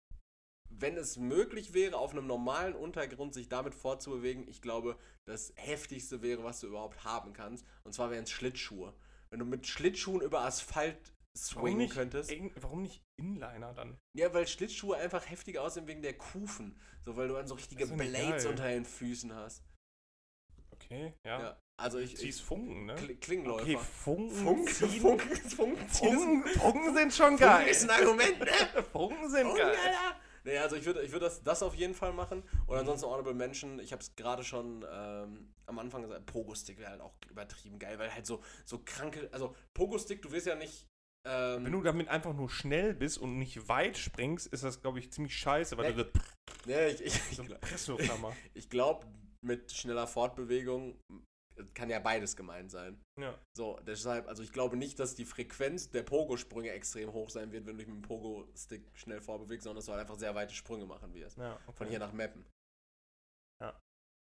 B: wenn es möglich wäre, auf einem normalen Untergrund sich damit fortzubewegen, ich glaube, das heftigste wäre, was du überhaupt haben kannst. Und zwar wären es Schlittschuhe. Wenn du mit Schlittschuhen über Asphalt swingen
A: nicht,
B: könntest.
A: warum nicht Inliner dann?
B: Ja, weil Schlittschuhe einfach heftiger aussehen wegen der Kufen. So, weil du dann so richtige Blades
A: geil.
B: unter den Füßen hast.
A: Okay, ja.
B: Ja. Also ich.
A: Ziehst Funken, ne?
B: Kl Klingläufer.
A: Okay, Funken.
B: Funken,
A: ziehen. [laughs]
B: Funken, Funken,
A: Funken, Funken sind schon
B: Funken
A: geil.
B: ist ein Argument, ne? [laughs]
A: Funken sind
B: Funken,
A: geil.
B: Alter! Nee, also ich würde ich würd das, das auf jeden Fall machen. Und ansonsten Honorable Mention, ich habe es gerade schon ähm, am Anfang gesagt, Pogo-Stick wäre halt auch übertrieben geil, weil halt so, so kranke, also Pogo-Stick, du wirst ja nicht, ähm,
A: Wenn du damit einfach nur schnell bist und nicht weit springst, ist das, glaube ich, ziemlich scheiße, weil
B: Nee.
A: du
B: nee, ich, ich,
A: so
B: ich, ich glaube, mit schneller Fortbewegung kann ja beides gemeint sein.
A: ja.
B: So, deshalb, also ich glaube nicht, dass die Frequenz der Pogo-Sprünge extrem hoch sein wird, wenn du dich mit dem Pogo-Stick schnell vorbewegst, sondern dass du halt einfach sehr weite Sprünge machen wirst.
A: ja okay.
B: Von hier nach Mappen.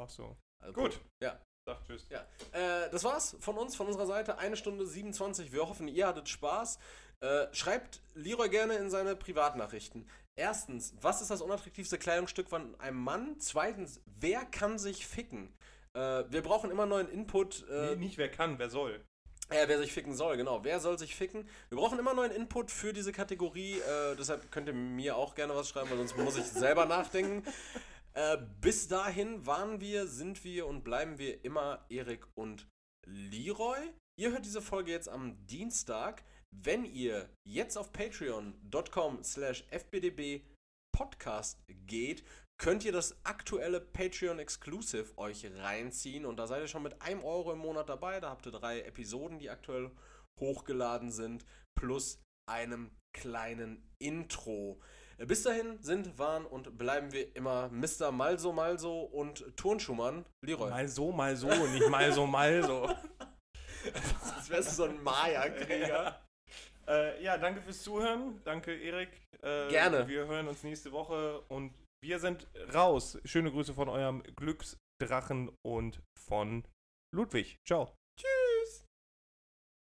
A: Ach so.
B: Also
A: Gut.
B: Ja.
A: Sag tschüss.
B: Ja, äh, das war's von uns, von unserer Seite. Eine Stunde 27. Wir hoffen, ihr hattet Spaß. Äh, schreibt Leroy gerne in seine Privatnachrichten. Erstens, was ist das unattraktivste Kleidungsstück von einem Mann? Zweitens, wer kann sich ficken? Äh, wir brauchen immer neuen Input. Äh,
A: Nee, nicht wer kann, wer soll.
B: ja, wer sich ficken soll, genau. Wer soll sich ficken? Wir brauchen immer neuen Input für diese Kategorie. Äh, deshalb könnt ihr mir auch gerne was schreiben, weil sonst muss ich [laughs] selber nachdenken. Äh, bis dahin waren wir, sind wir und bleiben wir immer Erik und Leroy. Ihr hört diese Folge jetzt am Dienstag. Wenn ihr jetzt auf patreon.com slash fbdb podcast geht, könnt ihr das aktuelle Patreon Exclusive euch reinziehen und da seid ihr schon mit einem Euro im Monat dabei. Da habt ihr drei Episoden, die aktuell hochgeladen sind, plus einem kleinen Intro. Bis dahin sind, waren und bleiben wir immer Mr. Malso Malso und Turnschumann. Leroy.
A: Mal so, mal so, nicht mal so, mal so. [laughs]
B: Als wärst du so ein Maya-Krieger.
A: äh, ja, danke fürs Zuhören. Danke, Erik. Äh,
B: Gerne.
A: Wir hören uns nächste Woche und wir sind raus. Schöne Grüße von eurem Glücksdrachen und von Ludwig. Ciao.